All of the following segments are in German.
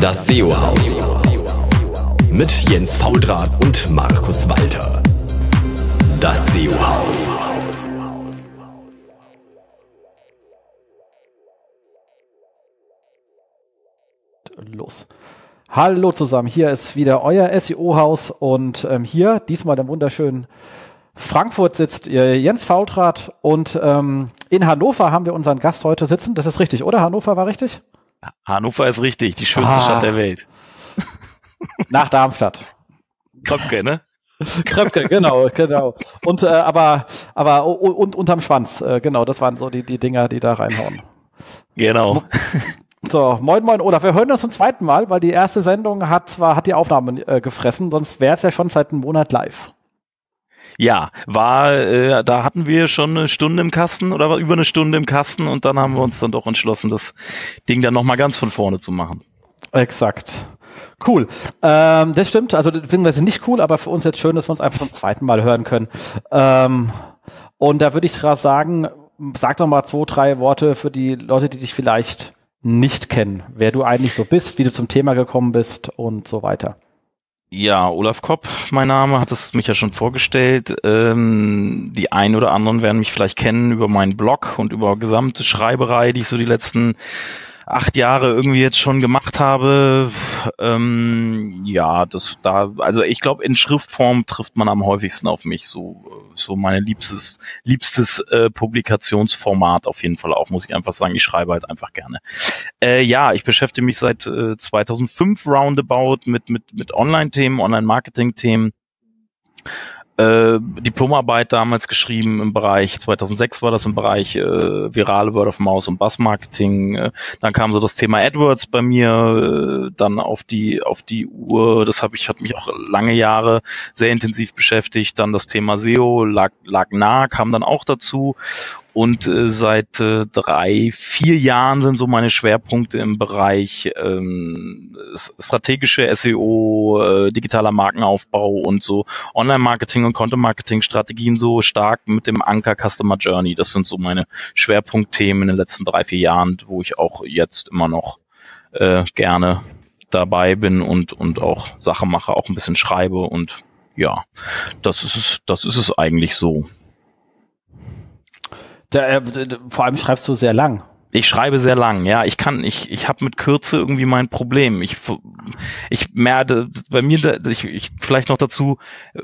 Das SEO-Haus. Mit Jens Faudrat und Markus Walter. Das SEO-Haus. Los. Hallo zusammen, hier ist wieder euer SEO-Haus und ähm, hier, diesmal im wunderschönen Frankfurt sitzt äh, Jens Faultrat und ähm, in Hannover haben wir unseren Gast heute sitzen. Das ist richtig, oder? Hannover war richtig? Hannover ist richtig, die schönste ah. Stadt der Welt. Nach Darmstadt. Kröpke, ne? Kröpke, genau, genau. Und äh, aber aber und unterm Schwanz, äh, genau, das waren so die die Dinger, die da reinhauen. Genau. So, moin moin Olaf, wir hören das zum zweiten Mal, weil die erste Sendung hat zwar hat die Aufnahme äh, gefressen, sonst wäre es ja schon seit einem Monat live. Ja, war, äh, da hatten wir schon eine Stunde im Kasten oder war über eine Stunde im Kasten und dann haben wir uns dann doch entschlossen, das Ding dann nochmal ganz von vorne zu machen. Exakt. Cool. Ähm, das stimmt, also finden wir nicht cool, aber für uns jetzt schön, dass wir uns einfach zum zweiten Mal hören können. Ähm, und da würde ich gerade sagen, sag doch mal zwei, drei Worte für die Leute, die dich vielleicht nicht kennen, wer du eigentlich so bist, wie du zum Thema gekommen bist und so weiter. Ja, Olaf Kopp, mein Name, hat es mich ja schon vorgestellt. Ähm, die einen oder anderen werden mich vielleicht kennen über meinen Blog und über gesamte Schreiberei, die ich so die letzten acht Jahre irgendwie jetzt schon gemacht habe, ähm, ja, das da, also ich glaube, in Schriftform trifft man am häufigsten auf mich so, so meine liebstes, liebstes äh, Publikationsformat auf jeden Fall auch, muss ich einfach sagen. Ich schreibe halt einfach gerne. Äh, ja, ich beschäftige mich seit äh, 2005 roundabout mit mit mit Online-Themen, Online-Marketing-Themen äh, Diplomarbeit damals geschrieben im Bereich, 2006 war das im Bereich äh, virale Word of Mouse und Bass-Marketing. Äh, dann kam so das Thema AdWords bei mir äh, dann auf die auf die Uhr. Das habe ich hat mich auch lange Jahre sehr intensiv beschäftigt. Dann das Thema SEO lag lag nah, kam dann auch dazu und äh, seit äh, drei, vier Jahren sind so meine Schwerpunkte im Bereich ähm, strategische SEO, äh, digitaler Markenaufbau und so Online-Marketing und Content-Marketing-Strategien so stark mit dem Anker Customer Journey. Das sind so meine Schwerpunktthemen in den letzten drei, vier Jahren, wo ich auch jetzt immer noch äh, gerne dabei bin und, und auch Sache mache, auch ein bisschen schreibe und ja, das ist es, das ist es eigentlich so. Der, äh, vor allem schreibst du sehr lang. Ich schreibe sehr lang, ja. Ich kann, ich, ich habe mit Kürze irgendwie mein Problem. Ich, ich merke, bei mir, ich, ich vielleicht noch dazu,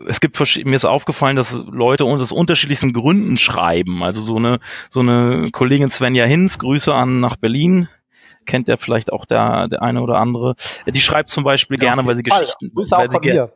es gibt mir ist aufgefallen, dass Leute aus unterschiedlichsten Gründen schreiben. Also so eine, so eine Kollegin Svenja Hinz, Grüße an nach Berlin, kennt ja vielleicht auch der, der eine oder andere. Die schreibt zum Beispiel ja, gerne, weil sie Geschichten, weil sie, mir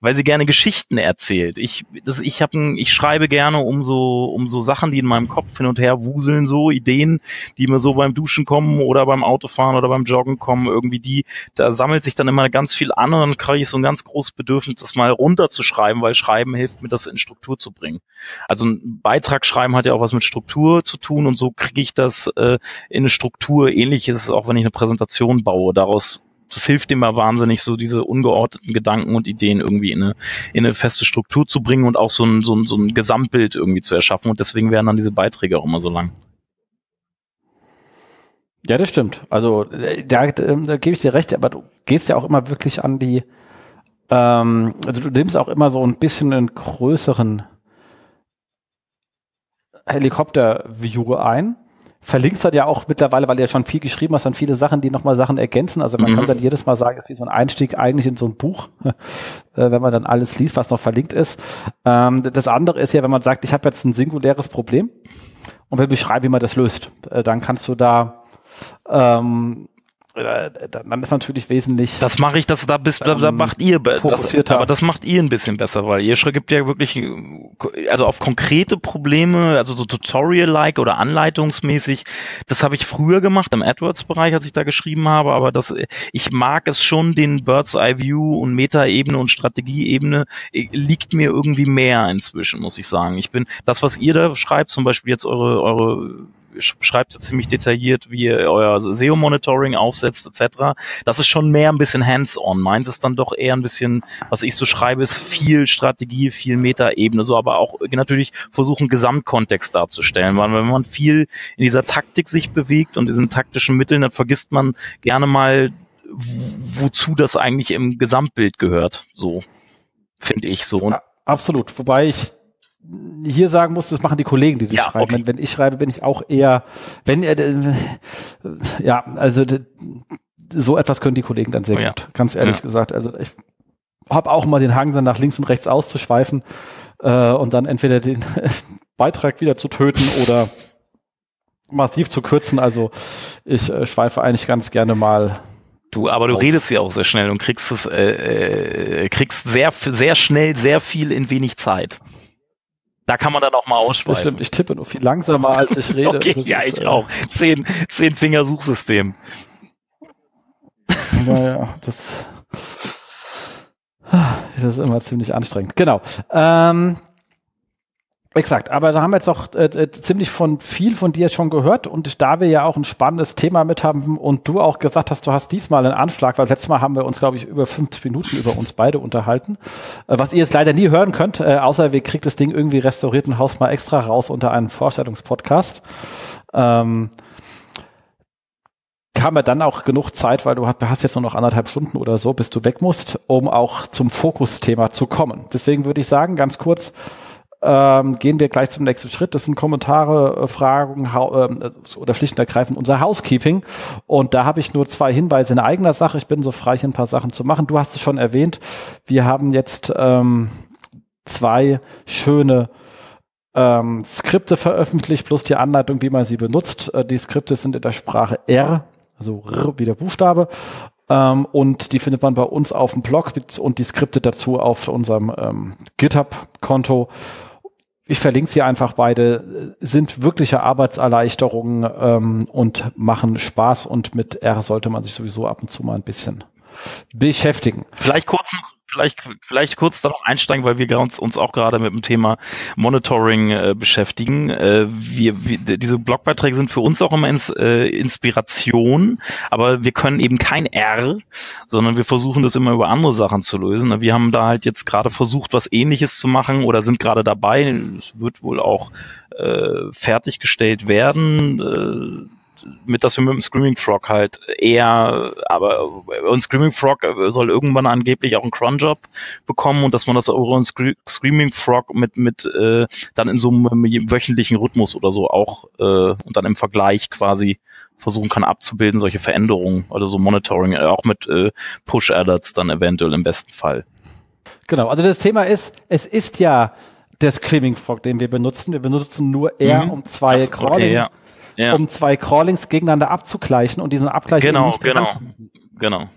weil sie gerne Geschichten erzählt. Ich, das, ich, hab ein, ich schreibe gerne um so, um so Sachen, die in meinem Kopf hin und her wuseln, so Ideen, die mir so beim Duschen kommen oder beim Autofahren oder beim Joggen kommen, irgendwie die, da sammelt sich dann immer ganz viel an und dann kriege ich so ein ganz großes Bedürfnis, das mal runterzuschreiben, weil Schreiben hilft mir, das in Struktur zu bringen. Also ein Beitrag schreiben hat ja auch was mit Struktur zu tun und so kriege ich das äh, in eine Struktur. Ähnlich ist es auch, wenn ich eine Präsentation baue. Daraus das hilft immer wahnsinnig, so diese ungeordneten Gedanken und Ideen irgendwie in eine, in eine feste Struktur zu bringen und auch so ein, so, ein, so ein Gesamtbild irgendwie zu erschaffen. Und deswegen werden dann diese Beiträge auch immer so lang. Ja, das stimmt. Also da, da gebe ich dir recht, aber du gehst ja auch immer wirklich an die, ähm, also du nimmst auch immer so ein bisschen einen größeren Helikopter-View ein verlinkt hat ja auch mittlerweile, weil du ja schon viel geschrieben hast, dann viele Sachen, die nochmal Sachen ergänzen. Also man mhm. kann dann jedes Mal sagen, es ist wie so ein Einstieg eigentlich in so ein Buch, äh, wenn man dann alles liest, was noch verlinkt ist. Ähm, das andere ist ja, wenn man sagt, ich habe jetzt ein singuläres Problem und will beschreiben, wie man das löst, äh, dann kannst du da ähm, äh, dann ist natürlich wesentlich. Das mache ich, das da bis da, da ähm, macht ihr das, aber das macht ihr ein bisschen besser, weil ihr gibt ja wirklich also auf konkrete Probleme, also so Tutorial-like oder anleitungsmäßig. Das habe ich früher gemacht im AdWords-Bereich, als ich da geschrieben habe, aber das ich mag es schon den Bird's Eye View und Meta-Ebene und Strategie-Ebene äh, liegt mir irgendwie mehr inzwischen, muss ich sagen. Ich bin das, was ihr da schreibt, zum Beispiel jetzt eure eure schreibt ziemlich detailliert, wie ihr euer SEO-Monitoring aufsetzt, etc. Das ist schon mehr ein bisschen hands-on. Meins ist dann doch eher ein bisschen, was ich so schreibe, ist viel Strategie, viel Meta-Ebene, so aber auch natürlich versuchen, Gesamtkontext darzustellen, weil wenn man viel in dieser Taktik sich bewegt und diesen taktischen Mitteln, dann vergisst man gerne mal wozu das eigentlich im Gesamtbild gehört. So finde ich so. Ja, absolut. Wobei ich hier sagen muss, das machen die Kollegen, die das ja, schreiben. Okay. Wenn, wenn, ich schreibe, bin ich auch eher, wenn äh, ja, also so etwas können die Kollegen dann sehr oh, gut. Ganz ehrlich gesagt. Also ich habe auch mal den Hang, dann nach links und rechts auszuschweifen äh, und dann entweder den Beitrag wieder zu töten oder massiv zu kürzen. Also ich äh, schweife eigentlich ganz gerne mal. Du, aber du aus. redest ja auch sehr schnell und kriegst es, äh, äh, kriegst sehr, sehr schnell sehr viel in wenig Zeit. Da kann man dann auch mal ausschweifen. Das stimmt, ich tippe nur viel langsamer, als ich rede. okay, ja, ist, ich äh, auch. Zehn, zehn Finger Suchsystem. Naja, das, das ist immer ziemlich anstrengend. Genau. Ähm, Exakt, aber da haben wir jetzt auch äh, äh, ziemlich von viel von dir schon gehört und da wir ja auch ein spannendes Thema mit haben und du auch gesagt hast, du hast diesmal einen Anschlag, weil letztes Mal haben wir uns, glaube ich, über 50 Minuten über uns beide unterhalten, äh, was ihr jetzt leider nie hören könnt, äh, außer wir kriegt das Ding irgendwie restauriert und haust mal extra raus unter einem Vorstellungspodcast. Ähm, kam ja dann auch genug Zeit, weil du hast jetzt nur noch anderthalb Stunden oder so, bis du weg musst, um auch zum Fokusthema zu kommen. Deswegen würde ich sagen, ganz kurz, ähm, gehen wir gleich zum nächsten Schritt. Das sind Kommentare, äh, Fragen äh, oder schlicht und ergreifend unser Housekeeping. Und da habe ich nur zwei Hinweise in eigener Sache. Ich bin so frei, hier ein paar Sachen zu machen. Du hast es schon erwähnt. Wir haben jetzt ähm, zwei schöne ähm, Skripte veröffentlicht, plus die Anleitung, wie man sie benutzt. Äh, die Skripte sind in der Sprache R, also R wie der Buchstabe. Ähm, und die findet man bei uns auf dem Blog und die Skripte dazu auf unserem ähm, GitHub-Konto ich verlinke sie einfach beide, sind wirkliche Arbeitserleichterungen ähm, und machen Spaß und mit R sollte man sich sowieso ab und zu mal ein bisschen beschäftigen. Vielleicht kurz noch vielleicht, vielleicht kurz darauf einsteigen, weil wir uns, uns auch gerade mit dem Thema Monitoring äh, beschäftigen. Äh, wir, wir, diese Blogbeiträge sind für uns auch immer ins, äh, Inspiration, aber wir können eben kein R, sondern wir versuchen das immer über andere Sachen zu lösen. Wir haben da halt jetzt gerade versucht, was ähnliches zu machen oder sind gerade dabei. Es wird wohl auch äh, fertiggestellt werden. Äh, mit, dass wir mit dem Screaming Frog halt eher, aber und Screaming Frog soll irgendwann angeblich auch einen Cronjob bekommen und dass man das auch Screaming Frog mit, mit äh, dann in so einem wöchentlichen Rhythmus oder so auch äh, und dann im Vergleich quasi versuchen kann abzubilden, solche Veränderungen oder so Monitoring, äh, auch mit äh, Push-Alerts dann eventuell im besten Fall. Genau, also das Thema ist, es ist ja der Screaming Frog, den wir benutzen. Wir benutzen nur R, mhm. um zwei Crawling okay, ja ja. um zwei Crawlings gegeneinander abzugleichen und diesen Abgleich genau, nicht genau, genau.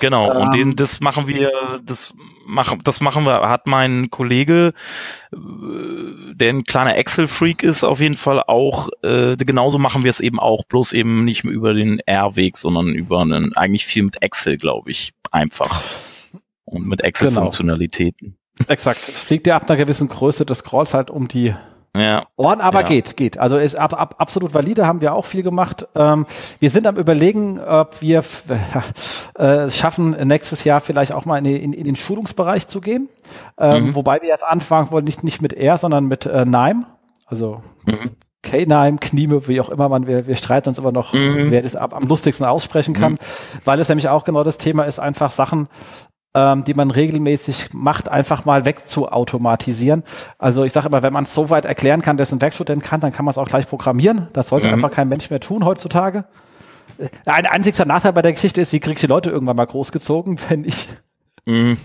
Genau, ähm, und den, das machen wir, das machen, das machen wir, hat mein Kollege, äh, der ein kleiner Excel-Freak ist, auf jeden Fall auch, äh, genauso machen wir es eben auch, bloß eben nicht über den R-Weg, sondern über einen, eigentlich viel mit Excel, glaube ich, einfach. Und mit Excel-Funktionalitäten. Genau. Exakt. Fliegt ja ab einer gewissen Größe des Scrolls halt um die ja. Ohren, aber ja. geht, geht. Also ist ab, ab, absolut valide, haben wir auch viel gemacht. Ähm, wir sind am überlegen, ob wir äh, schaffen, nächstes Jahr vielleicht auch mal in, in, in den Schulungsbereich zu gehen. Ähm, mhm. Wobei wir jetzt anfangen wollen, nicht, nicht mit R, sondern mit äh, NIME. Also mhm. K-Nime, Knieme, wie auch immer man, wir, wir streiten uns immer noch, mhm. wer das ab, am lustigsten aussprechen kann, mhm. weil es nämlich auch genau das Thema ist, einfach Sachen ähm, die man regelmäßig macht, einfach mal wegzuautomatisieren. Also ich sage immer, wenn man es so weit erklären kann, dass ein Werkstudent kann, dann kann man es auch gleich programmieren. Das sollte mhm. einfach kein Mensch mehr tun heutzutage. Äh, ein einzigster Nachteil bei der Geschichte ist, wie kriege ich die Leute irgendwann mal großgezogen, wenn ich mhm.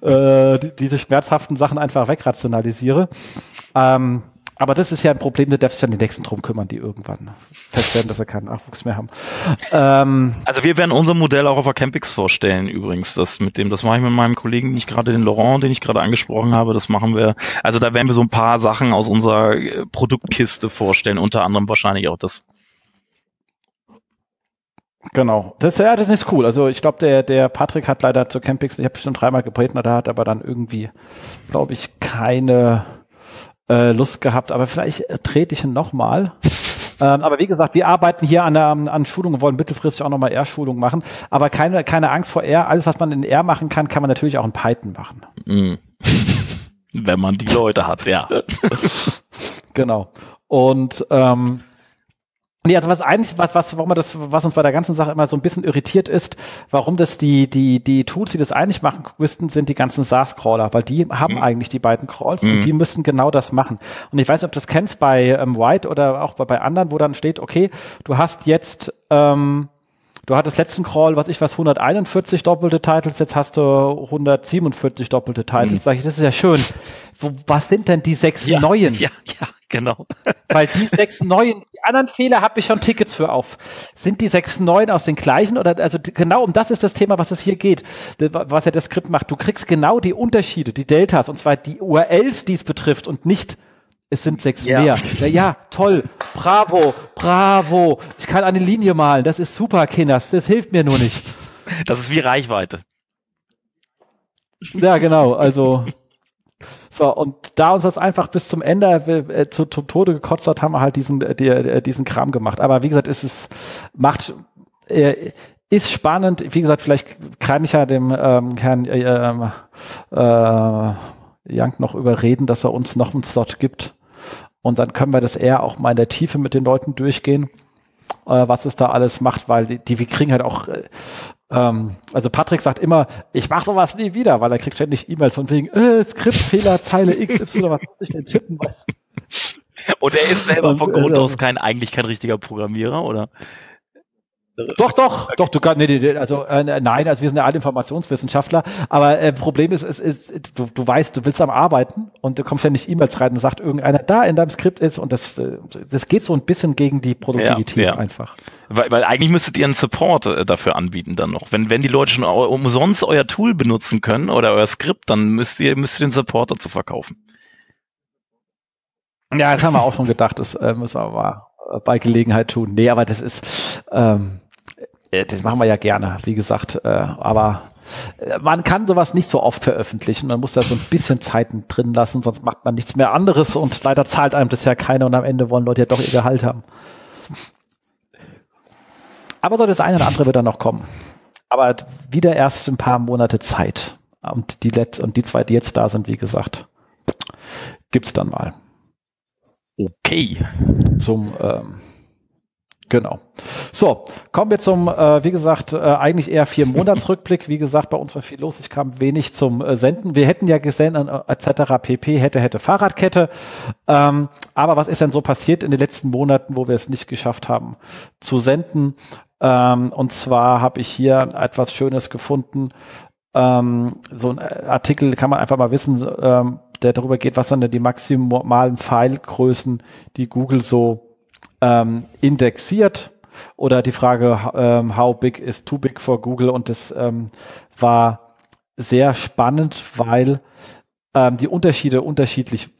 äh, diese schmerzhaften Sachen einfach wegrationalisiere. Ähm, aber das ist ja ein Problem, da darf sich dann die Nächsten drum kümmern, die irgendwann feststellen, dass sie keinen Nachwuchs mehr haben. Ähm, also wir werden unser Modell auch auf der Campix vorstellen übrigens. Das mit dem, das mache ich mit meinem Kollegen, nicht gerade den Laurent, den ich gerade angesprochen habe, das machen wir. Also da werden wir so ein paar Sachen aus unserer äh, Produktkiste vorstellen, unter anderem wahrscheinlich auch das. Genau. Das, ja, das ist cool. Also ich glaube, der, der Patrick hat leider zur Campix, ich habe schon dreimal gebeten, da hat aber dann irgendwie, glaube ich, keine äh, Lust gehabt, aber vielleicht trete ich ihn nochmal. ähm, aber wie gesagt, wir arbeiten hier an, der, an Schulungen, wollen mittelfristig auch nochmal R-Schulung machen. Aber keine, keine Angst vor R. Alles, was man in R machen kann, kann man natürlich auch in Python machen. Mm. Wenn man die Leute hat, ja. genau. Und ähm, Nee, also was eigentlich, was, was, warum das, was uns bei der ganzen Sache immer so ein bisschen irritiert ist, warum das die, die, die Tools, die das eigentlich machen müssten, sind die ganzen SaaS-Crawler, weil die haben mhm. eigentlich die beiden Crawls mhm. und die müssten genau das machen. Und ich weiß nicht, ob du das kennst bei ähm, White oder auch bei, bei anderen, wo dann steht, okay, du hast jetzt, ähm, du hattest letzten Crawl, was ich was, 141 doppelte Titles, jetzt hast du 147 doppelte Titles. Mhm. Sag ich, das ist ja schön. Wo, was sind denn die sechs ja, neuen? Ja, ja, genau. Weil die sechs neuen, die anderen Fehler habe ich schon Tickets für auf. Sind die sechs neuen aus den gleichen oder also genau um das ist das Thema, was es hier geht, was ja das Skript macht. Du kriegst genau die Unterschiede, die Deltas und zwar die URLs, die es betrifft und nicht es sind sechs ja. mehr. Ja, ja, toll. Bravo, bravo. Ich kann eine Linie malen. Das ist super, Kinders. Das hilft mir nur nicht. Das ist wie Reichweite. Ja, genau. Also so, und da uns das einfach bis zum Ende äh, zu, zum Tode gekotzt hat, haben wir halt diesen, äh, die, äh, diesen Kram gemacht. Aber wie gesagt, ist es macht, äh, ist spannend. Wie gesagt, vielleicht kann ich ja dem ähm, Herrn äh, ähm, äh, Young noch überreden, dass er uns noch einen Slot gibt. Und dann können wir das eher auch mal in der Tiefe mit den Leuten durchgehen, äh, was es da alles macht, weil die, die wir kriegen halt auch äh, ähm, also Patrick sagt immer, ich mache sowas nie wieder, weil er kriegt ständig E-Mails von wegen, äh, Skriptfehler, Zeile XY, was muss ich denn tippen? Und er ist selber von Grund äh, aus kein, eigentlich kein richtiger Programmierer, oder? Doch, doch, doch, du kannst, nee, also äh, nein, also wir sind ja alle Informationswissenschaftler, aber äh, Problem ist, ist, ist du, du weißt, du willst am Arbeiten und du kommst ja nicht E-Mails rein und sagt irgendeiner da in deinem Skript ist und das, äh, das geht so ein bisschen gegen die Produktivität ja, ja. einfach. Weil, weil eigentlich müsstet ihr einen Support äh, dafür anbieten dann noch. Wenn, wenn die Leute schon umsonst euer Tool benutzen können oder euer Skript, dann müsst ihr, müsst ihr den Support dazu verkaufen. Ja, das haben wir auch schon gedacht, das äh, müssen wir aber bei Gelegenheit tun. Nee, aber das ist, ähm, äh, das machen wir ja gerne, wie gesagt, äh, aber äh, man kann sowas nicht so oft veröffentlichen. Man muss da so ein bisschen Zeiten drin lassen, sonst macht man nichts mehr anderes und leider zahlt einem das ja keiner und am Ende wollen Leute ja doch ihr Gehalt haben. Aber so das eine oder andere wird dann noch kommen. Aber wieder erst ein paar Monate Zeit. Und die letzte und die zwei, die jetzt da sind, wie gesagt, gibt's dann mal. Okay. Zum ähm, Genau. So, kommen wir zum, äh, wie gesagt, äh, eigentlich eher vier Monatsrückblick. Wie gesagt, bei uns war viel los. Ich kam wenig zum äh, Senden. Wir hätten ja gesehen, äh, etc. pp. hätte, hätte Fahrradkette. Ähm, aber was ist denn so passiert in den letzten Monaten, wo wir es nicht geschafft haben zu senden? Ähm, und zwar habe ich hier etwas Schönes gefunden. Ähm, so ein äh, Artikel kann man einfach mal wissen, ähm, der darüber geht, was dann die maximalen Pfeilgrößen, die Google so ähm, indexiert oder die Frage, ähm, how big is too big for Google und das ähm, war sehr spannend, weil ähm, die Unterschiede unterschiedlich,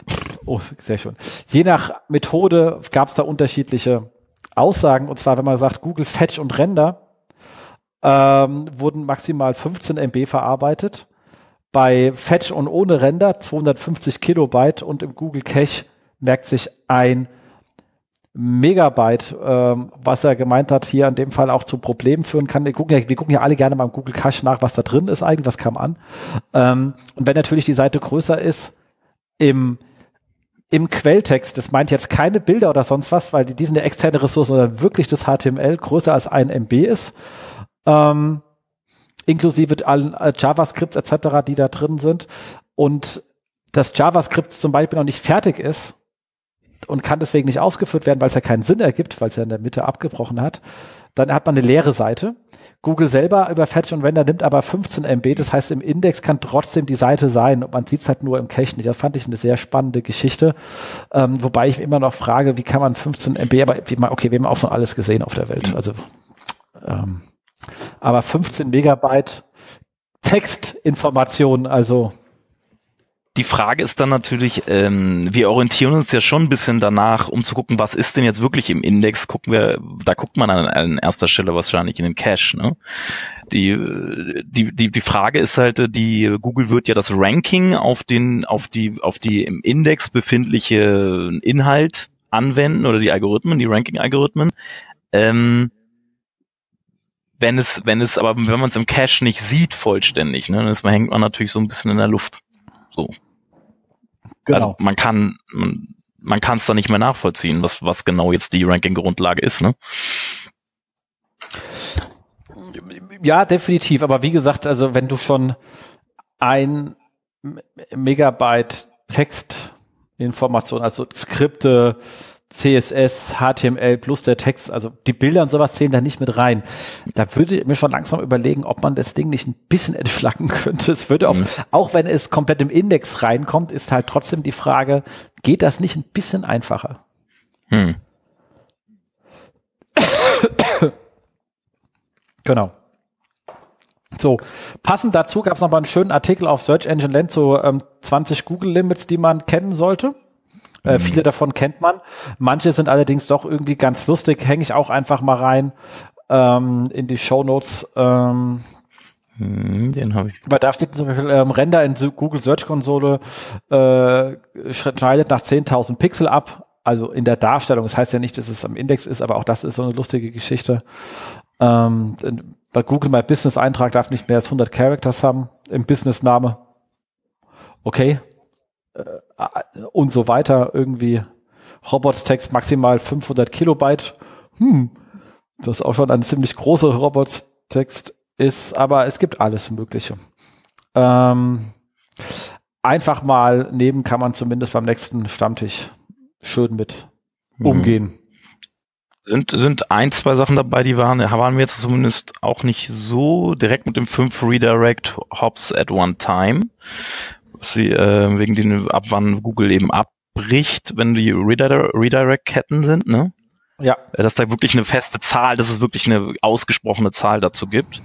oh, sehr schön. Je nach Methode gab es da unterschiedliche Aussagen und zwar, wenn man sagt, Google Fetch und Render ähm, wurden maximal 15 MB verarbeitet. Bei Fetch und ohne Render 250 Kilobyte und im Google Cache merkt sich ein Megabyte, ähm, was er gemeint hat, hier in dem Fall auch zu Problemen führen kann. Wir gucken ja, wir gucken ja alle gerne beim Google Cache nach, was da drin ist eigentlich, was kam an. Ähm, und wenn natürlich die Seite größer ist im, im Quelltext, das meint jetzt keine Bilder oder sonst was, weil die, die sind eine externe Ressource, sondern wirklich das HTML größer als ein MB ist, ähm, inklusive allen äh, JavaScripts etc., die da drin sind. Und das JavaScript zum Beispiel noch nicht fertig ist, und kann deswegen nicht ausgeführt werden, weil es ja keinen Sinn ergibt, weil es ja in der Mitte abgebrochen hat. Dann hat man eine leere Seite. Google selber über Fetch und Render nimmt aber 15 MB, das heißt im Index kann trotzdem die Seite sein man sieht es halt nur im Cache nicht. Das fand ich eine sehr spannende Geschichte, ähm, wobei ich immer noch frage, wie kann man 15 MB, aber wie man, okay, wir haben auch schon alles gesehen auf der Welt, also ähm, aber 15 Megabyte Textinformationen, also die Frage ist dann natürlich, ähm, wir orientieren uns ja schon ein bisschen danach, um zu gucken, was ist denn jetzt wirklich im Index, gucken wir, da guckt man an, an erster Stelle wahrscheinlich in den Cache, ne? Die, die, die, die Frage ist halt, die Google wird ja das Ranking auf den, auf die, auf die im Index befindliche Inhalt anwenden oder die Algorithmen, die Ranking-Algorithmen. Ähm, wenn es, wenn es, aber wenn man es im Cache nicht sieht vollständig, ne, dann ist man, hängt man natürlich so ein bisschen in der Luft. So. Genau. Also man kann, man, man kann es dann nicht mehr nachvollziehen, was, was genau jetzt die Ranking-Grundlage ist, ne? Ja, definitiv. Aber wie gesagt, also wenn du schon ein Megabyte Textinformation, also Skripte, CSS, HTML plus der Text, also die Bilder und sowas zählen da nicht mit rein. Da würde ich mir schon langsam überlegen, ob man das Ding nicht ein bisschen entschlacken könnte. Es würde mhm. auf, auch wenn es komplett im Index reinkommt, ist halt trotzdem die Frage, geht das nicht ein bisschen einfacher? Hm. genau. So, passend dazu gab es noch mal einen schönen Artikel auf Search Engine Land zu ähm, 20 Google Limits, die man kennen sollte. Äh, mhm. Viele davon kennt man. Manche sind allerdings doch irgendwie ganz lustig. Hänge ich auch einfach mal rein ähm, in die Show Notes. Ähm, hm, den habe ich. Weil da steht zum Beispiel ähm, Render in Google Search Konsole äh, schneidet nach 10.000 Pixel ab. Also in der Darstellung. Das heißt ja nicht, dass es am Index ist, aber auch das ist so eine lustige Geschichte. Ähm, bei Google My Business Eintrag darf nicht mehr als 100 Characters haben im Business Name. Okay. Äh, und so weiter. Irgendwie Robots-Text maximal 500 Kilobyte. Hm. Das auch schon ein ziemlich großer Robots-Text ist, aber es gibt alles Mögliche. Ähm, einfach mal nehmen kann man zumindest beim nächsten Stammtisch schön mit mhm. umgehen sind, sind ein, zwei Sachen dabei, die waren, waren mir jetzt zumindest auch nicht so direkt mit dem 5 Redirect Hops at one time. Sie, äh, wegen den, ab wann Google eben abbricht, wenn die Redirect-Ketten sind, ne? Ja. Äh, dass da wirklich eine feste Zahl, dass es wirklich eine ausgesprochene Zahl dazu gibt.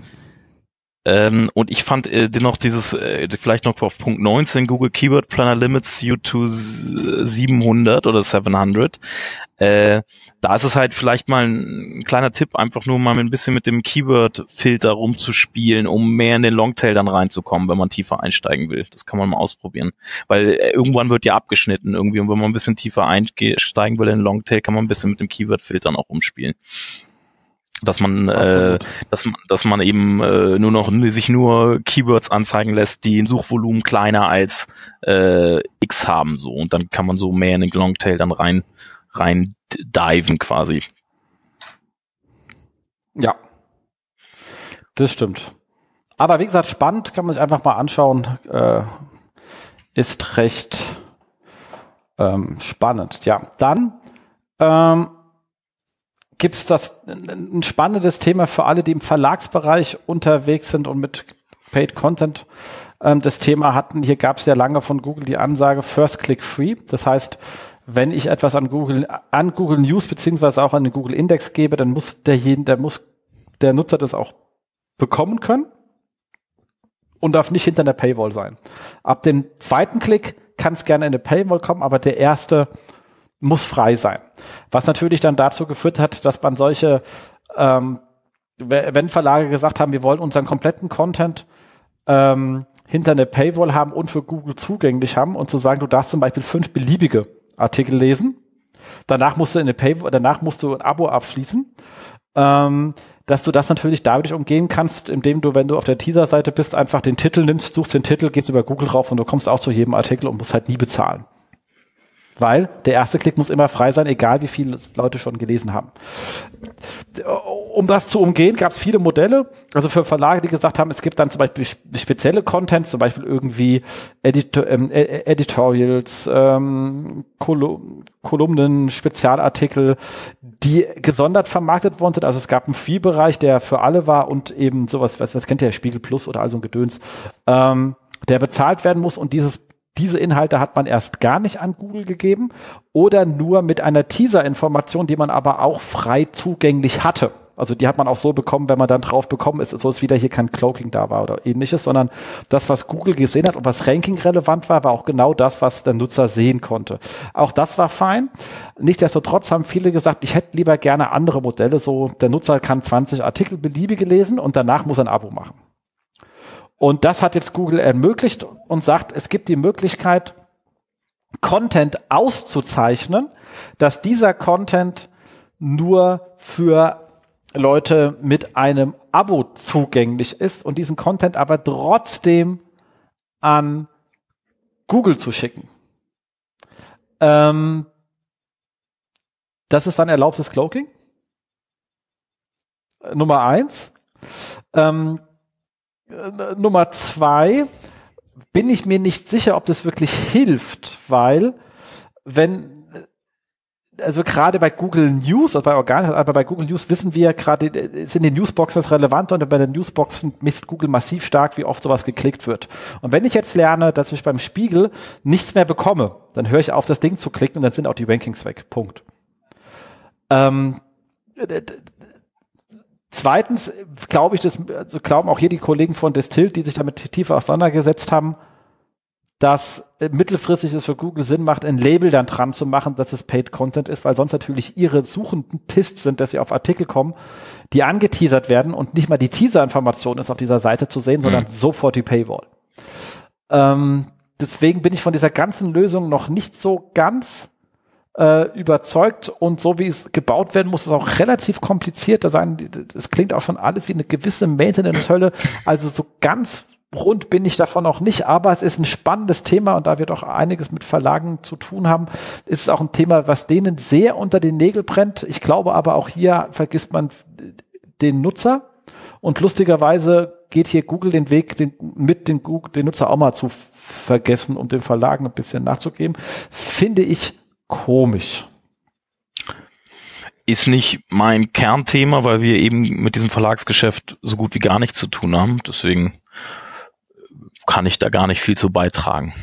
Ähm, und ich fand äh, dennoch dieses, äh, vielleicht noch auf Punkt 19, Google Keyword Planner Limits you to 700 oder 700. Äh, da ist es halt vielleicht mal ein, ein, kleiner Tipp, einfach nur mal ein bisschen mit dem Keyword-Filter rumzuspielen, um mehr in den Longtail dann reinzukommen, wenn man tiefer einsteigen will. Das kann man mal ausprobieren. Weil äh, irgendwann wird ja abgeschnitten irgendwie und wenn man ein bisschen tiefer einsteigen will in den Longtail, kann man ein bisschen mit dem Keyword-Filtern auch rumspielen dass man, äh, dass man, dass man eben äh, nur noch sich nur Keywords anzeigen lässt, die ein Suchvolumen kleiner als äh, x haben so und dann kann man so mehr in den Longtail dann rein rein diven quasi. Ja, das stimmt. Aber wie gesagt, spannend, kann man sich einfach mal anschauen. Äh, ist recht ähm, spannend. Ja, dann ähm, gibt es das ein spannendes Thema für alle, die im Verlagsbereich unterwegs sind und mit Paid Content ähm, das Thema hatten. Hier gab es ja lange von Google die Ansage First Click Free. Das heißt, wenn ich etwas an Google, an Google News beziehungsweise auch an den Google Index gebe, dann muss derjenige, der muss der Nutzer das auch bekommen können und darf nicht hinter einer Paywall sein. Ab dem zweiten Klick kann es gerne in eine Paywall kommen, aber der erste muss frei sein. Was natürlich dann dazu geführt hat, dass man solche, ähm, wenn Verlage gesagt haben, wir wollen unseren kompletten Content ähm, hinter eine Paywall haben und für Google zugänglich haben und zu sagen, du darfst zum Beispiel fünf beliebige Artikel lesen. Danach musst du in eine Pay, danach musst du ein Abo abschließen. Ähm, dass du das natürlich dadurch umgehen kannst, indem du, wenn du auf der Teaser-Seite bist, einfach den Titel nimmst, suchst den Titel, gehst über Google rauf und du kommst auch zu jedem Artikel und musst halt nie bezahlen. Weil der erste Klick muss immer frei sein, egal wie viele Leute schon gelesen haben. Um das zu umgehen, gab es viele Modelle. Also für Verlage, die gesagt haben, es gibt dann zum Beispiel spezielle Content, zum Beispiel irgendwie Editor, ähm, Editorials, ähm, Kolumnen, Spezialartikel, die gesondert vermarktet worden sind. Also es gab einen Fee-Bereich, der für alle war und eben sowas, was, was kennt ihr, Spiegel Plus oder also ein Gedöns, ähm, der bezahlt werden muss und dieses diese Inhalte hat man erst gar nicht an Google gegeben oder nur mit einer Teaser-Information, die man aber auch frei zugänglich hatte. Also die hat man auch so bekommen, wenn man dann drauf bekommen ist, so ist wieder hier kein Cloaking da war oder ähnliches, sondern das, was Google gesehen hat und was Ranking relevant war, war auch genau das, was der Nutzer sehen konnte. Auch das war fein. Nichtsdestotrotz haben viele gesagt, ich hätte lieber gerne andere Modelle, so der Nutzer kann 20 Artikel beliebige lesen und danach muss er ein Abo machen. Und das hat jetzt Google ermöglicht und sagt, es gibt die Möglichkeit, Content auszuzeichnen, dass dieser Content nur für Leute mit einem Abo zugänglich ist und diesen Content aber trotzdem an Google zu schicken. Ähm, Das ist dann erlaubtes Cloaking. Äh, Nummer eins. Ähm, äh, Nummer zwei bin ich mir nicht sicher, ob das wirklich hilft, weil wenn also gerade bei Google News oder bei Organ, aber bei Google News wissen wir gerade, sind die Newsboxes relevant und bei den Newsboxen misst Google massiv stark, wie oft sowas geklickt wird. Und wenn ich jetzt lerne, dass ich beim Spiegel nichts mehr bekomme, dann höre ich auf, das Ding zu klicken und dann sind auch die Rankings weg. Punkt. Ähm, zweitens glaube ich, das also glauben auch hier die Kollegen von Distilled, die sich damit tiefer auseinandergesetzt haben, dass mittelfristig es für Google Sinn macht, ein Label dann dran zu machen, dass es Paid Content ist, weil sonst natürlich ihre Suchenden pisst sind, dass sie auf Artikel kommen, die angeteasert werden und nicht mal die Teaser-Information ist auf dieser Seite zu sehen, sondern mhm. sofort die Paywall. Ähm, deswegen bin ich von dieser ganzen Lösung noch nicht so ganz äh, überzeugt und so wie es gebaut werden muss, ist auch relativ kompliziert. Da sagen, es klingt auch schon alles wie eine gewisse Maintenance-Hölle. Also so ganz rund bin ich davon auch nicht, aber es ist ein spannendes Thema und da wir doch einiges mit Verlagen zu tun haben, ist es auch ein Thema, was denen sehr unter den Nägel brennt. Ich glaube aber auch hier vergisst man den Nutzer und lustigerweise geht hier Google den Weg, den, mit den, Google, den Nutzer auch mal zu vergessen, um den Verlagen ein bisschen nachzugeben. Finde ich komisch. Ist nicht mein Kernthema, weil wir eben mit diesem Verlagsgeschäft so gut wie gar nichts zu tun haben. Deswegen kann ich da gar nicht viel zu beitragen.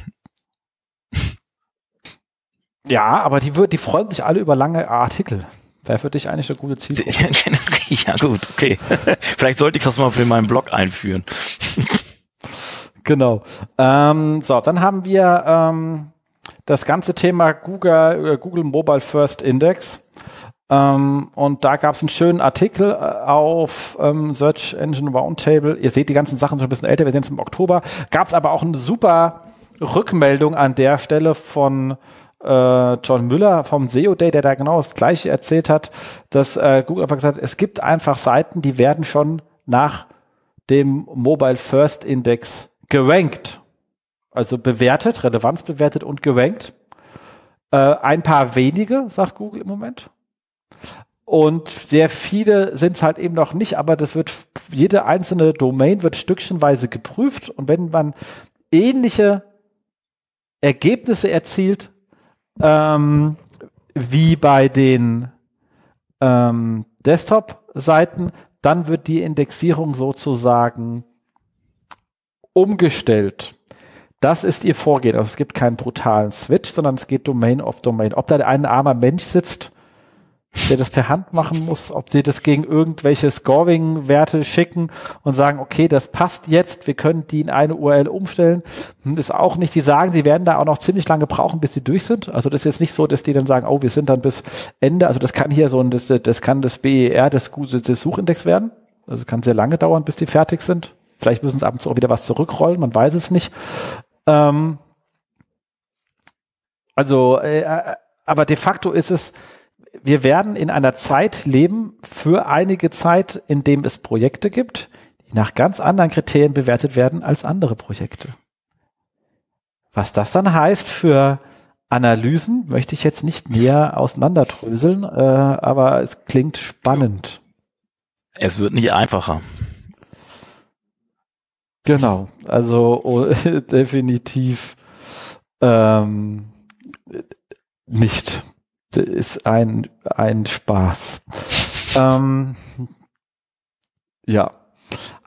Ja, aber die, die freuen sich alle über lange Artikel. Wäre für dich eigentlich eine gute Zielgruppe. ja gut, okay. Vielleicht sollte ich das mal für meinen Blog einführen. genau. Ähm, so, dann haben wir ähm, das ganze Thema Google, äh, Google Mobile First Index. Ähm, und da gab es einen schönen Artikel äh, auf ähm, Search Engine Roundtable. Ihr seht, die ganzen Sachen sind ein bisschen älter, wir sind im Oktober. Gab es aber auch eine super Rückmeldung an der Stelle von äh, John Müller vom SEO Day, der da genau das Gleiche erzählt hat, dass äh, Google einfach gesagt hat, es gibt einfach Seiten, die werden schon nach dem Mobile First Index gerankt. Also bewertet, Relevanz bewertet und gerankt. Äh, ein paar wenige, sagt Google im Moment. Und sehr viele sind es halt eben noch nicht, aber das wird, jede einzelne Domain wird stückchenweise geprüft und wenn man ähnliche Ergebnisse erzielt, ähm, wie bei den ähm, Desktop-Seiten, dann wird die Indexierung sozusagen umgestellt. Das ist ihr Vorgehen. Also es gibt keinen brutalen Switch, sondern es geht Domain auf Domain. Ob da ein armer Mensch sitzt, der das per Hand machen muss, ob sie das gegen irgendwelche Scoring-Werte schicken und sagen, okay, das passt jetzt, wir können die in eine URL umstellen, hm, ist auch nicht. Die sagen, sie werden da auch noch ziemlich lange brauchen, bis sie durch sind. Also das ist jetzt nicht so, dass die dann sagen, oh, wir sind dann bis Ende. Also das kann hier so ein, das, das kann das BER des, des Suchindex werden. Also kann sehr lange dauern, bis die fertig sind. Vielleicht müssen sie ab und zu auch wieder was zurückrollen, man weiß es nicht. Ähm, also, äh, äh aber de facto ist es, wir werden in einer Zeit leben für einige Zeit, in dem es Projekte gibt, die nach ganz anderen Kriterien bewertet werden als andere Projekte. Was das dann heißt für Analysen, möchte ich jetzt nicht näher auseinanderdröseln, äh, aber es klingt spannend. Es wird nicht einfacher. Genau, also oh, definitiv ähm, nicht ist ein, ein Spaß. ähm, ja.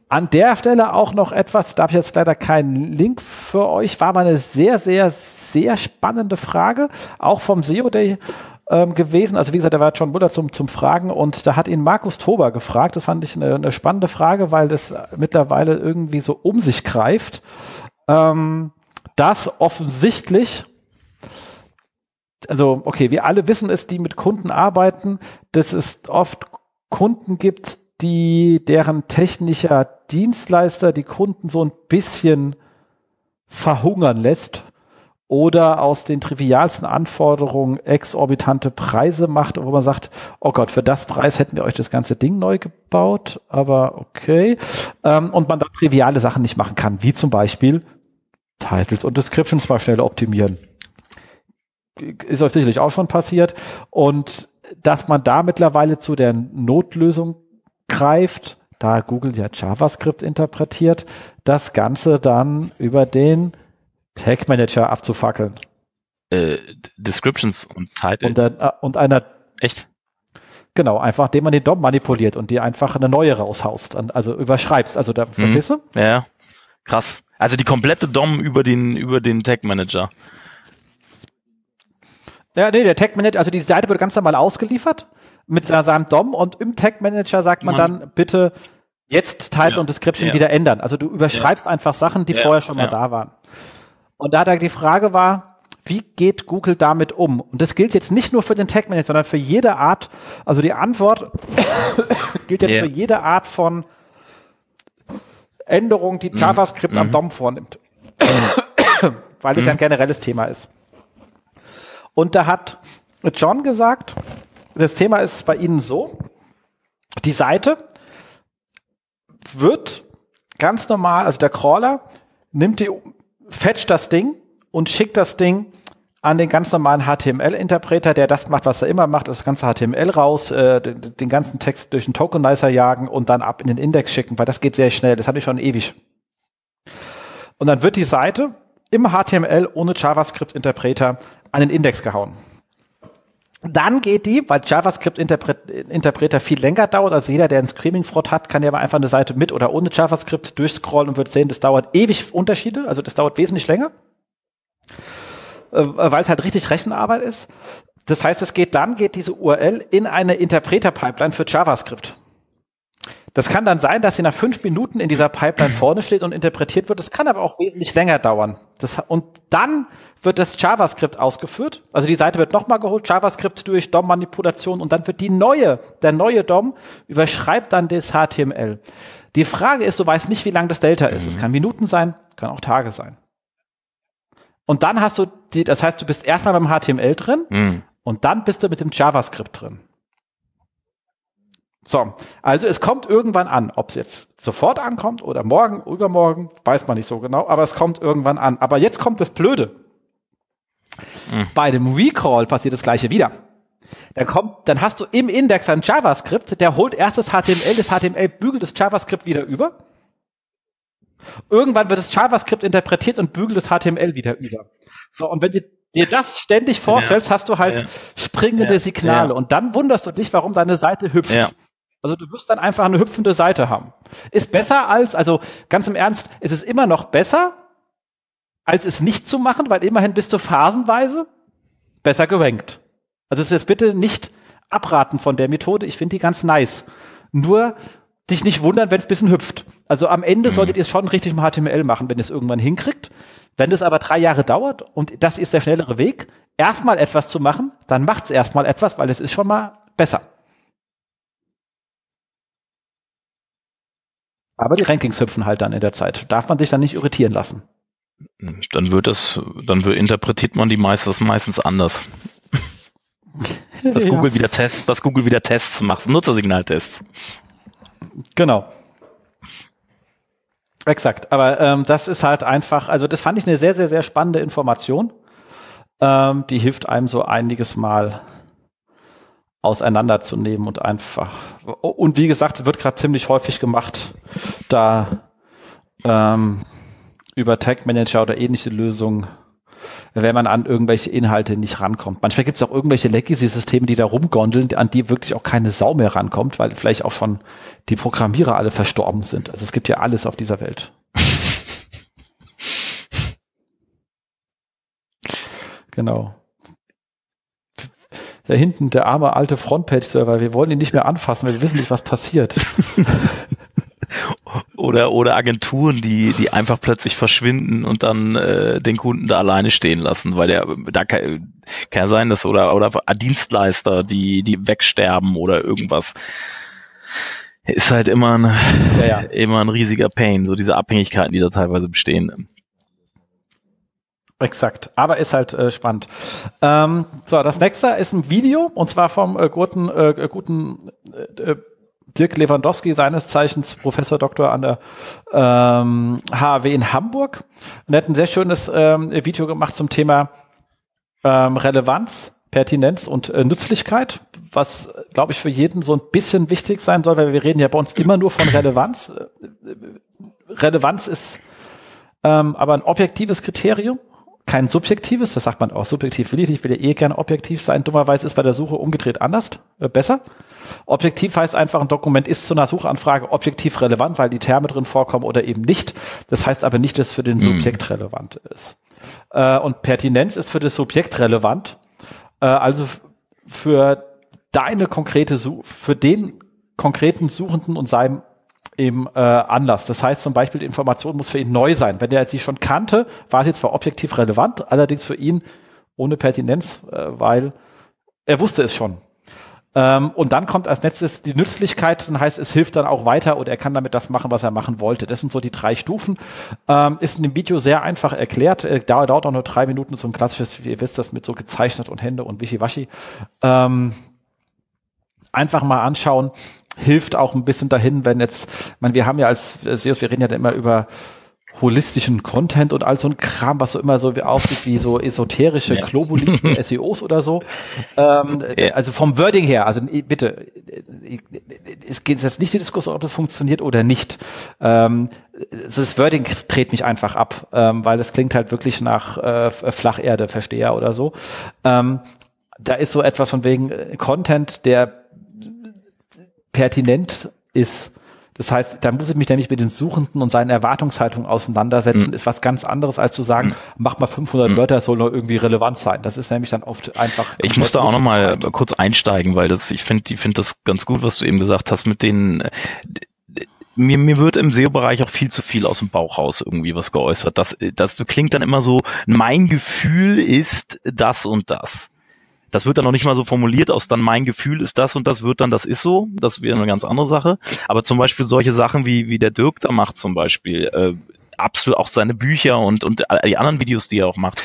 An der Stelle auch noch etwas, da habe ich jetzt leider keinen Link für euch, war mal eine sehr, sehr, sehr spannende Frage, auch vom SEO Day ähm, gewesen. Also wie gesagt, da war John Buller zum, zum Fragen und da hat ihn Markus Tober gefragt. Das fand ich eine, eine spannende Frage, weil das mittlerweile irgendwie so um sich greift. Ähm, dass offensichtlich also okay, wir alle wissen es, die mit Kunden arbeiten, dass es oft Kunden gibt, die deren technischer Dienstleister die Kunden so ein bisschen verhungern lässt oder aus den trivialsten Anforderungen exorbitante Preise macht, wo man sagt, oh Gott, für das Preis hätten wir euch das ganze Ding neu gebaut, aber okay. Ähm, und man da triviale Sachen nicht machen kann, wie zum Beispiel Titles und Descriptions mal schnell optimieren ist euch sicherlich auch schon passiert. Und dass man da mittlerweile zu der Notlösung greift, da Google ja JavaScript interpretiert, das Ganze dann über den Tag Manager abzufackeln. Äh, Descriptions und Title. Und, äh, und einer. Echt? Genau, einfach, indem man den DOM manipuliert und die einfach eine neue raushaust, also überschreibst. Also da, mhm. verstehst du? Ja, krass. Also die komplette DOM über den, über den Tag Manager. Ja, nee, der Tag Manager, also die Seite wird ganz normal ausgeliefert mit seinem DOM und im Tag Manager sagt man, man dann bitte jetzt Title ja, und Description ja. wieder ändern. Also du überschreibst ja. einfach Sachen, die vorher schon mal da waren. Und da die Frage war, wie geht Google damit um? Und das gilt jetzt nicht nur für den Tag Manager, sondern für jede Art, also die Antwort gilt jetzt für jede Art von Änderung, die mhm. JavaScript mhm. am DOM vornimmt. Weil es ja ein mhm. generelles Thema ist. Und da hat John gesagt, das Thema ist bei Ihnen so, die Seite wird ganz normal, also der Crawler nimmt die, fetcht das Ding und schickt das Ding an den ganz normalen HTML-Interpreter, der das macht, was er immer macht, das ganze HTML raus, äh, den, den, ganzen Text durch einen Tokenizer jagen und dann ab in den Index schicken, weil das geht sehr schnell. Das hatte ich schon ewig. Und dann wird die Seite im HTML ohne JavaScript-Interpreter an den Index gehauen. Dann geht die, weil JavaScript-Interpreter viel länger dauert, also jeder, der einen Screaming-Front hat, kann ja aber einfach eine Seite mit oder ohne JavaScript durchscrollen und wird sehen, das dauert ewig Unterschiede, also das dauert wesentlich länger, äh, weil es halt richtig Rechenarbeit ist. Das heißt, es geht dann, geht diese URL in eine Interpreter-Pipeline für JavaScript. Das kann dann sein, dass sie nach fünf Minuten in dieser Pipeline vorne steht und interpretiert wird. Das kann aber auch wesentlich länger dauern. Das, und dann wird das JavaScript ausgeführt. Also die Seite wird nochmal geholt, JavaScript durch DOM-Manipulation und dann wird die neue, der neue DOM überschreibt dann das HTML. Die Frage ist, du weißt nicht, wie lang das Delta ist. Es mhm. kann Minuten sein, kann auch Tage sein. Und dann hast du die, das heißt, du bist erstmal beim HTML drin mhm. und dann bist du mit dem JavaScript drin. So, also es kommt irgendwann an, ob es jetzt sofort ankommt oder morgen, übermorgen, weiß man nicht so genau, aber es kommt irgendwann an. Aber jetzt kommt das Blöde. Mhm. Bei dem Recall passiert das gleiche wieder. Dann kommt, dann hast du im Index ein JavaScript, der holt erst das HTML, das HTML bügelt das JavaScript wieder über. Irgendwann wird das JavaScript interpretiert und bügelt das HTML wieder über. So, und wenn du dir das ständig vorstellst, ja. hast du halt ja. springende ja. Signale und dann wunderst du dich, warum deine Seite hüpft. Also du wirst dann einfach eine hüpfende Seite haben. Ist besser als, also ganz im Ernst, ist es immer noch besser, als es nicht zu machen, weil immerhin bist du phasenweise besser gerankt. Also es ist jetzt bitte nicht abraten von der Methode. Ich finde die ganz nice. Nur dich nicht wundern, wenn es ein bisschen hüpft. Also am Ende mhm. solltet ihr es schon richtig im HTML machen, wenn ihr es irgendwann hinkriegt. Wenn es aber drei Jahre dauert und das ist der schnellere Weg, erstmal etwas zu machen, dann macht es erstmal etwas, weil es ist schon mal besser. Aber die Rankings hüpfen halt dann in der Zeit. Darf man sich dann nicht irritieren lassen. Dann wird das, dann wird, interpretiert man die meistens, meistens anders. Dass Google ja. wieder Tests, dass Google wieder Tests macht, Nutzersignaltests. Genau. Exakt. Aber ähm, das ist halt einfach, also das fand ich eine sehr, sehr, sehr spannende Information. Ähm, die hilft einem so einiges Mal auseinanderzunehmen und einfach. Und wie gesagt, wird gerade ziemlich häufig gemacht, da ähm, über Tag Manager oder ähnliche Lösungen, wenn man an irgendwelche Inhalte nicht rankommt. Manchmal gibt es auch irgendwelche Legacy-Systeme, die da rumgondeln, an die wirklich auch keine Sau mehr rankommt, weil vielleicht auch schon die Programmierer alle verstorben sind. Also es gibt ja alles auf dieser Welt. genau da hinten der arme alte Frontpage-Server, wir wollen ihn nicht mehr anfassen, weil wir wissen nicht, was passiert. oder oder Agenturen, die die einfach plötzlich verschwinden und dann äh, den Kunden da alleine stehen lassen, weil der da kann, kann sein, dass oder oder Dienstleister, die die wegsterben oder irgendwas. Ist halt immer ein ja, ja. immer ein riesiger Pain, so diese Abhängigkeiten, die da teilweise bestehen. Exakt, aber ist halt äh, spannend. Ähm, so, das nächste ist ein Video und zwar vom äh, guten, äh, guten äh, äh Dirk Lewandowski, seines Zeichens Professor Doktor an der ähm, HW in Hamburg. Und er hat ein sehr schönes ähm, Video gemacht zum Thema ähm, Relevanz Pertinenz und äh, Nützlichkeit, was, glaube ich, für jeden so ein bisschen wichtig sein soll, weil wir reden ja bei uns immer nur von Relevanz. Relevanz ist ähm, aber ein objektives Kriterium, kein subjektives, das sagt man auch subjektiv will ich, ich will ja eh gerne objektiv sein, dummerweise ist bei der Suche umgedreht anders, äh, besser. Objektiv heißt einfach, ein Dokument ist zu einer Suchanfrage objektiv relevant, weil die Terme drin vorkommen oder eben nicht. Das heißt aber nicht, dass es für den hm. Subjekt mhm. relevant ist. Äh, und Pertinenz ist für das Subjekt relevant, äh, also für deine konkrete Suche, für den konkreten Suchenden und seinem eben äh, Anlass. Das heißt zum Beispiel, die Information muss für ihn neu sein. Wenn er sie schon kannte, war sie zwar objektiv relevant, allerdings für ihn ohne Pertinenz, äh, weil er wusste es schon. Ähm, und dann kommt als letztes die Nützlichkeit, dann heißt es hilft dann auch weiter und er kann damit das machen, was er machen wollte. Das sind so die drei Stufen. Ähm, ist in dem Video sehr einfach erklärt. Äh, dauert auch nur drei Minuten, so ein klassisches, wie ihr wisst, das mit so gezeichnet und Hände und Wischiwaschi. Ähm, einfach mal anschauen. Hilft auch ein bisschen dahin, wenn jetzt, man, wir haben ja als SEOs, wir reden ja immer über holistischen Content und all so ein Kram, was so immer so wie aussieht wie so esoterische ja. Globuli SEOs oder so. Ähm, ja. Also vom Wording her, also bitte, es geht jetzt nicht die Diskussion, ob das funktioniert oder nicht. Ähm, das Wording dreht mich einfach ab, ähm, weil es klingt halt wirklich nach äh, Flacherde, Versteher oder so. Ähm, da ist so etwas von wegen Content, der pertinent ist das heißt, da muss ich mich nämlich mit den Suchenden und seinen Erwartungshaltungen auseinandersetzen, mhm. ist was ganz anderes, als zu sagen, mhm. mach mal 500 mhm. Wörter, soll nur irgendwie relevant sein. Das ist nämlich dann oft einfach. Ich muss da auch nochmal kurz einsteigen, weil das, ich finde, ich finde das ganz gut, was du eben gesagt hast mit den, mir, mir wird im SEO-Bereich auch viel zu viel aus dem Bauch raus irgendwie was geäußert. Das, das klingt dann immer so, mein Gefühl ist das und das. Das wird dann noch nicht mal so formuliert aus dann mein Gefühl ist das und das wird dann das ist so. Das wäre eine ganz andere Sache. Aber zum Beispiel solche Sachen wie, wie der Dirk da macht zum Beispiel, äh, absolut auch seine Bücher und, und die anderen Videos, die er auch macht,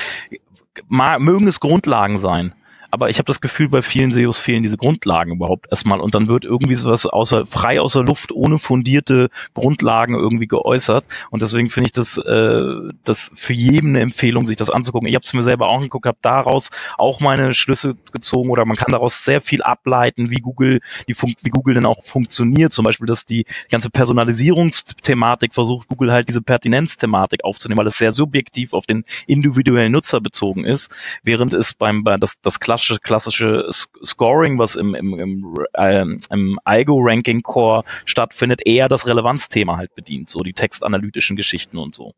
mögen es Grundlagen sein aber ich habe das Gefühl, bei vielen SEOs fehlen diese Grundlagen überhaupt erstmal. Und dann wird irgendwie sowas außer, frei aus der Luft, ohne fundierte Grundlagen irgendwie geäußert. Und deswegen finde ich das, äh, das für jeden eine Empfehlung, sich das anzugucken. Ich habe es mir selber auch angeguckt, habe daraus auch meine Schlüsse gezogen oder man kann daraus sehr viel ableiten, wie Google, die Fun wie Google denn auch funktioniert, zum Beispiel, dass die ganze Personalisierungsthematik versucht, Google halt diese Pertinenzthematik aufzunehmen, weil es sehr subjektiv auf den individuellen Nutzer bezogen ist, während es beim, bei das, das klassische klassische, klassische Scoring, was im, im, im, äh, im IGO-Ranking-Core stattfindet, eher das Relevanzthema halt bedient, so die textanalytischen Geschichten und so.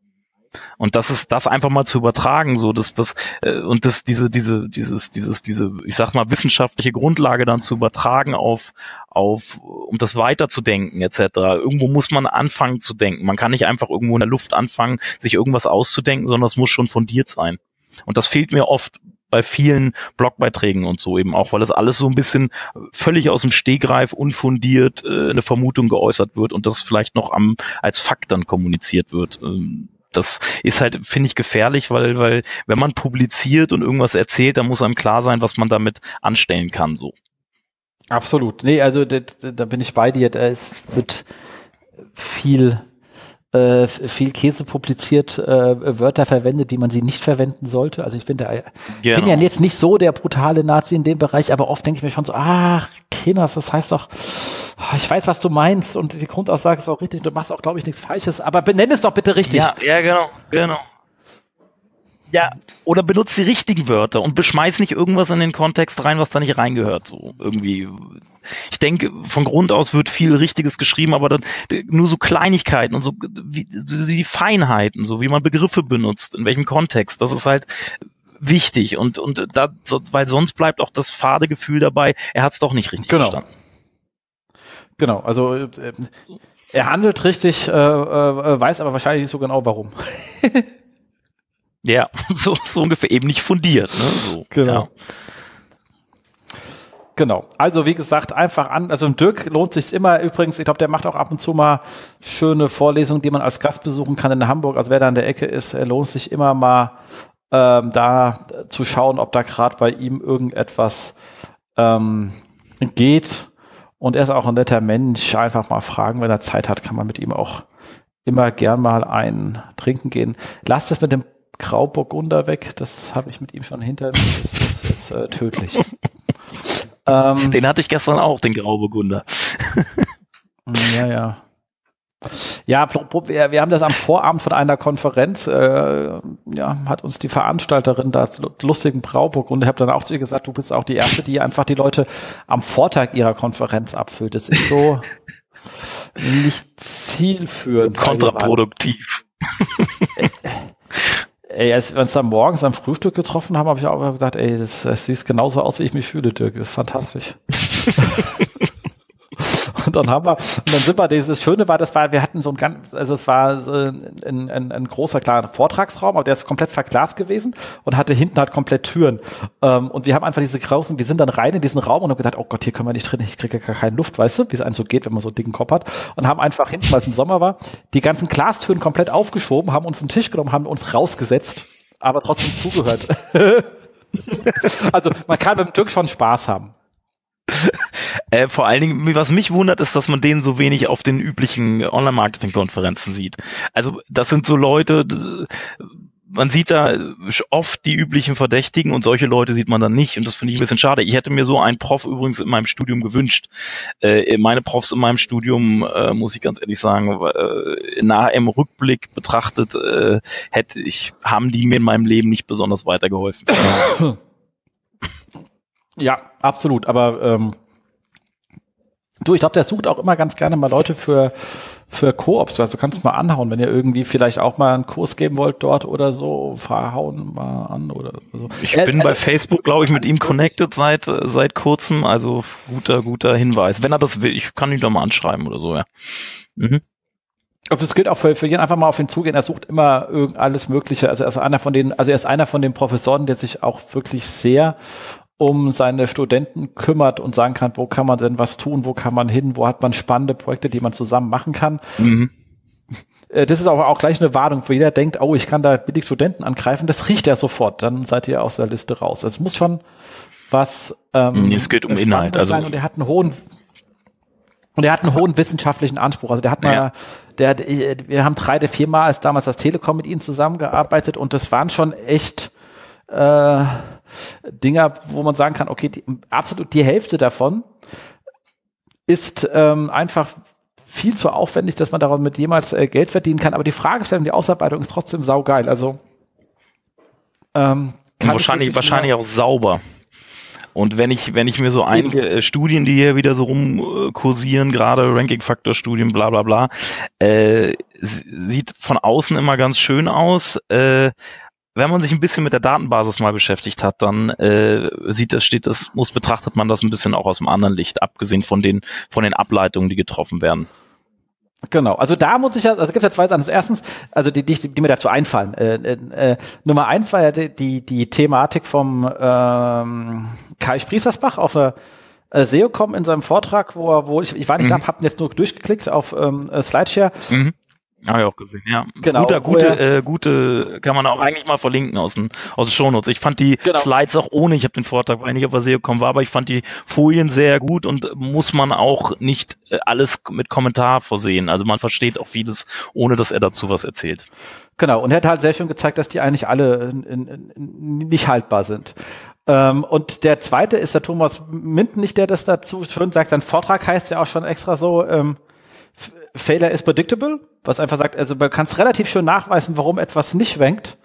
Und das ist das einfach mal zu übertragen, so dass das äh, und das diese diese dieses dieses diese ich sag mal wissenschaftliche Grundlage dann zu übertragen auf auf um das weiterzudenken etc. Irgendwo muss man anfangen zu denken. Man kann nicht einfach irgendwo in der Luft anfangen, sich irgendwas auszudenken, sondern es muss schon fundiert sein. Und das fehlt mir oft bei vielen Blogbeiträgen und so eben auch, weil das alles so ein bisschen völlig aus dem Stegreif unfundiert äh, eine Vermutung geäußert wird und das vielleicht noch am als Fakt dann kommuniziert wird. Ähm, das ist halt, finde ich, gefährlich, weil, weil, wenn man publiziert und irgendwas erzählt, dann muss einem klar sein, was man damit anstellen kann, so. Absolut. Nee, also da, da bin ich bei dir. Da ist, wird viel äh, viel Käse publiziert, äh, Wörter verwendet, die man sie nicht verwenden sollte. Also ich finde, äh, genau. bin ja jetzt nicht so der brutale Nazi in dem Bereich, aber oft denke ich mir schon so, ach, Kinders, das heißt doch, ich weiß, was du meinst und die Grundaussage ist auch richtig, du machst auch, glaube ich, nichts Falsches, aber benenn es doch bitte richtig. Ja, ja, genau, genau. Ja, oder benutzt die richtigen Wörter und beschmeiß nicht irgendwas in den Kontext rein, was da nicht reingehört. So irgendwie. Ich denke, von Grund aus wird viel Richtiges geschrieben, aber dann nur so Kleinigkeiten und so wie, die Feinheiten, so wie man Begriffe benutzt, in welchem Kontext. Das ist halt wichtig und und da, weil sonst bleibt auch das fade Gefühl dabei. Er hat es doch nicht richtig genau. verstanden. Genau, also äh, er handelt richtig, äh, äh, weiß aber wahrscheinlich nicht so genau warum. Ja, so, so ungefähr eben nicht fundiert. Ne? So, genau. Ja. Genau. Also wie gesagt, einfach an. Also Dirk lohnt sich immer. Übrigens, ich glaube, der macht auch ab und zu mal schöne Vorlesungen, die man als Gast besuchen kann in Hamburg. Also wer da in der Ecke ist, er lohnt sich immer mal ähm, da zu schauen, ob da gerade bei ihm irgendetwas ähm, geht. Und er ist auch ein netter Mensch. Einfach mal fragen, wenn er Zeit hat, kann man mit ihm auch immer gern mal ein trinken gehen. Lasst es mit dem Grauburgunder weg. Das habe ich mit ihm schon hinter mir. Das, das ist äh, tödlich. ähm, Den hatte ich gestern auch, den Grauburgunder. ja, ja. Ja, wir, wir haben das am Vorabend von einer Konferenz, äh, ja, hat uns die Veranstalterin da lustigen Brauburg und ich habe dann auch zu ihr gesagt, du bist auch die Erste, die einfach die Leute am Vortag ihrer Konferenz abfüllt. Das ist so nicht zielführend. Kontraproduktiv. Ey, als wir uns dann morgens am Frühstück getroffen haben, habe ich auch gedacht, ey, das, das sieht genauso aus, wie ich mich fühle, Dirk. Das ist fantastisch. Und dann haben wir, und dann sind wir, dieses Schöne war, das war, wir hatten so ein ganz, also es war so ein, ein, ein großer, klarer Vortragsraum, aber der ist komplett verglast gewesen und hatte hinten halt komplett Türen. Ähm, und wir haben einfach diese großen, wir sind dann rein in diesen Raum und haben gedacht, oh Gott, hier können wir nicht drin, ich kriege gar keine Luft, weißt du, wie es einem so geht, wenn man so einen dicken Kopf hat. Und haben einfach hinten, weil es im Sommer war, die ganzen Glastüren komplett aufgeschoben, haben uns einen Tisch genommen, haben uns rausgesetzt, aber trotzdem zugehört. also man kann mit dem Dirk schon Spaß haben. Äh, vor allen Dingen, was mich wundert, ist, dass man den so wenig auf den üblichen Online-Marketing-Konferenzen sieht. Also das sind so Leute, man sieht da oft die üblichen Verdächtigen und solche Leute sieht man dann nicht und das finde ich ein bisschen schade. Ich hätte mir so einen Prof übrigens in meinem Studium gewünscht. Äh, meine Profs in meinem Studium, äh, muss ich ganz ehrlich sagen, äh, nah im Rückblick betrachtet, äh, hätte ich, haben die mir in meinem Leben nicht besonders weitergeholfen. Ja, absolut. Aber ähm, du, ich glaube, der sucht auch immer ganz gerne mal Leute für für Koops. Also kannst du mal anhauen, wenn ihr irgendwie vielleicht auch mal einen Kurs geben wollt dort oder so, verhauen mal an oder so. Ich äh, bin äh, bei Facebook, glaube ich, mit ihm connected seit seit kurzem. Also guter guter Hinweis. Wenn er das will, ich kann ihn doch mal anschreiben oder so, ja. Mhm. Also es gilt auch für, für jeden einfach mal auf ihn zugehen. Er sucht immer irgend alles Mögliche. Also er ist einer von den, also er ist einer von den Professoren, der sich auch wirklich sehr um seine Studenten kümmert und sagen kann, wo kann man denn was tun, wo kann man hin, wo hat man spannende Projekte, die man zusammen machen kann. Mhm. Äh, das ist aber auch gleich eine Warnung, wo jeder denkt, oh, ich kann da billig Studenten angreifen, das riecht er sofort, dann seid ihr aus der Liste raus. Es muss schon was ähm, es geht um Inhalt, also sein und er hat einen hohen und er hat einen hohen wissenschaftlichen Anspruch. Also der hat mal, ja. der, wir haben drei, der viermal als damals das Telekom mit ihm zusammengearbeitet und das waren schon echt äh, Dinger, wo man sagen kann, okay, die, absolut die Hälfte davon ist ähm, einfach viel zu aufwendig, dass man daraus mit jemals äh, Geld verdienen kann. Aber die Fragestellung, die Ausarbeitung ist trotzdem saugeil. Also ähm, wahrscheinlich, wahrscheinlich auch sauber. Und wenn ich, wenn ich mir so einige äh, Studien, die hier wieder so rumkursieren, gerade Ranking-Faktor-Studien, bla bla bla, äh, sieht von außen immer ganz schön aus, äh, wenn man sich ein bisschen mit der Datenbasis mal beschäftigt hat, dann äh, sieht das, steht das, muss betrachtet man das ein bisschen auch aus dem anderen Licht, abgesehen von den, von den Ableitungen, die getroffen werden. Genau, also da muss ich ja, also gibt es ja zwei Sachen. Erstens, also die, die, die mir dazu einfallen. Äh, äh, äh, Nummer eins war ja die, die, die Thematik vom ähm, Kai Spriesersbach auf der äh, SEOCom in seinem Vortrag, wo er, wo ich, ich war nicht mhm. da, hab jetzt nur durchgeklickt auf ähm, äh, Slideshare. Mhm. Habe ich auch gesehen, ja. Genau, Guter, gute, äh, gute, kann man auch eigentlich mal verlinken aus den, aus den Shownotes. Ich fand die genau. Slides auch ohne, ich habe den Vortrag, weil ich nicht auf der SEO gekommen war, aber ich fand die Folien sehr gut und muss man auch nicht äh, alles mit Kommentar versehen. Also man versteht auch vieles, ohne dass er dazu was erzählt. Genau, und er hat halt sehr schön gezeigt, dass die eigentlich alle in, in, in, nicht haltbar sind. Ähm, und der zweite ist der Thomas Minden, nicht der das dazu schön sagt. Sein Vortrag heißt ja auch schon extra so, ähm, Failure is predictable, was einfach sagt, also du kannst relativ schön nachweisen, warum etwas nicht schwenkt.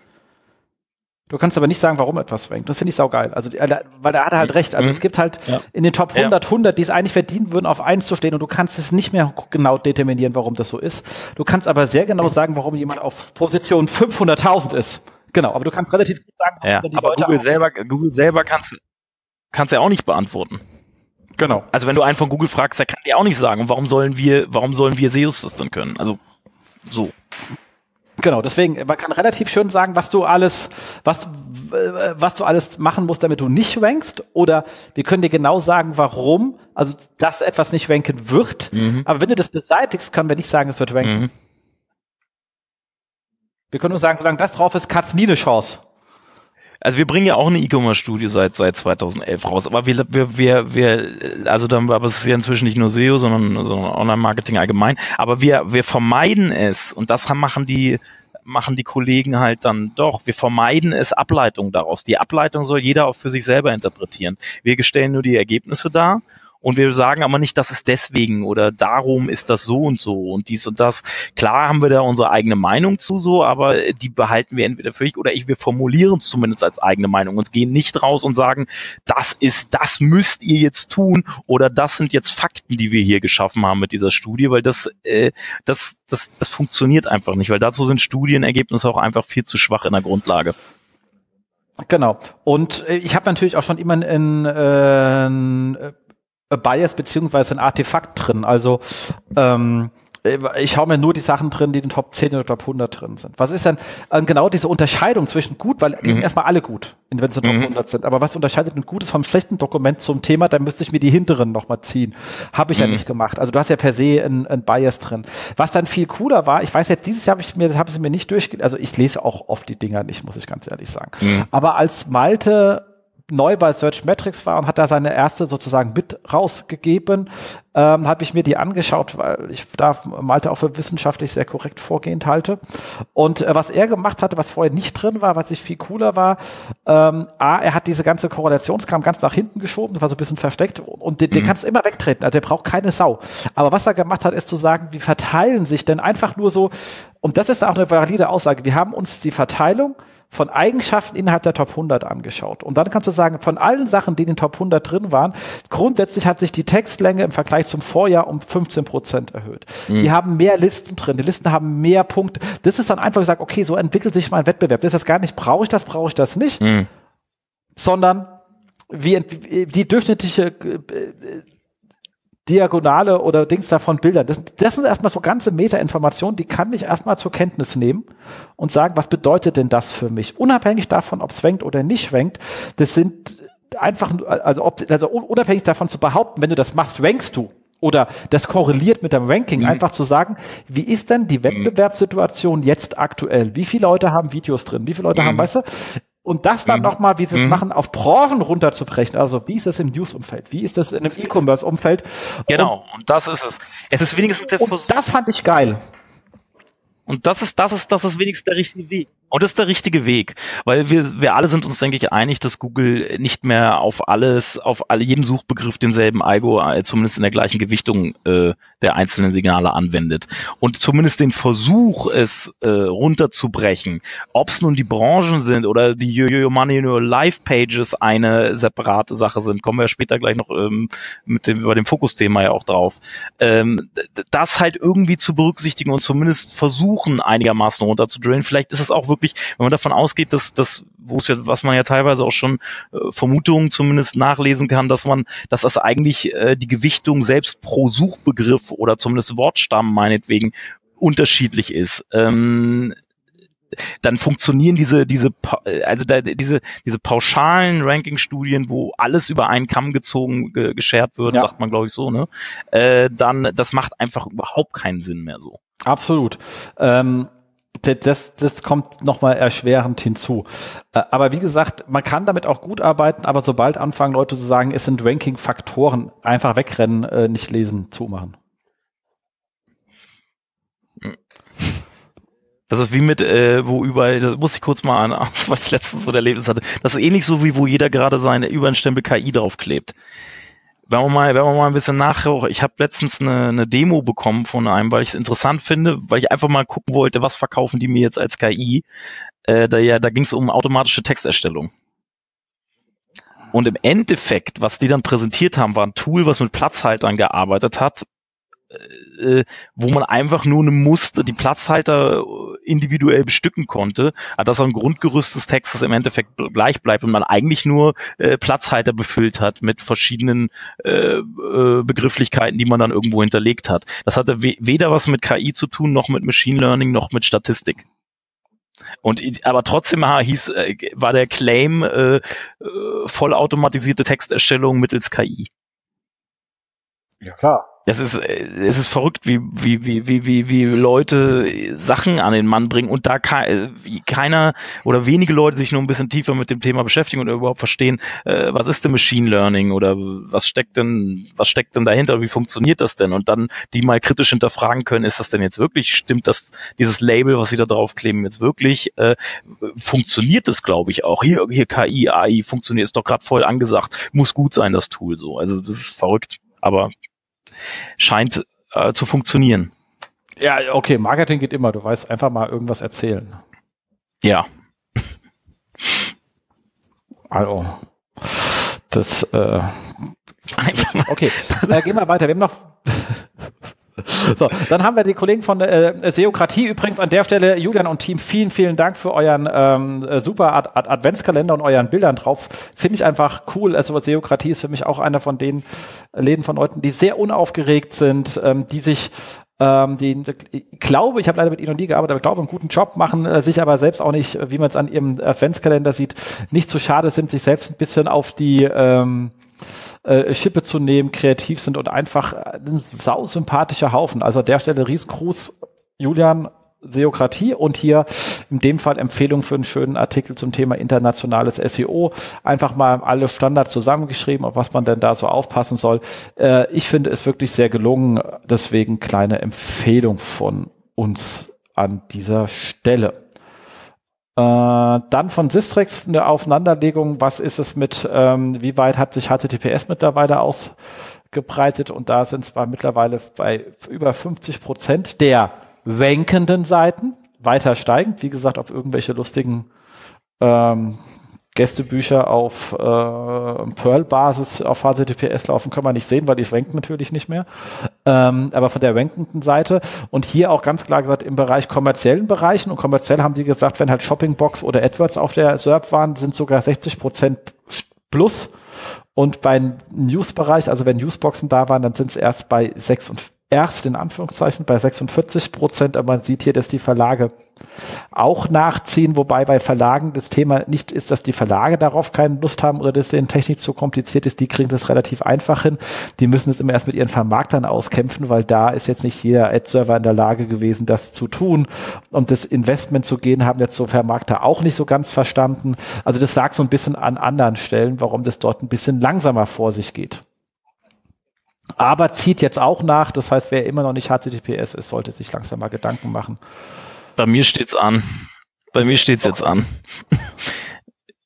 Du kannst aber nicht sagen, warum etwas schwenkt. Das finde ich saugeil. Also, weil da hat er halt recht. Also, mhm. es gibt halt ja. in den Top 100, ja. 100, die es eigentlich verdienen würden, auf eins zu stehen und du kannst es nicht mehr genau determinieren, warum das so ist. Du kannst aber sehr genau sagen, warum jemand auf Position 500.000 ist. Genau, aber du kannst relativ gut sagen, ja, aber Leute Google selber, Google selber kannst, kannst ja auch nicht beantworten. Genau. Also wenn du einen von Google fragst, der kann dir auch nicht sagen, warum sollen wir, warum sollen wir SEOs das dann können? Also so. Genau, deswegen, man kann relativ schön sagen, was du alles, was, äh, was du alles machen musst, damit du nicht rankst. Oder wir können dir genau sagen, warum, also dass etwas nicht ranken wird. Mhm. Aber wenn du das beseitigst, können wir nicht sagen, es wird ranken. Mhm. Wir können nur sagen, solange das drauf ist, hat es nie eine Chance. Also wir bringen ja auch eine E-Commerce-Studie seit seit 2011 raus, aber wir wir wir, wir also dann aber es ist ja inzwischen nicht nur SEO, sondern, sondern Online-Marketing allgemein, aber wir wir vermeiden es und das machen die machen die Kollegen halt dann doch. Wir vermeiden es Ableitungen daraus. Die Ableitung soll jeder auch für sich selber interpretieren. Wir stellen nur die Ergebnisse dar und wir sagen aber nicht, das ist deswegen oder darum ist das so und so und dies und das. Klar haben wir da unsere eigene Meinung zu so, aber die behalten wir entweder für sich oder ich, wir formulieren es zumindest als eigene Meinung und gehen nicht raus und sagen, das ist, das müsst ihr jetzt tun oder das sind jetzt Fakten, die wir hier geschaffen haben mit dieser Studie, weil das, äh, das, das, das funktioniert einfach nicht, weil dazu sind Studienergebnisse auch einfach viel zu schwach in der Grundlage. Genau. Und äh, ich habe natürlich auch schon immer ein, äh, Bias beziehungsweise ein Artefakt drin. Also ähm, ich schaue mir nur die Sachen drin, die in den Top 10 oder Top 100 drin sind. Was ist denn äh, genau diese Unterscheidung zwischen gut, weil die mhm. sind erstmal alle gut, wenn sie in Top mhm. 100 sind. Aber was unterscheidet ein gutes vom schlechten Dokument zum Thema? Da müsste ich mir die hinteren nochmal ziehen. Habe ich mhm. ja nicht gemacht. Also du hast ja per se ein, ein Bias drin. Was dann viel cooler war, ich weiß jetzt, dieses Jahr habe ich mir, das habe ich mir nicht durchgelesen. Also ich lese auch oft die Dinger nicht, muss ich ganz ehrlich sagen. Mhm. Aber als Malte neu bei Search Metrics war und hat da seine erste sozusagen Bit rausgegeben, ähm, habe ich mir die angeschaut, weil ich da Malte auch für wissenschaftlich sehr korrekt vorgehend halte. Und äh, was er gemacht hatte, was vorher nicht drin war, was ich viel cooler war, ähm, A, er hat diese ganze Korrelationskram ganz nach hinten geschoben, das war so ein bisschen versteckt und den, mhm. den kannst du immer wegtreten, also der braucht keine Sau. Aber was er gemacht hat, ist zu sagen, wie verteilen sich denn einfach nur so, und das ist auch eine valide Aussage, wir haben uns die Verteilung von Eigenschaften innerhalb der Top 100 angeschaut. Und dann kannst du sagen, von allen Sachen, die in den Top 100 drin waren, grundsätzlich hat sich die Textlänge im Vergleich zum Vorjahr um 15 Prozent erhöht. Mhm. Die haben mehr Listen drin, die Listen haben mehr Punkte. Das ist dann einfach gesagt, okay, so entwickelt sich mein Wettbewerb. Das ist das gar nicht, brauche ich das, brauche ich das nicht, mhm. sondern wie die durchschnittliche äh, Diagonale oder Dings davon Bildern. Das, das sind erstmal so ganze Meta-Informationen, die kann ich erstmal zur Kenntnis nehmen und sagen, was bedeutet denn das für mich? Unabhängig davon, ob es schwenkt oder nicht schwenkt, das sind einfach, also, ob, also unabhängig davon zu behaupten, wenn du das machst, rankst du. Oder das korreliert mit dem Ranking, mhm. einfach zu sagen, wie ist denn die mhm. Wettbewerbssituation jetzt aktuell? Wie viele Leute haben Videos drin? Wie viele Leute mhm. haben, weißt du, und das dann mhm. nochmal, wie sie es mhm. machen, auf Branchen runterzubrechen. Also wie ist das im News-Umfeld? Wie ist das in einem E-Commerce-Umfeld? Genau, und, und, das ist es. Es ist wenigstens der Versuch. Das fand ich geil. Und das ist, das ist, das ist wenigstens der richtige Weg. Und das ist der richtige Weg, weil wir, wir alle sind uns, denke ich, einig, dass Google nicht mehr auf alles, auf alle, jeden Suchbegriff denselben Algo, äh, zumindest in der gleichen Gewichtung äh, der einzelnen Signale anwendet. Und zumindest den Versuch, es äh, runterzubrechen, ob es nun die Branchen sind oder die Yo-Yo Money Your Live Pages eine separate Sache sind, kommen wir später gleich noch ähm, mit dem, bei dem Fokusthema ja auch drauf, ähm, das halt irgendwie zu berücksichtigen und zumindest versuchen, einigermaßen runterzudrillen. Vielleicht ist es auch wirklich wenn man davon ausgeht, dass das, wo es ja, was man ja teilweise auch schon äh, Vermutungen zumindest nachlesen kann, dass man, dass das eigentlich äh, die Gewichtung selbst pro Suchbegriff oder zumindest Wortstamm meinetwegen unterschiedlich ist. Ähm, dann funktionieren diese diese also da, diese diese pauschalen Ranking-Studien, wo alles über einen Kamm gezogen ge, geschert wird, ja. sagt man glaube ich so, ne? Äh, dann das macht einfach überhaupt keinen Sinn mehr so. Absolut. Ähm, das, das kommt nochmal erschwerend hinzu. Äh, aber wie gesagt, man kann damit auch gut arbeiten, aber sobald anfangen Leute zu sagen, es sind Ranking-Faktoren, einfach wegrennen, äh, nicht lesen, zumachen. Das ist wie mit, äh, wo überall, da muss ich kurz mal an, was ich letztens so Erlebnis hatte. Das ist ähnlich so wie, wo jeder gerade seine über einen Stempel KI draufklebt wenn man mal, wenn man mal ein bisschen nachhört, ich habe letztens eine, eine Demo bekommen von einem, weil ich es interessant finde, weil ich einfach mal gucken wollte, was verkaufen die mir jetzt als KI. Äh, da ja, da ging es um automatische Texterstellung. Und im Endeffekt, was die dann präsentiert haben, war ein Tool, was mit Platzhaltern gearbeitet hat, äh, wo man einfach nur eine Muster, die Platzhalter individuell bestücken konnte, dass ein Grundgerüst des Textes im Endeffekt gleich bleibt und man eigentlich nur äh, Platzhalter befüllt hat mit verschiedenen äh, äh, Begrifflichkeiten, die man dann irgendwo hinterlegt hat. Das hatte we weder was mit KI zu tun, noch mit Machine Learning, noch mit Statistik. Und aber trotzdem hieß, äh, war der Claim äh, äh, vollautomatisierte Texterstellung mittels KI. Ja klar. Es ist, es ist verrückt, wie, wie, wie, wie, wie, wie Leute Sachen an den Mann bringen und da keiner oder wenige Leute sich nur ein bisschen tiefer mit dem Thema beschäftigen oder überhaupt verstehen, äh, was ist denn Machine Learning oder was steckt denn, was steckt denn dahinter, wie funktioniert das denn? Und dann die mal kritisch hinterfragen können, ist das denn jetzt wirklich, stimmt das, dieses Label, was sie da draufkleben, jetzt wirklich, äh, funktioniert das, glaube ich, auch. Hier, hier KI, AI funktioniert, ist doch gerade voll angesagt, muss gut sein, das Tool so. Also das ist verrückt, aber scheint äh, zu funktionieren. Ja, okay, Marketing geht immer. Du weißt einfach mal irgendwas erzählen. Ja. Also, das, äh, okay, äh, gehen wir weiter. Wir haben noch so, dann haben wir die Kollegen von äh, Seokratie. Übrigens an der Stelle, Julian und Team, vielen, vielen Dank für euren ähm, äh, super Ad Ad Adventskalender und euren Bildern drauf. Finde ich einfach cool. Also Seokratie ist für mich auch einer von den Läden von Leuten, die sehr unaufgeregt sind, ähm, die sich ähm, die, ich glaube, ich habe leider mit ihnen noch nie gearbeitet, aber ich glaube, einen guten Job machen, äh, sich aber selbst auch nicht, wie man es an ihrem Adventskalender sieht, nicht zu schade sind, sich selbst ein bisschen auf die ähm, äh, Schippe zu nehmen, kreativ sind und einfach ein sausympathischer Haufen. Also an der Stelle Riesgruß, Julian, Seokratie und hier in dem Fall Empfehlung für einen schönen Artikel zum Thema internationales SEO. Einfach mal alle Standards zusammengeschrieben, auf was man denn da so aufpassen soll. Äh, ich finde es wirklich sehr gelungen, deswegen kleine Empfehlung von uns an dieser Stelle. Äh, dann von Sistrix eine Aufeinanderlegung, was ist es mit, ähm, wie weit hat sich HTTPS mittlerweile ausgebreitet? Und da sind zwar mittlerweile bei über 50 Prozent der wankenden Seiten weiter steigend, wie gesagt, auf irgendwelche lustigen ähm, Gästebücher auf äh, Perl-Basis auf HTTPS laufen, kann man nicht sehen, weil die ranken natürlich nicht mehr. Ähm, aber von der rankenden Seite und hier auch ganz klar gesagt im Bereich kommerziellen Bereichen und kommerziell haben sie gesagt, wenn halt Shoppingbox oder AdWords auf der SERP waren, sind sogar 60 Prozent plus. Und beim News-Bereich, also wenn Newsboxen da waren, dann sind es erst bei 6 und erst in Anführungszeichen bei 46 Prozent, aber man sieht hier, dass die Verlage auch nachziehen, wobei bei Verlagen das Thema nicht ist, dass die Verlage darauf keine Lust haben oder dass denen Technik zu kompliziert ist, die kriegen das relativ einfach hin. Die müssen es immer erst mit ihren Vermarktern auskämpfen, weil da ist jetzt nicht jeder Ad-Server in der Lage gewesen, das zu tun. Und das Investment zu gehen, haben jetzt so Vermarkter auch nicht so ganz verstanden. Also das lag so ein bisschen an anderen Stellen, warum das dort ein bisschen langsamer vor sich geht aber zieht jetzt auch nach. Das heißt, wer immer noch nicht HTTPS ist, sollte sich langsam mal Gedanken machen. Bei mir steht's an. Bei mir steht's jetzt an.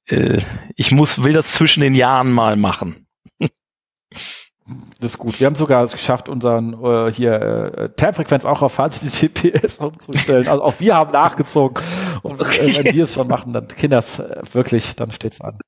Äh, ich muss, will das zwischen den Jahren mal machen. Das ist gut. Wir haben sogar es geschafft, unseren äh, hier äh, Termfrequenz auch auf HTTPS umzustellen. Also auch wir haben nachgezogen. Und äh, wenn wir es schon machen, dann Kinders äh, wirklich, dann steht's an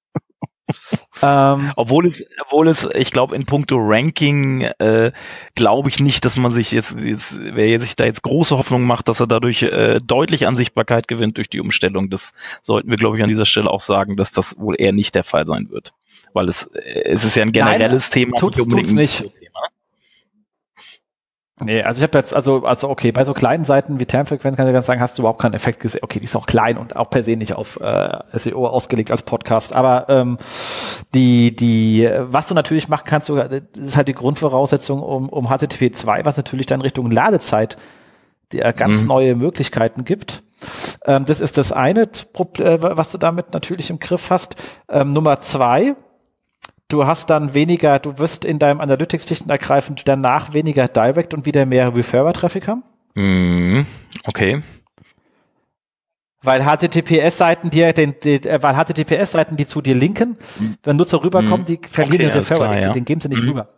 ähm, obwohl es, obwohl es, ich glaube, in puncto Ranking äh, glaube ich nicht, dass man sich jetzt, jetzt, wer sich da jetzt große Hoffnung macht, dass er dadurch äh, deutlich an Sichtbarkeit gewinnt durch die Umstellung. Das sollten wir, glaube ich, an dieser Stelle auch sagen, dass das wohl eher nicht der Fall sein wird. Weil es, es ist ja ein generelles Nein, Thema. Tut's, tut's nicht. Nee, also ich habe jetzt, also, also okay, bei so kleinen Seiten wie Termfrequenz kann ich ganz sagen, hast du überhaupt keinen Effekt gesehen. Okay, die ist auch klein und auch per se nicht auf äh, SEO ausgelegt als Podcast. Aber ähm, die, die, was du natürlich machen kannst, du, das ist halt die Grundvoraussetzung um, um HTTP 2, was natürlich dann Richtung Ladezeit dir ganz mhm. neue Möglichkeiten gibt. Ähm, das ist das eine, äh, was du damit natürlich im Griff hast. Ähm, Nummer zwei, du hast dann weniger, du wirst in deinem Analytics schlicht und ergreifend danach weniger Direct und wieder mehr Referrer-Traffic haben. Mm, okay. Weil HTTPS-Seiten dir, den, den, äh, weil HTTPS-Seiten, die zu dir linken, wenn Nutzer rüberkommen, mm. die verlieren okay, den Referrer, klar, ja. den geben sie nicht mm. rüber.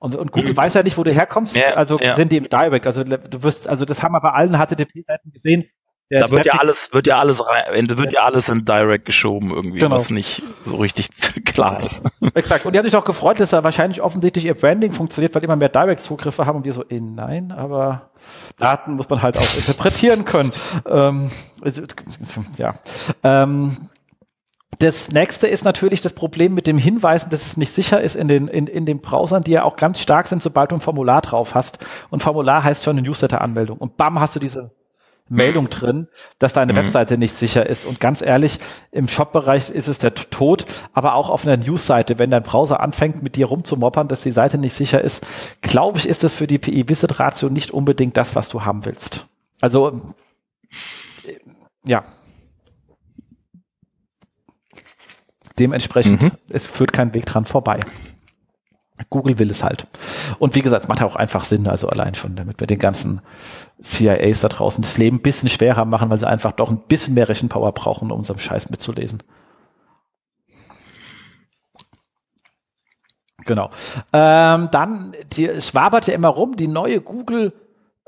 Und, und Google mm. weiß ja nicht, wo du herkommst, ja, also ja. sind die im Direct. Also du wirst, also das haben wir bei allen HTTP-Seiten gesehen, der da wird ja alles, wird ja alles rein, wird ja alles in Direct geschoben irgendwie, genau. was nicht so richtig klar ist. Exakt. Und die haben sich auch gefreut, dass da wahrscheinlich offensichtlich ihr Branding funktioniert, weil immer mehr Direct-Zugriffe haben und wir so, eh, nein, aber Daten muss man halt auch interpretieren können. Ähm, ja. Ähm, das nächste ist natürlich das Problem mit dem Hinweisen, dass es nicht sicher ist in den, in, in den Browsern, die ja auch ganz stark sind, sobald du ein Formular drauf hast. Und Formular heißt schon eine Newsletter-Anmeldung. Und bam, hast du diese Meldung drin, dass deine Mhm. Webseite nicht sicher ist. Und ganz ehrlich, im Shop-Bereich ist es der Tod, aber auch auf einer News-Seite, wenn dein Browser anfängt, mit dir rumzumoppern, dass die Seite nicht sicher ist, glaube ich, ist das für die PI-Visit-Ratio nicht unbedingt das, was du haben willst. Also, äh, ja. Dementsprechend, Mhm. es führt kein Weg dran vorbei. Google will es halt. Und wie gesagt, macht auch einfach Sinn, also allein schon, damit wir den ganzen CIAs da draußen das Leben ein bisschen schwerer machen, weil sie einfach doch ein bisschen mehr Rechenpower brauchen, um unserem Scheiß mitzulesen. Genau. Ähm, dann, die, es wabert ja immer rum, die neue Google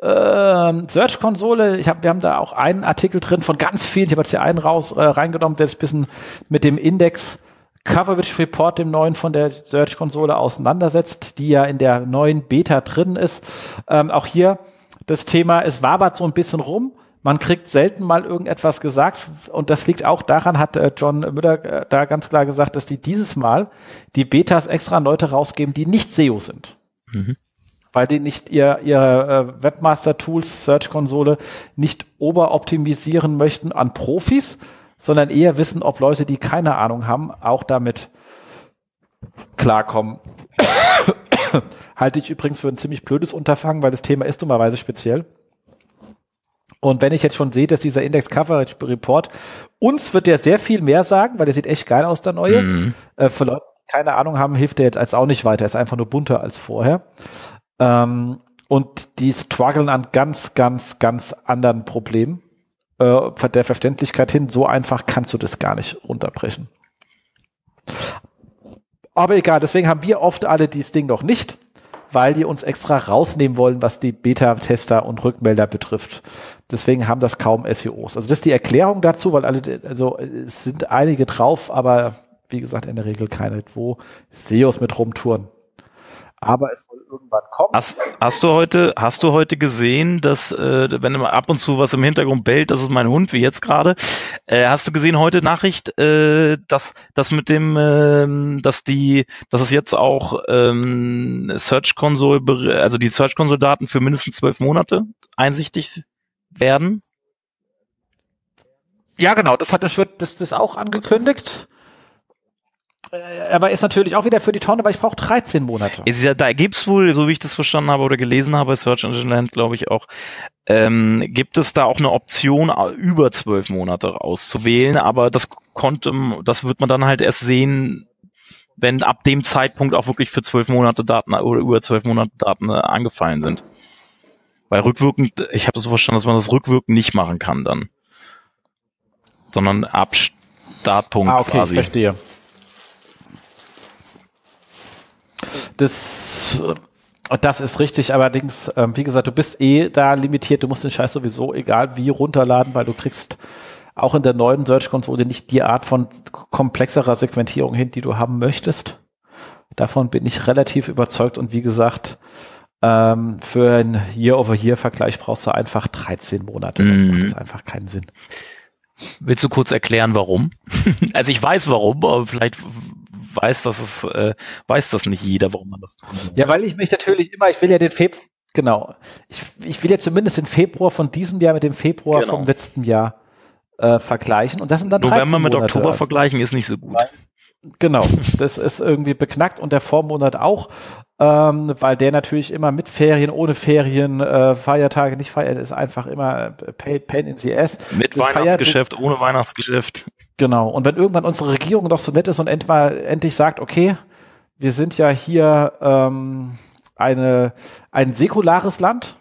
ähm, Search-Konsole. Ich hab, wir haben da auch einen Artikel drin von ganz vielen. Ich habe jetzt hier einen raus äh, reingenommen, der sich ein bisschen mit dem Index Coverage Report, dem neuen von der Search-Konsole auseinandersetzt, die ja in der neuen Beta drin ist. Ähm, auch hier das Thema, es wabert so ein bisschen rum. Man kriegt selten mal irgendetwas gesagt und das liegt auch daran, hat äh, John Müller äh, da ganz klar gesagt, dass die dieses Mal die Betas extra an Leute rausgeben, die nicht SEO sind. Mhm. Weil die nicht ihr, ihre äh, Webmaster-Tools, Search-Konsole nicht oberoptimisieren möchten an Profis, sondern eher wissen, ob Leute, die keine Ahnung haben, auch damit klarkommen. Halte ich übrigens für ein ziemlich blödes Unterfangen, weil das Thema ist dummerweise speziell. Und wenn ich jetzt schon sehe, dass dieser Index Coverage Report uns wird der sehr viel mehr sagen, weil der sieht echt geil aus, der neue. Mhm. Äh, für Leute, die keine Ahnung haben, hilft der jetzt als auch nicht weiter. Ist einfach nur bunter als vorher. Ähm, und die strugglen an ganz, ganz, ganz anderen Problemen. Äh, der Verständlichkeit hin, so einfach kannst du das gar nicht runterbrechen. Aber egal, deswegen haben wir oft alle dieses Ding noch nicht, weil die uns extra rausnehmen wollen, was die Beta-Tester und Rückmelder betrifft. Deswegen haben das kaum SEOs. Also das ist die Erklärung dazu, weil alle, also es sind einige drauf, aber wie gesagt, in der Regel keine, wo SEOs mit rumtouren. Aber es soll irgendwann kommen. Hast, hast du heute, hast du heute gesehen, dass äh, wenn immer ab und zu was im Hintergrund bellt, das ist mein Hund, wie jetzt gerade. Äh, hast du gesehen heute Nachricht, äh, dass das mit dem, ähm, dass die, dass es jetzt auch ähm, Search Console, also die Search Console Daten für mindestens zwölf Monate einsichtig werden? Ja, genau, das hat das wird das, das auch angekündigt. Äh, Aber ist natürlich auch wieder für die Tonne, weil ich brauche 13 Monate. Ist ja, da gibt's wohl, so wie ich das verstanden habe oder gelesen habe, bei Search Engine Land, glaube ich auch, ähm, gibt es da auch eine Option, über zwölf Monate auszuwählen, aber das konnte, das wird man dann halt erst sehen, wenn ab dem Zeitpunkt auch wirklich für zwölf Monate Daten oder über zwölf Monate Daten äh, angefallen sind. Weil rückwirkend, ich habe das so verstanden, dass man das rückwirkend nicht machen kann dann. Sondern ab Startpunkt Ah, okay, ich quasi. verstehe. Das, äh, das ist richtig, allerdings, ähm, wie gesagt, du bist eh da limitiert, du musst den Scheiß sowieso egal wie runterladen, weil du kriegst auch in der neuen Search-Konsole nicht die Art von komplexerer Segmentierung hin, die du haben möchtest. Davon bin ich relativ überzeugt und wie gesagt, ähm, für einen Year-over-Year-Vergleich brauchst du einfach 13 Monate, sonst Mhm. macht das einfach keinen Sinn. Willst du kurz erklären, warum? also ich weiß warum, aber vielleicht weiß das es, äh, weiß das nicht jeder, warum man das tut. Ja, weil ich mich natürlich immer, ich will ja den Februar, genau, ich, ich will ja zumindest den Februar von diesem Jahr mit dem Februar Genau. vom letzten Jahr äh, vergleichen. Und das sind dann 13 November mit Monate. Oktober vergleichen ist nicht so gut. Genau, das ist irgendwie beknackt und der Vormonat auch, ähm, weil der natürlich immer mit Ferien, ohne Ferien, äh, Feiertage, nicht Feiertage, ist einfach immer äh, pain, pain in the ass. Mit Das Weihnachtsgeschäft, ohne Weihnachtsgeschäft. Genau. Und wenn irgendwann unsere Regierung doch so nett ist und endlich sagt, okay, wir sind ja hier ähm, eine, ein säkulares Land.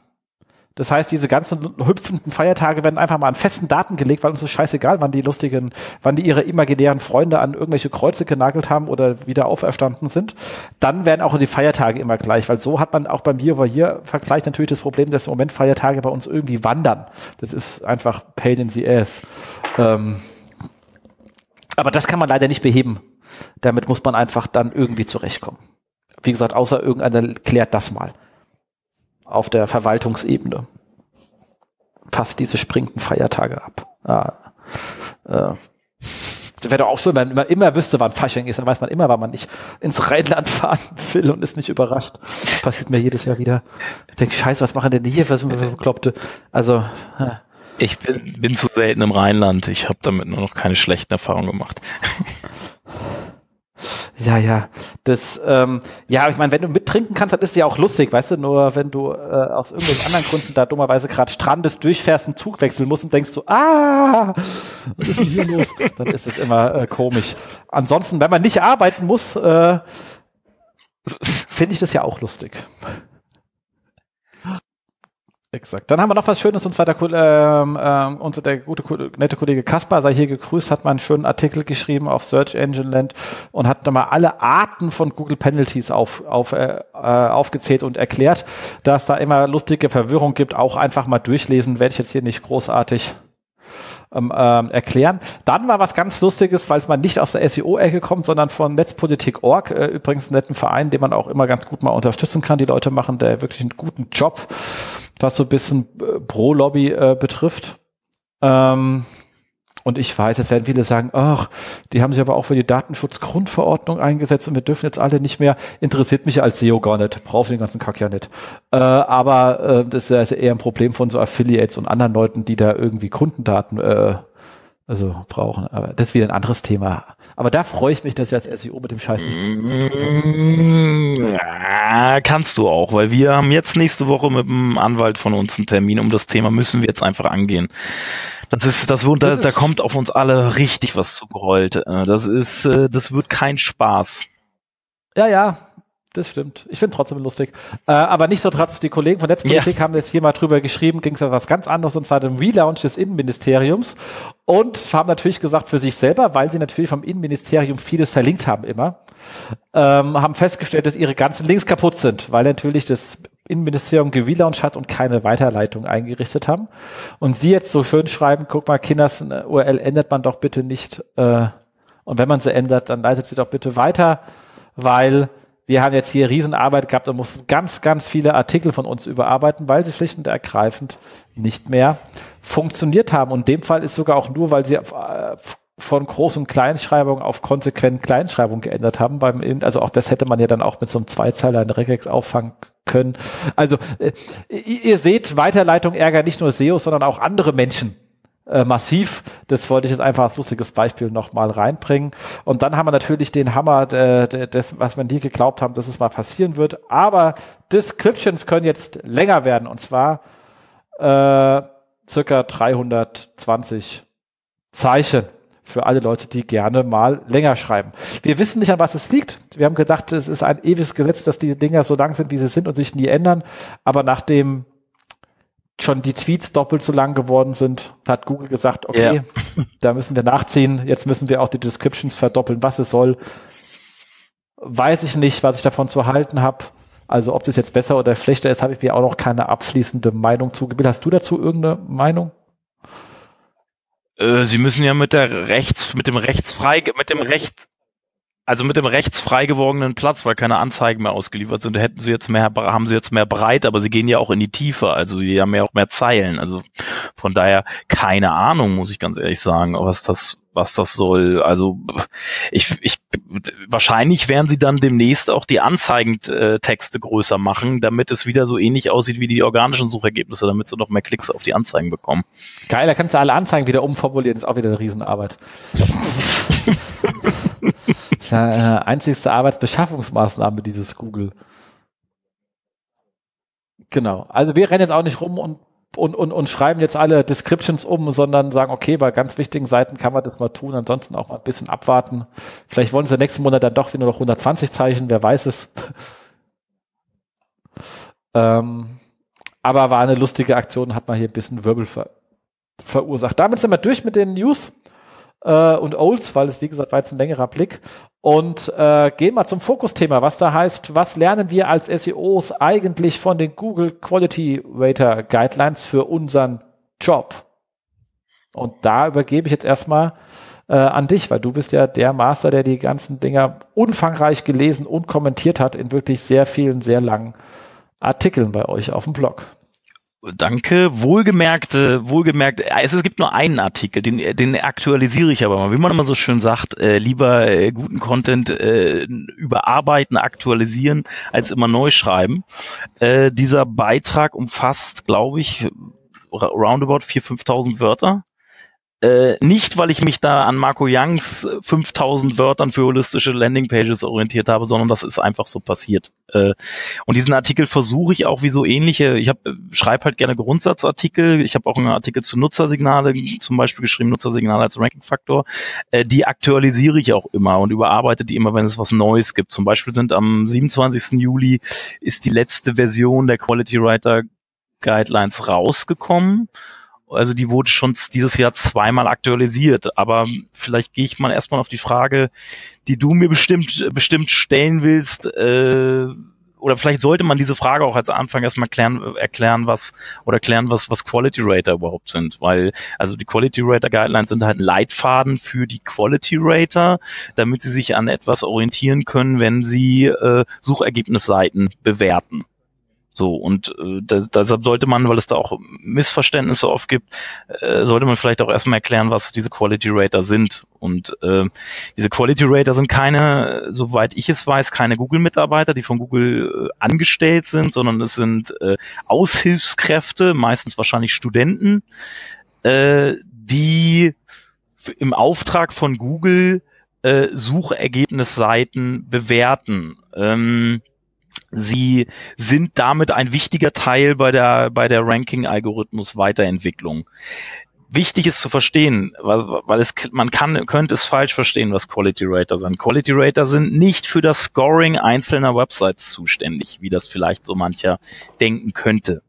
Das heißt, diese ganzen hüpfenden Feiertage werden einfach mal an festen Daten gelegt, weil uns ist scheißegal, wann die lustigen, wann die ihre imaginären Freunde an irgendwelche Kreuze genagelt haben oder wieder auferstanden sind. Dann werden auch die Feiertage immer gleich, weil so hat man auch beim Year-over-Year-Vergleich natürlich das Problem, dass im Moment Feiertage bei uns irgendwie wandern. Das ist einfach pain in the ass. Ähm, aber das kann man leider nicht beheben. Damit muss man einfach dann irgendwie zurechtkommen. Wie gesagt, außer irgendeiner klärt das mal. Auf der Verwaltungsebene. Passt diese springenden Feiertage ab. Ah, äh, wäre doch auch schön, wenn man immer, immer wüsste, wann Fasching ist. Dann weiß man immer, wann man nicht ins Rheinland fahren will und ist nicht überrascht. Das passiert mir jedes Jahr wieder. Ich denke, scheiße, was machen denn hier? Was sind wir für Bekloppte? Also, äh, Ich bin, bin zu selten im Rheinland. Ich habe damit nur noch keine schlechten Erfahrungen gemacht. Ja, ja. Das, ähm, ja, ich meine, wenn du mittrinken kannst, dann ist es ja auch lustig, weißt du, nur wenn du äh, aus irgendwelchen anderen Gründen da dummerweise gerade strandest, durchfährst, einen Zug wechseln musst und denkst so, ah, was ist denn hier los? Dann ist es immer äh, komisch. Ansonsten, wenn man nicht arbeiten muss, äh, finde ich das ja auch lustig. Exakt. Dann haben wir noch was Schönes, und zwar der, ähm, ähm, unser, der gute, nette Kollege Kaspar sei hier gegrüßt, hat mal einen schönen Artikel geschrieben auf Search Engine Land und hat nochmal alle Arten von Google Penalties auf, auf, äh, äh, aufgezählt und erklärt, dass da immer lustige Verwirrung gibt. Auch einfach mal durchlesen, werde ich jetzt hier nicht großartig ähm, ähm, erklären. Dann war was ganz Lustiges, weil es mal nicht aus der SEO-Ecke kommt, sondern von Netzpolitik.org, äh, übrigens einen netten Verein, den man auch immer ganz gut mal unterstützen kann. Die Leute machen da wirklich einen guten Job was so ein bisschen äh, Pro-Lobby äh, betrifft. Ähm, und ich weiß, jetzt werden viele sagen, ach, die haben sich aber auch für die Datenschutzgrundverordnung eingesetzt und wir dürfen jetzt alle nicht mehr. Interessiert mich als SEO gar nicht. Brauchst den ganzen Kack ja nicht. Äh, aber äh, das ist also eher ein Problem von so Affiliates und anderen Leuten, die da irgendwie Kundendaten äh, also brauchen. Aber das ist wieder ein anderes Thema. Aber da freue ich mich, dass ich als SEO mit dem Scheiß nichts zu tun habe. Ja, kannst du auch, weil wir haben jetzt nächste Woche mit dem Anwalt von uns einen Termin um das Thema, müssen wir jetzt einfach angehen. Das ist, das wird, da, da kommt auf uns alle richtig was zugerollt. Äh, das ist, äh, das wird kein Spaß. Ja, ja, das stimmt. Ich finde trotzdem lustig. Äh, aber nichtsdestotrotz, die Kollegen von Netzpolitik ja. haben jetzt hier mal drüber geschrieben, ging es ja was ganz anderes, und zwar den Relaunch des Innenministeriums. Und haben natürlich gesagt für sich selber, weil sie natürlich vom Innenministerium vieles verlinkt haben immer, ähm, haben festgestellt, dass ihre ganzen Links kaputt sind, weil natürlich das Innenministerium gelauncht hat und keine Weiterleitung eingerichtet haben. Und sie jetzt so schön schreiben, guck mal, Kinders URL ändert man doch bitte nicht. Äh, und wenn man sie ändert, dann leitet sie doch bitte weiter, weil wir haben jetzt hier Riesenarbeit gehabt und mussten ganz, ganz viele Artikel von uns überarbeiten, weil sie schlicht und ergreifend nicht mehr funktioniert haben. Und in dem Fall ist sogar auch nur, weil sie äh, von Groß- und Kleinschreibung auf konsequent Kleinschreibung geändert haben. Beim, also auch das hätte man ja dann auch mit so einem Zweizeiler in Regex auffangen können. Also äh, ihr seht, Weiterleitung ärgert nicht nur SEO, sondern auch andere Menschen äh, massiv. Das wollte ich jetzt einfach als lustiges Beispiel nochmal reinbringen. Und dann haben wir natürlich den Hammer, äh, des, was wir nie geglaubt haben, dass es mal passieren wird. Aber Descriptions können jetzt länger werden und zwar äh, circa 320 Zeichen für alle Leute, die gerne mal länger schreiben. Wir wissen nicht, an was es liegt. Wir haben gedacht, es ist ein ewiges Gesetz, dass die Dinger so lang sind, wie sie sind und sich nie ändern. Aber nachdem schon die Tweets doppelt so lang geworden sind, hat Google gesagt, okay, ja. da müssen wir nachziehen, jetzt müssen wir auch die Descriptions verdoppeln, was es soll. Weiß ich nicht, was ich davon zu halten habe. Also ob das jetzt besser oder schlechter ist, habe ich mir auch noch keine abschließende Meinung zugebildet. Hast du dazu irgendeine Meinung? Äh, Sie müssen ja mit der rechts, mit dem rechtsfrei, mit dem rechts, also mit dem rechts frei gewordenen Platz, weil keine Anzeigen mehr ausgeliefert sind, hätten sie jetzt mehr, haben sie jetzt mehr breit, aber sie gehen ja auch in die Tiefe, also die haben ja auch mehr Zeilen. Also von daher keine Ahnung, muss ich ganz ehrlich sagen, was das, was das soll. Also ich, ich wahrscheinlich werden sie dann demnächst auch die Anzeigentexte größer machen, damit es wieder so ähnlich aussieht wie die organischen Suchergebnisse, damit sie noch mehr Klicks auf die Anzeigen bekommen. Geil, da kannst du alle Anzeigen wieder umformulieren, ist auch wieder eine Riesenarbeit. ist ja eine einzigste Arbeitsbeschaffungsmaßnahme, dieses Google. Genau. Also wir rennen jetzt auch nicht rum und, und, und, und schreiben jetzt alle Descriptions um, sondern sagen, okay, bei ganz wichtigen Seiten kann man das mal tun, ansonsten auch mal ein bisschen abwarten. Vielleicht wollen sie nächsten Monat dann doch wieder noch 120 Zeichen, wer weiß es. ähm, aber war eine lustige Aktion, hat man hier ein bisschen Wirbel ver verursacht. Damit sind wir durch mit den News äh, und Olds, weil es wie gesagt war jetzt ein längerer Blick. Und äh, gehen mal zum Fokusthema, was da heißt, was lernen wir als SEOs eigentlich von den Google Quality Rater Guidelines für unseren Job? Und da übergebe ich jetzt erstmal äh, an dich, weil du bist ja der Master, der die ganzen Dinger umfangreich gelesen und kommentiert hat in wirklich sehr vielen, sehr langen Artikeln bei euch auf dem Blog. Danke. Wohlgemerkt, äh, wohlgemerkt, äh, es, es gibt nur einen Artikel, den, den aktualisiere ich aber mal. Wie man immer so schön sagt, äh, lieber äh, guten Content äh, überarbeiten, aktualisieren, als immer neu schreiben. Äh, dieser Beitrag umfasst, glaube ich, roundabout 4.000, 5.000 Wörter. Äh, nicht, weil ich mich da an Marco Youngs 5000 Wörtern für holistische Landingpages orientiert habe, sondern das ist einfach so passiert. Äh, und diesen Artikel versuche ich auch wie so ähnliche, ich habe schreibe halt gerne Grundsatzartikel, ich habe auch einen Artikel zu Nutzersignale, zum Beispiel geschrieben Nutzersignale als Ranking-Faktor, äh, die aktualisiere ich auch immer und überarbeite die immer, wenn es was Neues gibt. Zum Beispiel sind am 27. Juli ist die letzte Version der Quality Writer Guidelines rausgekommen also die wurde schon dieses Jahr zweimal aktualisiert. Aber vielleicht gehe ich mal erstmal auf die Frage, die du mir bestimmt, bestimmt stellen willst. Äh, oder vielleicht sollte man diese Frage auch als Anfang erstmal klären, erklären, was oder erklären, was, was Quality Rater überhaupt sind. Weil, also die Quality Rater Guidelines sind halt ein Leitfaden für die Quality Rater, damit sie sich an etwas orientieren können, wenn sie äh, Suchergebnisseiten bewerten. So, und äh, deshalb sollte man, weil es da auch Missverständnisse oft gibt, äh, sollte man vielleicht auch erstmal erklären, was diese Quality Rater sind. Und äh, diese Quality Rater sind keine, soweit ich es weiß, keine Google-Mitarbeiter, die von Google äh, angestellt sind, sondern es sind äh, Aushilfskräfte, meistens wahrscheinlich Studenten, äh, die im Auftrag von Google äh, Suchergebnisseiten bewerten. Ähm, Sie sind damit ein wichtiger Teil bei der, bei der Ranking-Algorithmus Weiterentwicklung. Wichtig ist zu verstehen, weil, weil es, man kann, könnte es falsch verstehen, was Quality Rater sind. Quality Rater sind nicht für das Scoring einzelner Websites zuständig, wie das vielleicht so mancher denken könnte.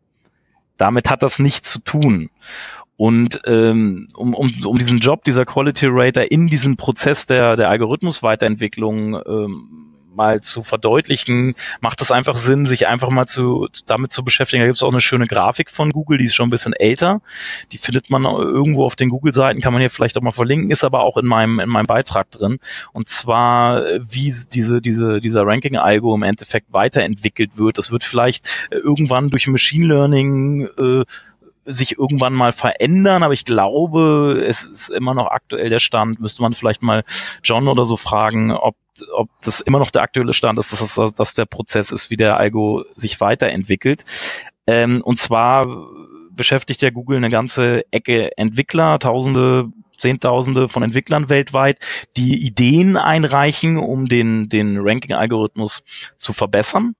Damit hat das nichts zu tun. Und ähm, um, um, um diesen Job dieser Quality Rater in diesem Prozess der, der Algorithmus-Weiterentwicklung ähm, mal zu verdeutlichen, macht es einfach Sinn, sich einfach mal zu, damit zu beschäftigen. Da gibt es auch eine schöne Grafik von Google, die ist schon ein bisschen älter. Die findet man irgendwo auf den Google-Seiten, kann man hier vielleicht auch mal verlinken, ist aber auch in meinem, in meinem Beitrag drin. Und zwar, wie diese, diese, dieser Ranking-Algo im Endeffekt weiterentwickelt wird. Das wird vielleicht irgendwann durch Machine Learning äh, sich irgendwann mal verändern, aber ich glaube, es ist immer noch aktuell der Stand. Müsste man vielleicht mal John oder so fragen, ob ob das immer noch der aktuelle Stand ist, dass, das, dass der Prozess ist, wie der Algo sich weiterentwickelt. Ähm, und zwar beschäftigt ja Google eine ganze Ecke Entwickler, Tausende, Zehntausende von Entwicklern weltweit, die Ideen einreichen, um den, den Ranking-Algorithmus zu verbessern.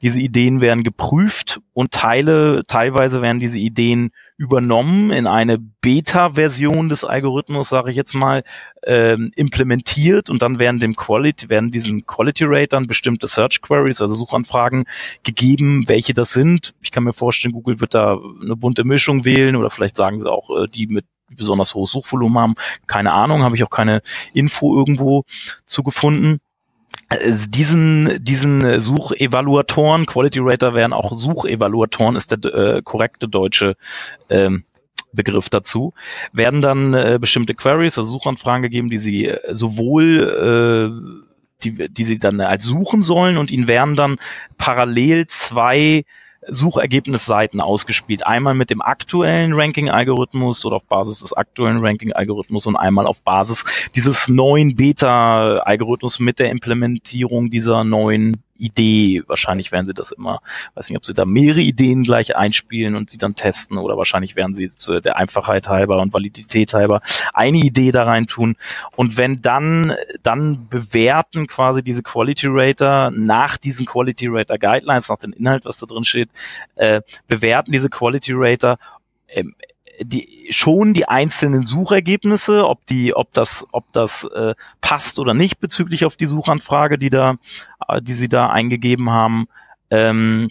Diese Ideen werden geprüft und Teile, teilweise werden diese Ideen übernommen in eine Beta-Version des Algorithmus, sage ich jetzt mal, ähm, implementiert und dann werden dem Quality, werden diesen Quality Ratern bestimmte Search Queries, also Suchanfragen gegeben, welche das sind. Ich kann mir vorstellen, Google wird da eine bunte Mischung wählen oder vielleicht sagen sie auch, äh, die mit besonders hohes Suchvolumen haben. Keine Ahnung, habe ich auch keine Info irgendwo zu gefunden. Äh, diesen, diesen Suchevaluatoren, Quality Rater wären auch Suchevaluatoren, ist der äh, korrekte deutsche ähm, Begriff dazu, werden dann äh, bestimmte Queries, also Suchanfragen gegeben, die sie äh, sowohl äh, die, die sie dann als suchen sollen und ihnen werden dann parallel zwei Suchergebnisseiten ausgespielt. Einmal mit dem aktuellen Ranking-Algorithmus oder auf Basis des aktuellen Ranking-Algorithmus und einmal auf Basis dieses neuen Beta-Algorithmus mit der Implementierung dieser neuen Idee. Wahrscheinlich werden sie das immer, weiß nicht, ob sie da mehrere Ideen gleich einspielen und sie dann testen oder wahrscheinlich werden sie zu der Einfachheit halber und Validität halber eine Idee da rein tun. Und wenn dann, dann bewerten quasi diese Quality Rater nach diesen Quality Rater Guidelines, nach dem Inhalt, was da drin steht, äh, bewerten diese Quality Rater ähm, die schon die einzelnen Suchergebnisse, ob die, ob das, ob das äh, passt oder nicht bezüglich auf die Suchanfrage, die da, äh, die sie da eingegeben haben. Ähm,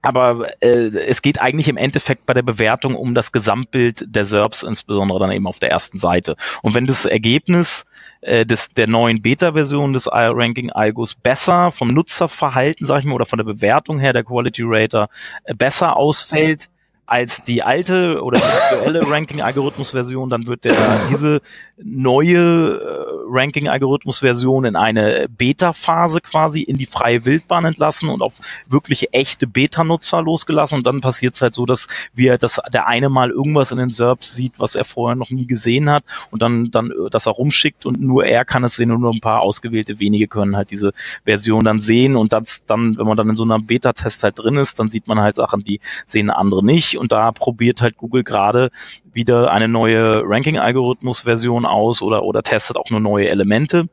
aber äh, es geht eigentlich im Endeffekt bei der Bewertung um das Gesamtbild der SERPs, insbesondere dann eben auf der ersten Seite. Und wenn das Ergebnis äh, des, der neuen Beta-Version des Ranking-Algos besser vom Nutzerverhalten, sag ich mal, oder von der Bewertung her der Quality Rater äh, besser ausfällt, als die alte oder die aktuelle Ranking-Algorithmus-Version, dann wird der diese neue Ranking-Algorithmus-Version in eine Beta-Phase quasi in die freie Wildbahn entlassen und auf wirklich echte Beta-Nutzer losgelassen. Und dann passiert es halt so, dass wir, dass der eine mal irgendwas in den SERPs sieht, was er vorher noch nie gesehen hat und dann, dann, dass er rumschickt und nur er kann es sehen und nur ein paar ausgewählte wenige können halt diese Version dann sehen und das dann, wenn man dann in so einer Beta-Test halt drin ist, dann sieht man halt Sachen, die sehen andere nicht und da probiert halt Google gerade wieder eine neue Ranking-Algorithmus-Version aus oder, oder testet auch nur neue Elemente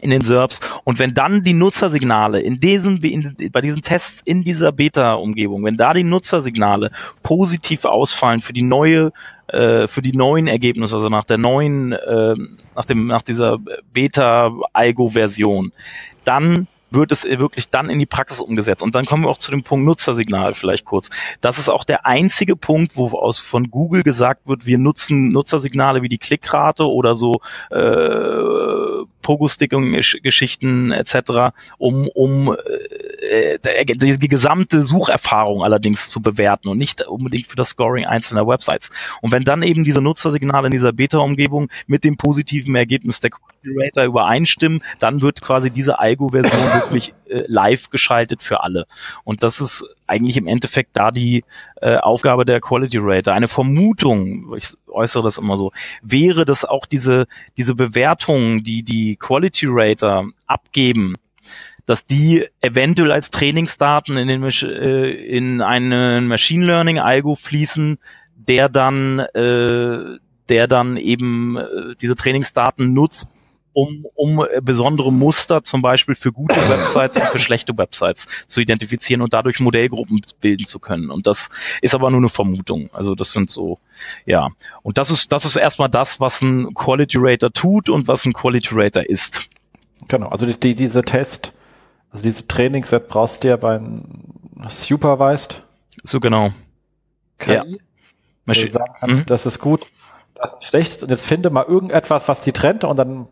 in den SERPs. Und wenn dann die Nutzersignale in diesem, in, bei diesen Tests in dieser Beta-Umgebung, wenn da die Nutzersignale positiv ausfallen für die neue, äh, für die neuen Ergebnisse, also nach der neuen, äh, nach dem, nach dieser Beta-Algo-Version, dann wird es wirklich dann in die Praxis umgesetzt. Und dann kommen wir auch zu dem Punkt Nutzersignal vielleicht kurz. Das ist auch der einzige Punkt, wo aus von Google gesagt wird, wir nutzen Nutzersignale wie die Klickrate oder so äh, Pogo-Sticking-Geschichten etc., um, um äh, die, die gesamte Sucherfahrung allerdings zu bewerten und nicht unbedingt für das Scoring einzelner Websites. Und wenn dann eben diese Nutzersignale in dieser Beta-Umgebung mit dem positiven Ergebnis der Curator übereinstimmen, dann wird quasi diese Algo-Version wirklich äh, live geschaltet für alle. Und das ist eigentlich im Endeffekt da die äh, Aufgabe der Quality Rater. Eine Vermutung, ich äußere das immer so, wäre, dass auch diese, diese Bewertungen, die die Quality Rater abgeben, dass die eventuell als Trainingsdaten in, den, äh, in einen Machine Learning Algo fließen, der dann, äh, der dann eben äh, diese Trainingsdaten nutzt, um, um besondere Muster zum Beispiel für gute Websites und für schlechte Websites zu identifizieren und dadurch Modellgruppen bilden zu können. Und das ist aber nur eine Vermutung. Also das sind so, ja. Und das ist, das ist erstmal das, was ein Quality Rater tut und was ein Quality Rater ist. Genau, also die, diese Test, also diese Trainingsset brauchst du ja beim Supervised. So genau. KI, ja. Wo du sagen kannst, mhm. das ist gut das ist schlecht und jetzt finde mal irgendetwas, was die trennt und dann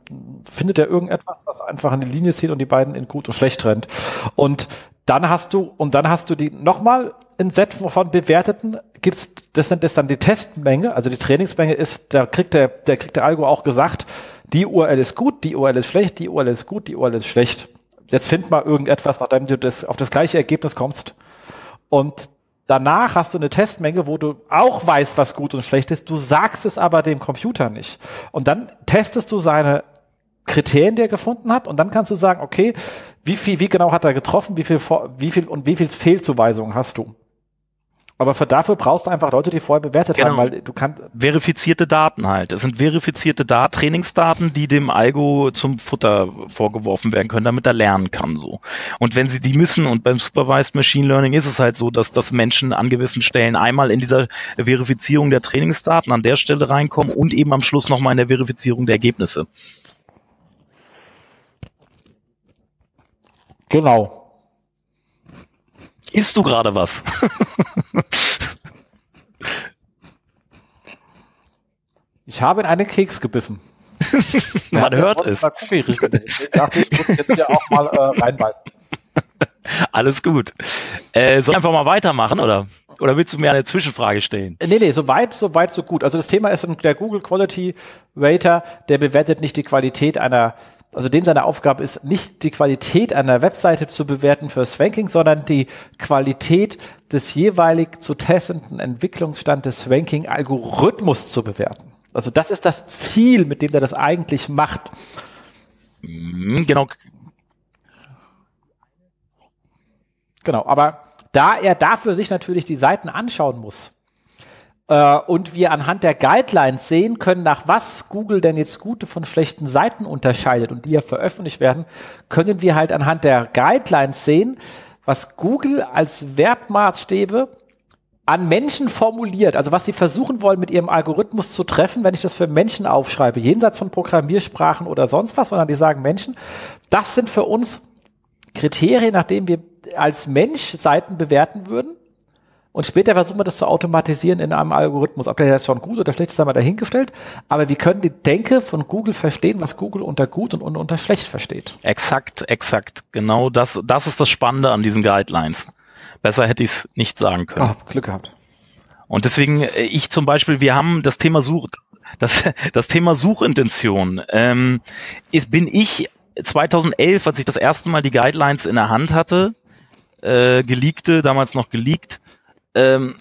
findet er irgendetwas, was einfach eine Linie zieht und die beiden in gut und schlecht trennt. Und dann hast du, und dann hast du die nochmal ein Set von bewerteten, gibt's, das nennt es dann die Testmenge, also die Trainingsmenge ist, da kriegt der, der kriegt der Algo auch gesagt, die URL ist gut, die URL ist schlecht, die URL ist gut, die URL ist schlecht. Jetzt find mal irgendetwas, nachdem du das, auf das gleiche Ergebnis kommst. Und Danach hast du eine Testmenge, wo du auch weißt, was gut und schlecht ist. Du sagst es aber dem Computer nicht. Und dann testest du seine Kriterien, die er gefunden hat. Und dann kannst du sagen, okay, wie viel, wie genau hat er getroffen? Wie viel, wie viel und wie viel Fehlzuweisungen hast du? Aber für dafür brauchst du einfach Leute, die vorher bewertet genau. haben, weil du kannst. Verifizierte Daten halt. Es sind verifizierte da Trainingsdaten, die dem Algo zum Futter vorgeworfen werden können, damit er lernen kann, so. Und wenn sie die müssen, und beim Supervised Machine Learning ist es halt so, dass, dass Menschen an gewissen Stellen einmal in dieser Verifizierung der Trainingsdaten an der Stelle reinkommen und eben am Schluss nochmal in der Verifizierung der Ergebnisse. Genau. Isst du gerade was? ich habe in einen Keks gebissen. Man hört es. Ich dachte, ich muss jetzt hier auch mal äh, reinbeißen. Alles gut. Äh, soll ich einfach mal weitermachen, oder? Oder willst du mir eine Zwischenfrage stellen? Nee, nee, so weit, so weit, so gut. Also das Thema ist der Google Quality Rater, der bewertet nicht die Qualität einer also dem seine Aufgabe ist, nicht die Qualität einer Webseite zu bewerten fürs Ranking, sondern die Qualität des jeweilig zu testenden Entwicklungsstand des Ranking-Algorithmus zu bewerten. Also das ist das Ziel, mit dem er das eigentlich macht. Mhm, genau. Genau, aber da er dafür sich natürlich die Seiten anschauen muss, und wir anhand der Guidelines sehen können, nach was Google denn jetzt gute von schlechten Seiten unterscheidet und die ja veröffentlicht werden, können wir halt anhand der Guidelines sehen, was Google als Wertmaßstäbe an Menschen formuliert, also was sie versuchen wollen mit ihrem Algorithmus zu treffen, wenn ich das für Menschen aufschreibe, jenseits von Programmiersprachen oder sonst was, sondern die sagen Menschen, das sind für uns Kriterien, nach denen wir als Mensch Seiten bewerten würden. Und später versuchen wir das zu automatisieren in einem Algorithmus. Ob der jetzt schon gut oder schlecht ist, haben wir dahingestellt. Aber wir können die Denke von Google verstehen, was Google unter gut und unter schlecht versteht. Exakt, exakt. Genau das, das ist das Spannende an diesen Guidelines. Besser hätte ich es nicht sagen können. Oh, Glück gehabt. Und deswegen, äh, ich zum Beispiel, wir haben das Thema Suche, das, das Thema Suchintention. Ähm, ist, bin ich 2011, als ich das erste Mal die Guidelines in der Hand hatte, äh, geleakte, damals noch geleakt, ähm,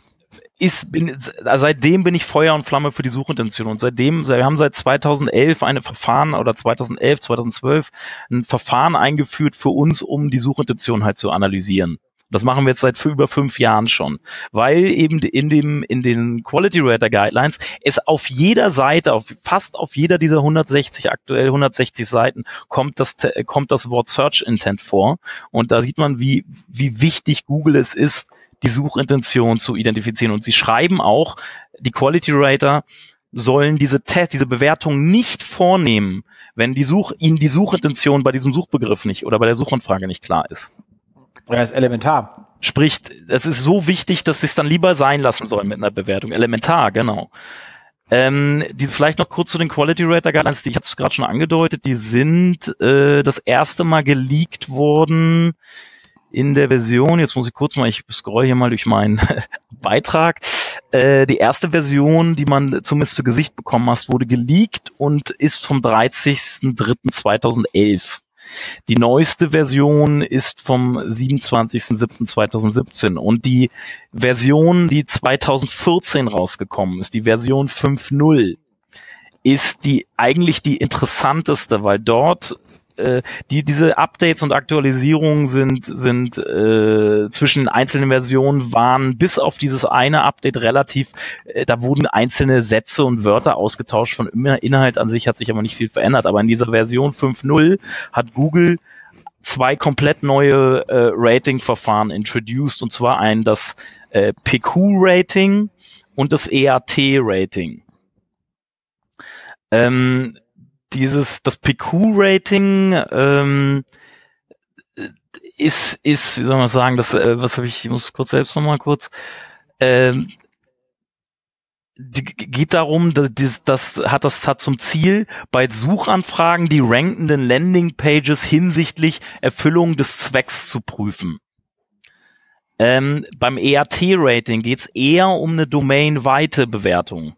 ist, bin, seitdem bin ich Feuer und Flamme für die Suchintention. Und seitdem, wir haben seit 2011 eine Verfahren oder 2011, 2012 ein Verfahren eingeführt für uns, um die Suchintention halt zu analysieren. Das machen wir jetzt seit über fünf Jahren schon, weil eben in dem in den Quality Rater Guidelines es auf jeder Seite, auf fast auf jeder dieser 160 aktuell 160 Seiten kommt das kommt das Wort Search Intent vor. Und da sieht man, wie wie wichtig Google es ist, die Suchintention zu identifizieren. Und sie schreiben auch, die Quality Rater sollen diese Test, diese Bewertung nicht vornehmen, wenn die Such, ihnen die Suchintention bei diesem Suchbegriff nicht oder bei der Suchanfrage nicht klar ist. Ja, ist elementar. Sprich, es ist so wichtig, dass sie es dann lieber sein lassen sollen mit einer Bewertung. Elementar, genau. Ähm, die, vielleicht noch kurz zu den Quality Rater Guidelines, die ich hatte es gerade schon angedeutet, die sind äh, das erste Mal geleakt worden in der Version, jetzt muss ich kurz mal, ich scroll hier mal durch meinen Beitrag, äh, die erste Version, die man zumindest zu Gesicht bekommen hast, wurde geleakt und ist vom 30.03.2011. Die neueste Version ist vom 27.07.2017 und die Version, die 2014 rausgekommen ist, die Version 5.0, ist die eigentlich die interessanteste, weil dort äh, die diese Updates und Aktualisierungen sind sind äh, zwischen einzelnen Versionen waren bis auf dieses eine Update relativ äh, da wurden einzelne Sätze und Wörter ausgetauscht von Inhalt an sich hat sich aber nicht viel verändert aber in dieser Version 5.0 hat Google zwei komplett neue äh, Rating-Verfahren introduced und zwar ein das äh, PQ-Rating und das EAT-Rating. Ähm, dieses, das PQ-Rating ähm, ist, ist, wie soll man sagen, das, äh, was habe ich, ich muss kurz selbst nochmal kurz, ähm, die, geht darum, das, das hat das hat zum Ziel, bei Suchanfragen die rankenden Landingpages hinsichtlich Erfüllung des Zwecks zu prüfen. Ähm, beim EAT-Rating geht es eher um eine domainweite Bewertung,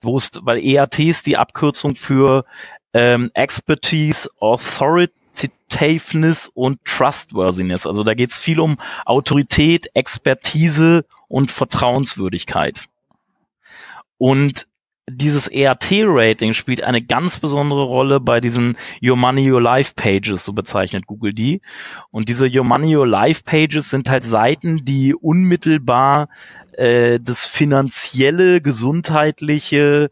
wo es, weil EAT ist die Abkürzung für ähm, Expertise, Authoritativeness und Trustworthiness. Also da geht es viel um Autorität, Expertise und Vertrauenswürdigkeit. Und dieses ERT-Rating spielt eine ganz besondere Rolle bei diesen Your Money, Your Life Pages, so bezeichnet Google die. Und diese Your Money, Your Life Pages sind halt Seiten, die unmittelbar äh, das finanzielle, gesundheitliche,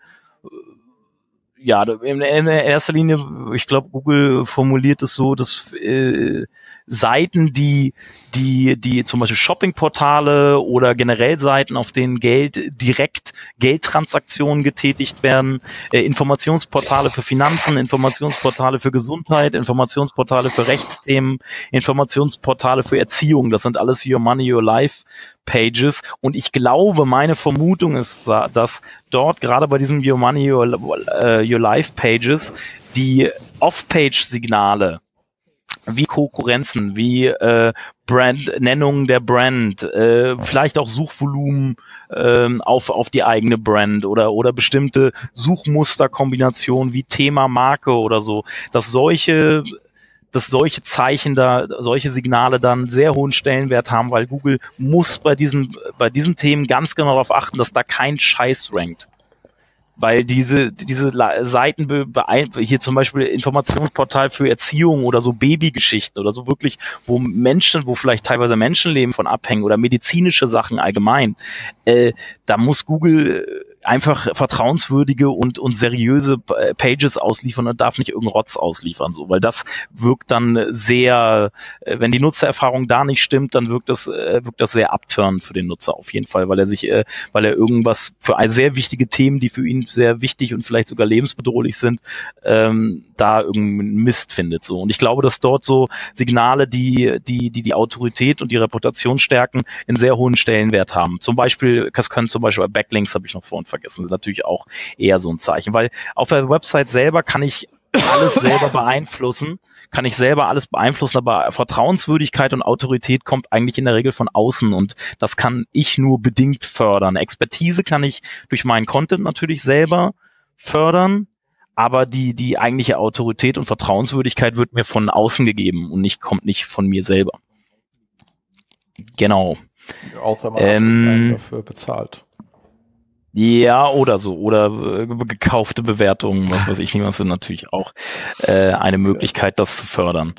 ja, in, erster Linie, ich glaube, Google formuliert es so, dass äh, Seiten, die, die, die zum Beispiel Shoppingportale oder generell Seiten, auf denen Geld direkt Geldtransaktionen getätigt werden, äh, Informationsportale für Finanzen, Informationsportale für Gesundheit, Informationsportale für Rechtsthemen, Informationsportale für Erziehung. Das sind alles Your Money, Your Life Pages. Und ich glaube, meine Vermutung ist, dass dort gerade bei diesen Your Money, Your, uh, Your Life Pages die Off-Page-Signale wie Konkurrenzen, wie äh, Brand, Nennung der Brand, äh, vielleicht auch Suchvolumen ähm, auf, auf die eigene Brand oder, oder bestimmte Suchmusterkombinationen wie Thema Marke oder so, dass solche dass solche Zeichen da, solche Signale dann sehr hohen Stellenwert haben, weil Google muss bei diesen, bei diesen Themen ganz genau darauf achten, dass da kein Scheiß rankt weil diese diese Seiten hier zum Beispiel Informationsportal für Erziehung oder so Babygeschichten oder so wirklich, wo Menschen, wo vielleicht teilweise Menschenleben von abhängen oder medizinische Sachen allgemein, äh, da muss Google einfach vertrauenswürdige und, und seriöse äh, Pages ausliefern und darf nicht irgendeinen Rotz ausliefern, so, weil das wirkt dann sehr, äh, wenn die Nutzererfahrung da nicht stimmt, dann wirkt das, äh, wirkt das sehr abtörend für den Nutzer auf jeden Fall, weil er sich, weil er irgendwas für sehr wichtige Themen, die für ihn sehr wichtig und vielleicht sogar lebensbedrohlich sind, ähm, da irgendeinen Mist findet, so. Und ich glaube, dass dort so Signale, die, die, die die Autorität und die Reputation stärken, in sehr hohen Stellenwert haben. Zum Beispiel, das können zum Beispiel bei Backlinks, habe ich noch vorhin vergessen. Das ist natürlich auch eher so ein Zeichen, weil auf der Website selber kann ich alles selber beeinflussen, kann ich selber alles beeinflussen, aber Vertrauenswürdigkeit und Autorität kommt eigentlich in der Regel von außen und das kann ich nur bedingt fördern. Expertise kann ich durch meinen Content natürlich selber fördern, aber die, die eigentliche Autorität und Vertrauenswürdigkeit wird mir von außen gegeben und nicht, kommt nicht von mir selber. Genau. Außer man ähm, dafür bezahlt. Ja, oder so. Oder äh, gekaufte Bewertungen, was weiß ich was sind natürlich auch äh, eine Möglichkeit, das zu fördern.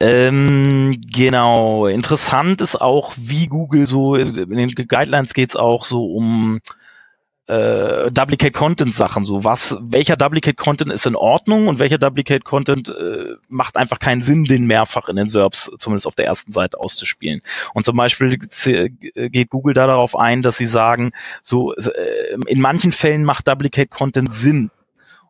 Ähm, genau. Interessant ist auch, wie Google so, in den Guidelines geht's auch so um äh, Duplicate Content Sachen so was welcher Duplicate Content ist in Ordnung und welcher Duplicate Content äh, macht einfach keinen Sinn den mehrfach in den SERPs zumindest auf der ersten Seite auszuspielen und zum Beispiel geht Google da darauf ein dass sie sagen so äh, in manchen Fällen macht Duplicate Content Sinn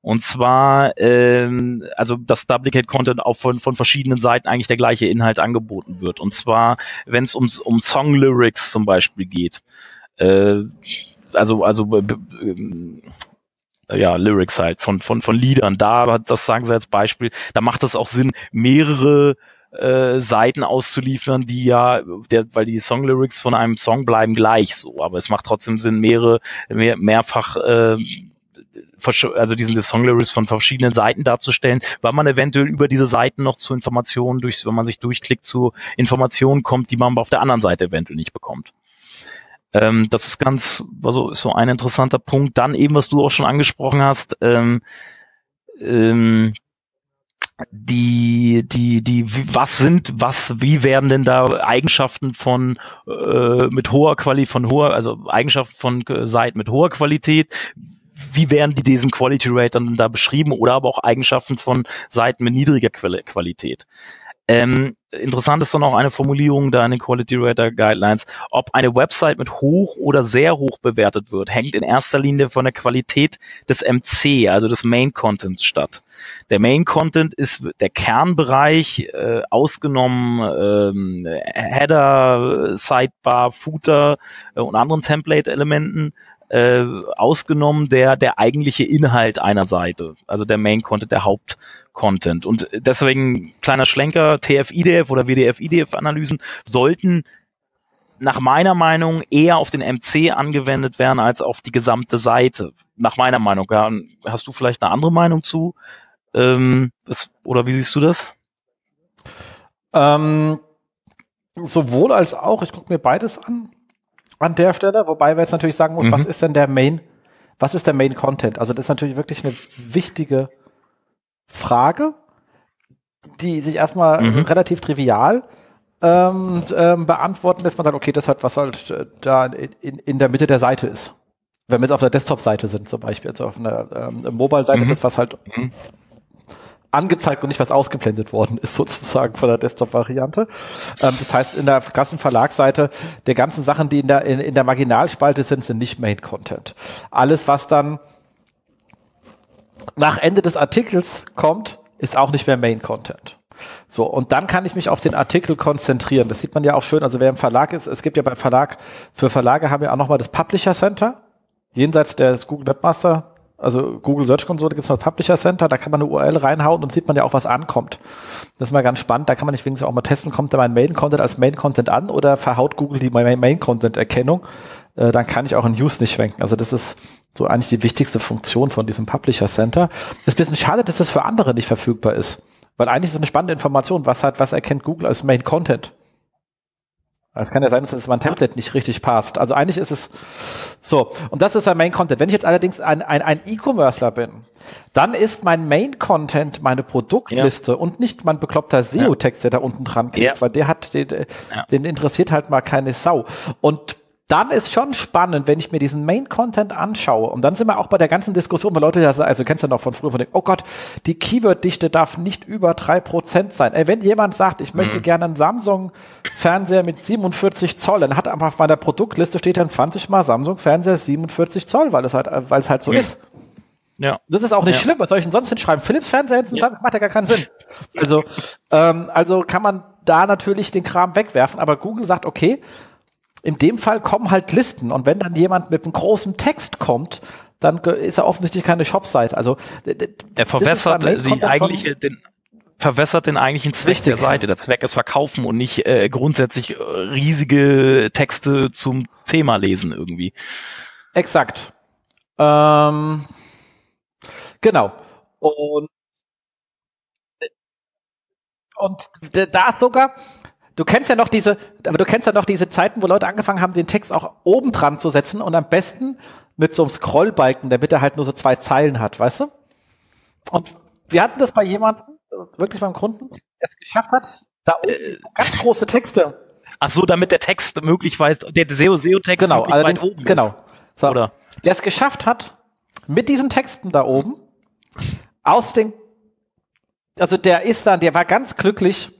und zwar, ähm, also dass Duplicate Content auch von, von verschiedenen Seiten eigentlich der gleiche Inhalt angeboten wird. Und zwar, wenn es um, um Song Lyrics zum Beispiel geht. Äh, also, also ähm, ja, Lyrics halt von, von, von Liedern. Da, das sagen sie als Beispiel, da macht es auch Sinn, mehrere äh, Seiten auszuliefern, die ja, der, weil die Songlyrics von einem Song bleiben gleich so, aber es macht trotzdem Sinn, mehrere, mehr, mehrfach äh, also diesen Songlyrics von verschiedenen Seiten darzustellen, weil man eventuell über diese Seiten noch zu Informationen durch, wenn man sich durchklickt, zu Informationen kommt, die man auf der anderen Seite eventuell nicht bekommt. Ähm, das ist ganz, also ist so ein interessanter Punkt. Dann eben, was du auch schon angesprochen hast, ähm, ähm, die, die, die, was sind, was, wie werden denn da Eigenschaften von äh, mit hoher Qualität, von hoher, also Eigenschaften von Seiten mit hoher Qualität, wie werden die diesen Quality Ratern da beschrieben oder aber auch Eigenschaften von Seiten mit niedriger Qualität? Ähm, interessant ist dann auch eine Formulierung da in den Quality Rater Guidelines. Ob eine Website mit hoch oder sehr hoch bewertet wird, hängt in erster Linie von der Qualität des MC, also des Main Contents statt. Der Main Content ist der Kernbereich, äh, ausgenommen ähm, Header, Sidebar, Footer äh, und anderen Template-Elementen äh, ausgenommen der der eigentliche Inhalt einer Seite, also der Main Content, der Hauptcontent. Und deswegen kleiner Schlenker, TF-IDF oder WDF-IDF-Analysen sollten nach meiner Meinung eher auf den MC angewendet werden als auf die gesamte Seite. Nach meiner Meinung. Ja, hast du vielleicht eine andere Meinung zu? Ähm, das, oder wie siehst du das? Ähm, sowohl als auch. Ich gucke mir beides an an der Stelle, wobei wir jetzt natürlich sagen muss, mhm. was ist denn der Main, was ist der Main Content? Also das ist natürlich wirklich eine wichtige Frage, die sich erstmal mhm. relativ trivial ähm, ähm, beantworten lässt. Man sagt, okay, das hat was halt äh, da in, in der Mitte der Seite ist. Wenn wir jetzt auf der Desktop-Seite sind zum Beispiel, also auf einer ähm, Mobile-Seite, mhm. das was halt mhm angezeigt und nicht was ausgeblendet worden ist, sozusagen von der Desktop-Variante. Ähm, das heißt, in der klassischen Verlagsseite der ganzen Sachen, die in der, in, in der Marginalspalte sind, sind nicht Main-Content. Alles, was dann nach Ende des Artikels kommt, ist auch nicht mehr Main-Content. So, und dann kann ich mich auf den Artikel konzentrieren. Das sieht man ja auch schön. Also wer im Verlag ist, es gibt ja beim Verlag, für Verlage haben wir auch nochmal das Publisher Center. Jenseits des Google Webmaster also Google Search Console gibt es noch Publisher Center, da kann man eine URL reinhauen und sieht man ja auch, was ankommt. Das ist mal ganz spannend, da kann man nicht wenigstens auch mal testen, kommt da mein Main-Content als Main-Content an oder verhaut Google die Main-Content-Erkennung, äh, dann kann ich auch in News nicht schwenken. Also das ist so eigentlich die wichtigste Funktion von diesem Publisher Center. Das ist ein bisschen schade, dass das für andere nicht verfügbar ist. Weil eigentlich ist das eine spannende Information, was hat, was erkennt Google als Main Content? Es kann ja sein, dass das mein Template nicht richtig passt. Also eigentlich ist es so. Und das ist der Main Content. Wenn ich jetzt allerdings ein, ein, ein E-Commercer bin, dann ist mein Main Content meine Produktliste ja. und nicht mein bekloppter SEO-Text, der da unten dran klickt, ja. weil der hat, den, den interessiert halt mal keine Sau. Und dann ist schon spannend, wenn ich mir diesen Main-Content anschaue. Und dann sind wir auch bei der ganzen Diskussion, weil Leute, also kennst du noch von früher, von dem, oh Gott, die Keyword-Dichte darf nicht über drei Prozent sein. Ey, wenn jemand sagt, ich möchte mhm. gerne einen Samsung-Fernseher mit 47 Zoll, dann hat einfach auf meiner Produktliste steht dann 20 mal Samsung-Fernseher 47 Zoll, weil es halt, weil es halt so mhm. ist. Ja. Das ist auch nicht ja. schlimm. Was soll ich denn sonst hinschreiben? Philips Fernseher ja. macht ja gar keinen Sinn. Also, ähm, also kann man da natürlich den Kram wegwerfen, aber Google sagt, okay, in dem Fall kommen halt Listen und wenn dann jemand mit einem großen Text kommt, dann ist er offensichtlich keine Shop-Seite. Also er verwässert die eigentliche, den, verwässert den eigentlichen Zweck Richtig. der Seite. Der Zweck ist verkaufen und nicht äh, grundsätzlich äh, riesige Texte zum Thema lesen irgendwie. Exakt. Ähm, Genau. Und, und da sogar, du kennst ja noch diese, aber du kennst ja noch diese Zeiten, wo Leute angefangen haben, den Text auch oben dran zu setzen und am besten mit so einem Scrollbalken, damit er halt nur so zwei Zeilen hat, weißt du? Und wir hatten das bei jemandem, wirklich beim Kunden, der es geschafft hat, da oben ganz große Texte. Ach so, damit der Text möglich weit, der SEO-SEO-Text genau, allerdings, weit oben genau. So, Oder? Der es geschafft hat, mit diesen Texten da oben, aus den, also der ist dann, der war ganz glücklich,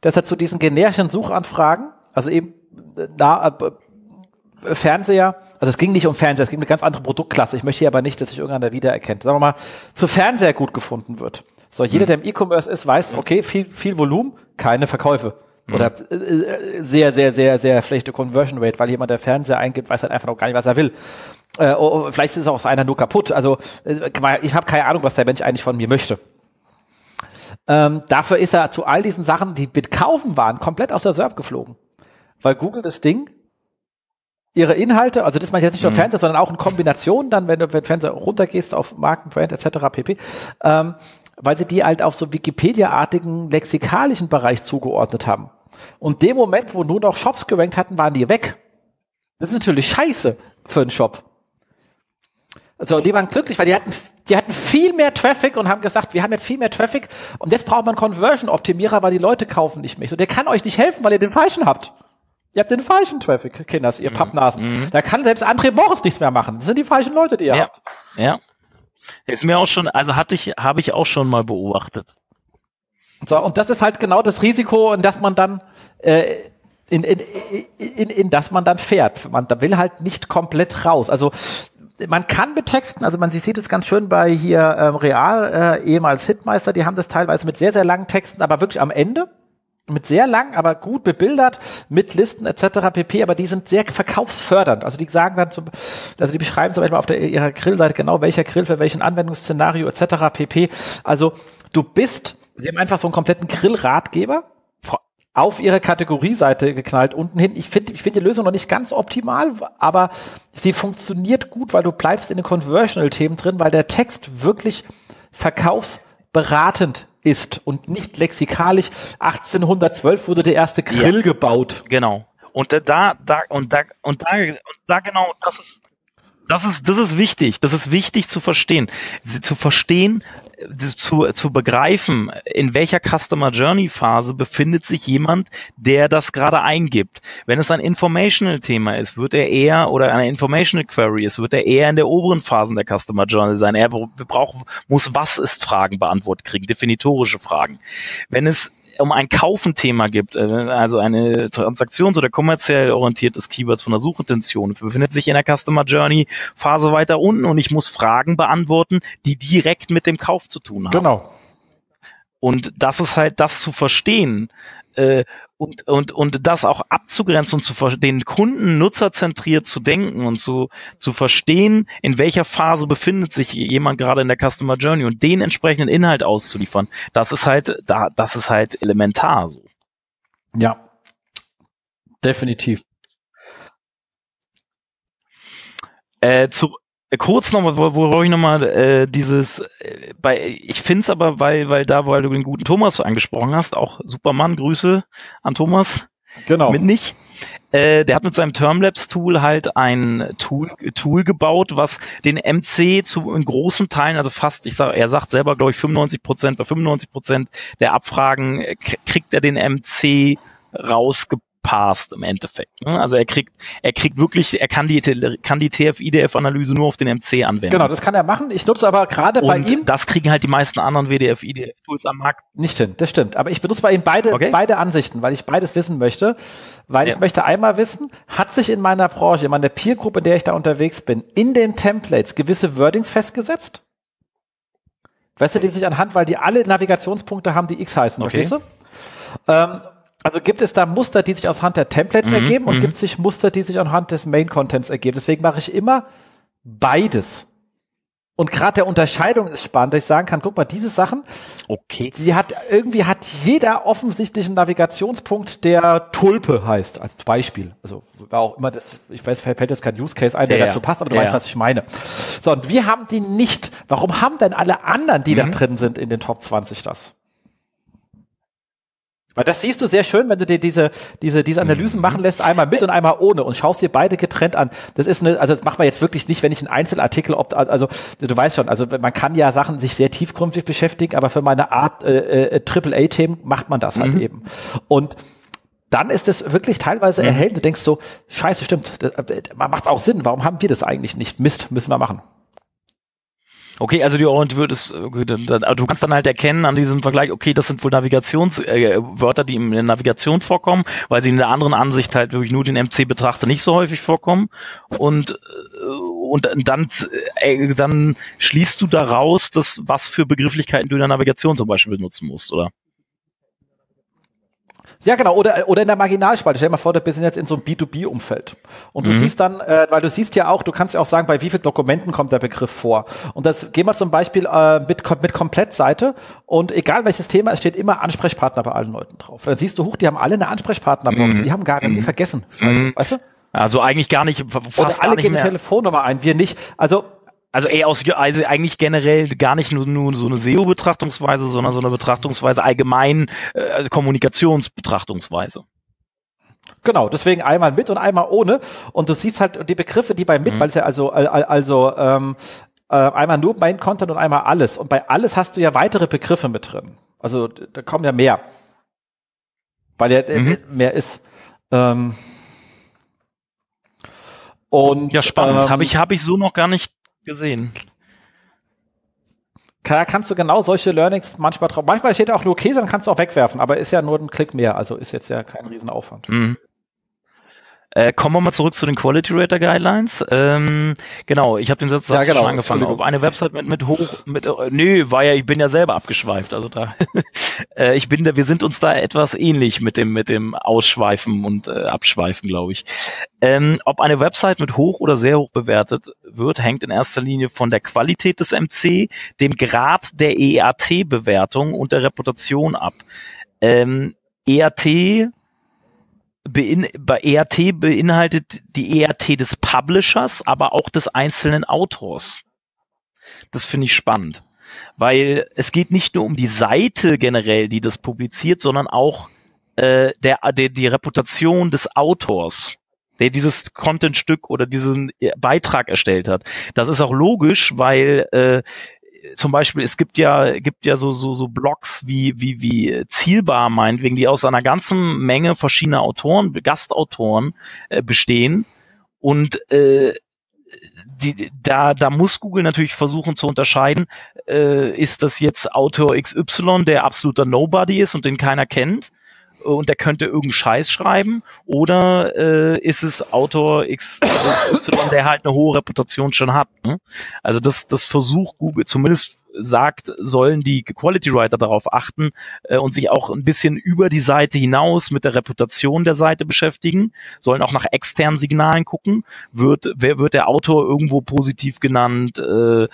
dass er zu diesen generischen Suchanfragen, also eben na, äh, Fernseher, also es ging nicht um Fernseher, es ging um eine ganz andere Produktklasse. Ich möchte hier aber nicht, dass sich irgendeiner wiedererkennt. Sagen wir mal, zu Fernseher gut gefunden wird. So, jeder, Hm. der im E-Commerce ist, weiß, okay, viel, viel Volumen, keine Verkäufe. Hm. Oder äh, äh, sehr, sehr, sehr, sehr schlechte Conversion Rate, weil jemand, der Fernseher eingibt, weiß halt einfach noch gar nicht, was er will. Äh, oh, oh, vielleicht ist auch einer nur kaputt. Also äh, ich habe keine Ahnung, was der Mensch eigentlich von mir möchte. Ähm, dafür ist er zu all diesen Sachen, die mit Kaufen waren, komplett aus der SERP geflogen. Weil Google das Ding, ihre Inhalte, also das meine ich jetzt nicht nur Mhm. Fernseher, sondern auch in Kombination, dann, wenn du wenn Fernseher runtergehst auf Marken, Brand etc. pp., ähm, weil sie die halt auf so Wikipedia-artigen lexikalischen Bereich zugeordnet haben. Und dem Moment, wo nur noch Shops gerankt hatten, waren die weg. Das ist natürlich scheiße für einen Shop. Also die waren glücklich, weil die hatten, die hatten viel mehr Traffic und haben gesagt, wir haben jetzt viel mehr Traffic und jetzt braucht man Conversion-Optimierer, weil die Leute kaufen nicht mehr. So, der kann euch nicht helfen, weil ihr den falschen habt. Ihr habt den falschen Traffic, Kinders, Mhm. ihr Pappnasen. Da kann selbst André Morris nichts mehr machen. Das sind die falschen Leute, die ihr Ja. habt. Ja. Ist mir auch schon, also hatte ich, habe ich auch schon mal beobachtet. So, und das ist halt genau das Risiko, in das man dann äh, in, in, in, in das man dann fährt. Man da will halt nicht komplett raus. Also man kann betexten, also man sieht es ganz schön bei hier ähm, Real, äh, ehemals Hitmeister, die haben das teilweise mit sehr, sehr langen Texten, aber wirklich am Ende mit sehr lang, aber gut bebildert, mit Listen etc. pp. Aber die sind sehr verkaufsfördernd. Also die sagen dann, zum, also die beschreiben zum Beispiel auf der, ihrer Grillseite genau, welcher Grill für welchen Anwendungsszenario etc. pp. Also du bist, sie haben einfach so einen kompletten Grillratgeber auf ihre Kategorieseite geknallt unten hin. Ich finde ich finde die Lösung noch nicht ganz optimal, aber sie funktioniert gut, weil du bleibst in den Conversional-Themen drin, weil der Text wirklich verkaufsberatend ist und nicht lexikalisch. 1812 wurde der erste Grill gebaut. Genau. Und da, da, und da, und da, und da genau, das ist, das ist, das ist wichtig. Das ist wichtig zu verstehen. Sie- Zu verstehen, zu, zu begreifen, in welcher Customer Journey Phase befindet sich jemand, der das gerade eingibt. Wenn es ein Informational Thema ist, wird er eher, oder eine Informational Query ist, wird er eher in der oberen Phasen der Customer Journey sein. Er braucht, muss was ist Fragen beantwortet kriegen, definitorische Fragen. Wenn es um ein Kaufen-Thema gibt, äh, also eine transaktions- oder kommerziell orientiertes Keywords von der Suchintention, befindet sich in der Customer Journey Phase weiter unten und ich muss Fragen beantworten, die direkt mit dem Kauf zu tun haben. Genau. Und das ist halt das zu verstehen äh, und, und, und das auch abzugrenzen und zu den Kunden nutzerzentriert zu denken und zu, zu verstehen, in welcher Phase befindet sich jemand gerade in der Customer Journey und den entsprechenden Inhalt auszuliefern. Das ist halt, da, das ist halt elementar so. Ja. Definitiv. Äh, zu, kurz noch, wo- worauf ich nochmal äh, dieses, äh, bei, ich find's aber, weil, weil da, weil du den guten Thomas angesprochen hast, auch Supermann, Grüße an Thomas. Genau. mit nicht. Äh, der hat mit seinem Termlabs-Tool halt ein Tool, Tool gebaut, was den MC zu in großen Teilen, also fast, ich sag, er sagt selber, glaube ich, 95 Prozent, bei 95 Prozent der Abfragen äh, kriegt er den MC rausgepasst im Endeffekt. Ne? Also er kriegt, er kriegt wirklich, er kann die, kann die TF-IDF-Analyse nur auf den MC anwenden. Genau, das kann er machen. Ich nutze aber gerade bei ihm das kriegen halt die meisten anderen WDF-IDF-Tools am Markt. nicht hin. Das stimmt. Aber ich benutze bei ihm beide, Okay. beide Ansichten, weil ich beides wissen möchte. Weil Ja. ich möchte einmal wissen, hat sich in meiner Branche, in meiner Peer-Group, in der ich da unterwegs bin, in den Templates gewisse Wordings festgesetzt? Weißt du, die sich anhand, weil die alle Navigationspunkte haben, die X heißen, Okay. verstehst du? Ähm, also gibt es da Muster, die sich aus Hand der Templates Mhm, ergeben und mhm. gibt es sich Muster, die sich anhand des Main-Contents ergeben. Deswegen mache ich immer beides. Und gerade der Unterscheidung ist spannend, dass ich sagen kann, guck mal, diese Sachen, okay. die hat, irgendwie hat jeder offensichtlichen Navigationspunkt, der Tulpe heißt, als Beispiel. Also, war auch immer das, ich weiß, fällt jetzt kein Use Case ein, der Ja, dazu passt, aber du Ja, weißt, was ich meine. So, und wir haben die nicht. Warum haben denn alle anderen, die da Mhm. drin sind, in den Top 20 das? Weil das siehst du sehr schön, wenn du dir diese, diese, diese Mhm. Analysen machen lässt, einmal mit und einmal ohne und schaust dir beide getrennt an. Das ist eine, also das macht man jetzt wirklich nicht, wenn ich einen Einzelartikel, ob, also du weißt schon, also man kann ja Sachen sich sehr tiefgründig beschäftigen, aber für meine Art äh, äh, AAA-Themen macht man das halt Mhm. eben. Und dann ist es wirklich teilweise erhellend. Du denkst so, scheiße, stimmt, das, das macht auch Sinn. Warum haben wir das eigentlich nicht? Mist, müssen wir machen. Okay, also die Orient wird es, okay, dann- dann- also du kannst dann halt erkennen an diesem Vergleich, okay, das sind wohl Navigationswörter, äh, Wörter, die in der Navigation vorkommen, weil sie in der anderen Ansicht halt wirklich nur den MC betrachte nicht so häufig vorkommen und äh, und dann äh, dann schließt du daraus, dass was für Begrifflichkeiten du in der Navigation zum Beispiel benutzen musst, oder? Ja, genau. Oder, oder in der Marginalspalte. Stell dir mal vor, du bist jetzt in so einem B2B-Umfeld. Und du Mhm. siehst dann, äh, weil du siehst ja auch, du kannst ja auch sagen, bei wie vielen Dokumenten kommt der Begriff vor. Und das gehen wir zum Beispiel äh, mit, mit Komplettseite. Und egal welches Thema, es steht immer Ansprechpartner bei allen Leuten drauf. Dann siehst du, huch, die haben alle eine Ansprechpartnerbox. Mhm. Die haben gar nicht Mhm. vergessen. Scheiße. Mhm. Weißt du? Also eigentlich gar nicht, fast Oder gar alle nicht geben mehr. Telefonnummer ein, wir nicht. Also Also eher aus, also eigentlich generell gar nicht nur, nur so eine SEO-Betrachtungsweise, sondern so eine Betrachtungsweise allgemein äh, Kommunikationsbetrachtungsweise. Genau, deswegen einmal mit und einmal ohne. Und du siehst halt die Begriffe, die bei mit, Mhm. weil es ja also, al- al- also ähm, äh, einmal nur Main Content und einmal alles. Und bei alles hast du ja weitere Begriffe mit drin. Also da kommen ja mehr. Weil ja äh, Mhm. mehr ist. Ähm, und Ja, spannend. Ähm, Habe ich, hab ich so noch gar nicht gesehen. Da kannst du genau solche Learnings manchmal drauf. Manchmal steht auch nur okay, dann kannst du auch wegwerfen, aber ist ja nur ein Klick mehr, also ist jetzt ja kein Riesenaufwand. Mhm. Äh, kommen wir mal zurück zu den Quality Rater Guidelines. Ähm, genau, ich habe den Satz Ja, genau, schon angefangen. Ob eine Website mit, mit hoch, mit, äh, nö, war ja, ich bin ja selber abgeschweift. Also da, äh, ich bin da, wir sind uns da etwas ähnlich mit dem, mit dem Ausschweifen und äh, Abschweifen, glaube ich. Ähm, ob eine Website mit hoch oder sehr hoch bewertet wird, hängt in erster Linie von der Qualität des MC, dem Grad der EAT-Bewertung und der Reputation ab. Ähm, EAT bein, bei EAT beinhaltet die EAT des Publishers, aber auch des einzelnen Autors. Das finde ich spannend, weil es geht nicht nur um die Seite generell, die das publiziert, sondern auch äh, der, der die Reputation des Autors, der dieses Contentstück oder diesen Beitrag erstellt hat. Das ist auch logisch, weil äh, zum Beispiel, es gibt ja, gibt ja so, so, so Blogs wie, wie, wie Zielbar meinetwegen, die aus einer ganzen Menge verschiedener Autoren, Gastautoren äh, bestehen. Und äh, die, da, da muss Google natürlich versuchen zu unterscheiden, äh, ist das jetzt Autor XY, der absoluter Nobody ist und den keiner kennt und der könnte irgendeinen Scheiß schreiben oder äh, ist es Autor XY, der halt eine hohe Reputation schon hat. Ne? Also das, das versucht Google, zumindest sagt, sollen die Quality Writer darauf achten äh, und sich auch ein bisschen über die Seite hinaus mit der Reputation der Seite beschäftigen, sollen auch nach externen Signalen gucken. Wird, wer wird der Autor irgendwo positiv genannt? Äh,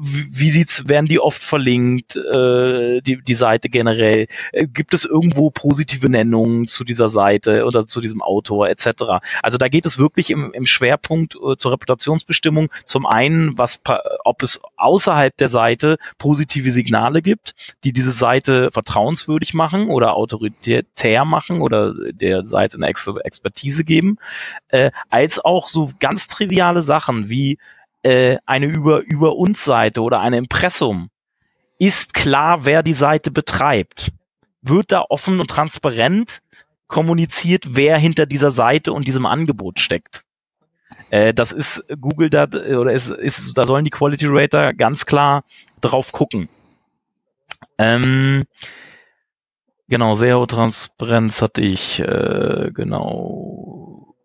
wie sieht's, werden die oft verlinkt, äh, die, die Seite generell? Äh, gibt es irgendwo positive Nennungen zu dieser Seite oder zu diesem Autor etc.? Also da geht es wirklich im, im Schwerpunkt äh, zur Reputationsbestimmung zum einen, was ob es außerhalb der Seite positive Signale gibt, die diese Seite vertrauenswürdig machen oder autoritär machen oder der Seite eine Ex Expertise geben, äh, als auch so ganz triviale Sachen wie äh, eine über über uns Seite oder ein Impressum ist klar, wer die Seite betreibt. Wird da offen und transparent kommuniziert, wer hinter dieser Seite und diesem Angebot steckt. Äh, das ist Google da oder ist, ist da sollen die Quality Rater ganz klar drauf gucken. Ähm, genau, sehr hohe Transparenz hatte ich, äh, genau.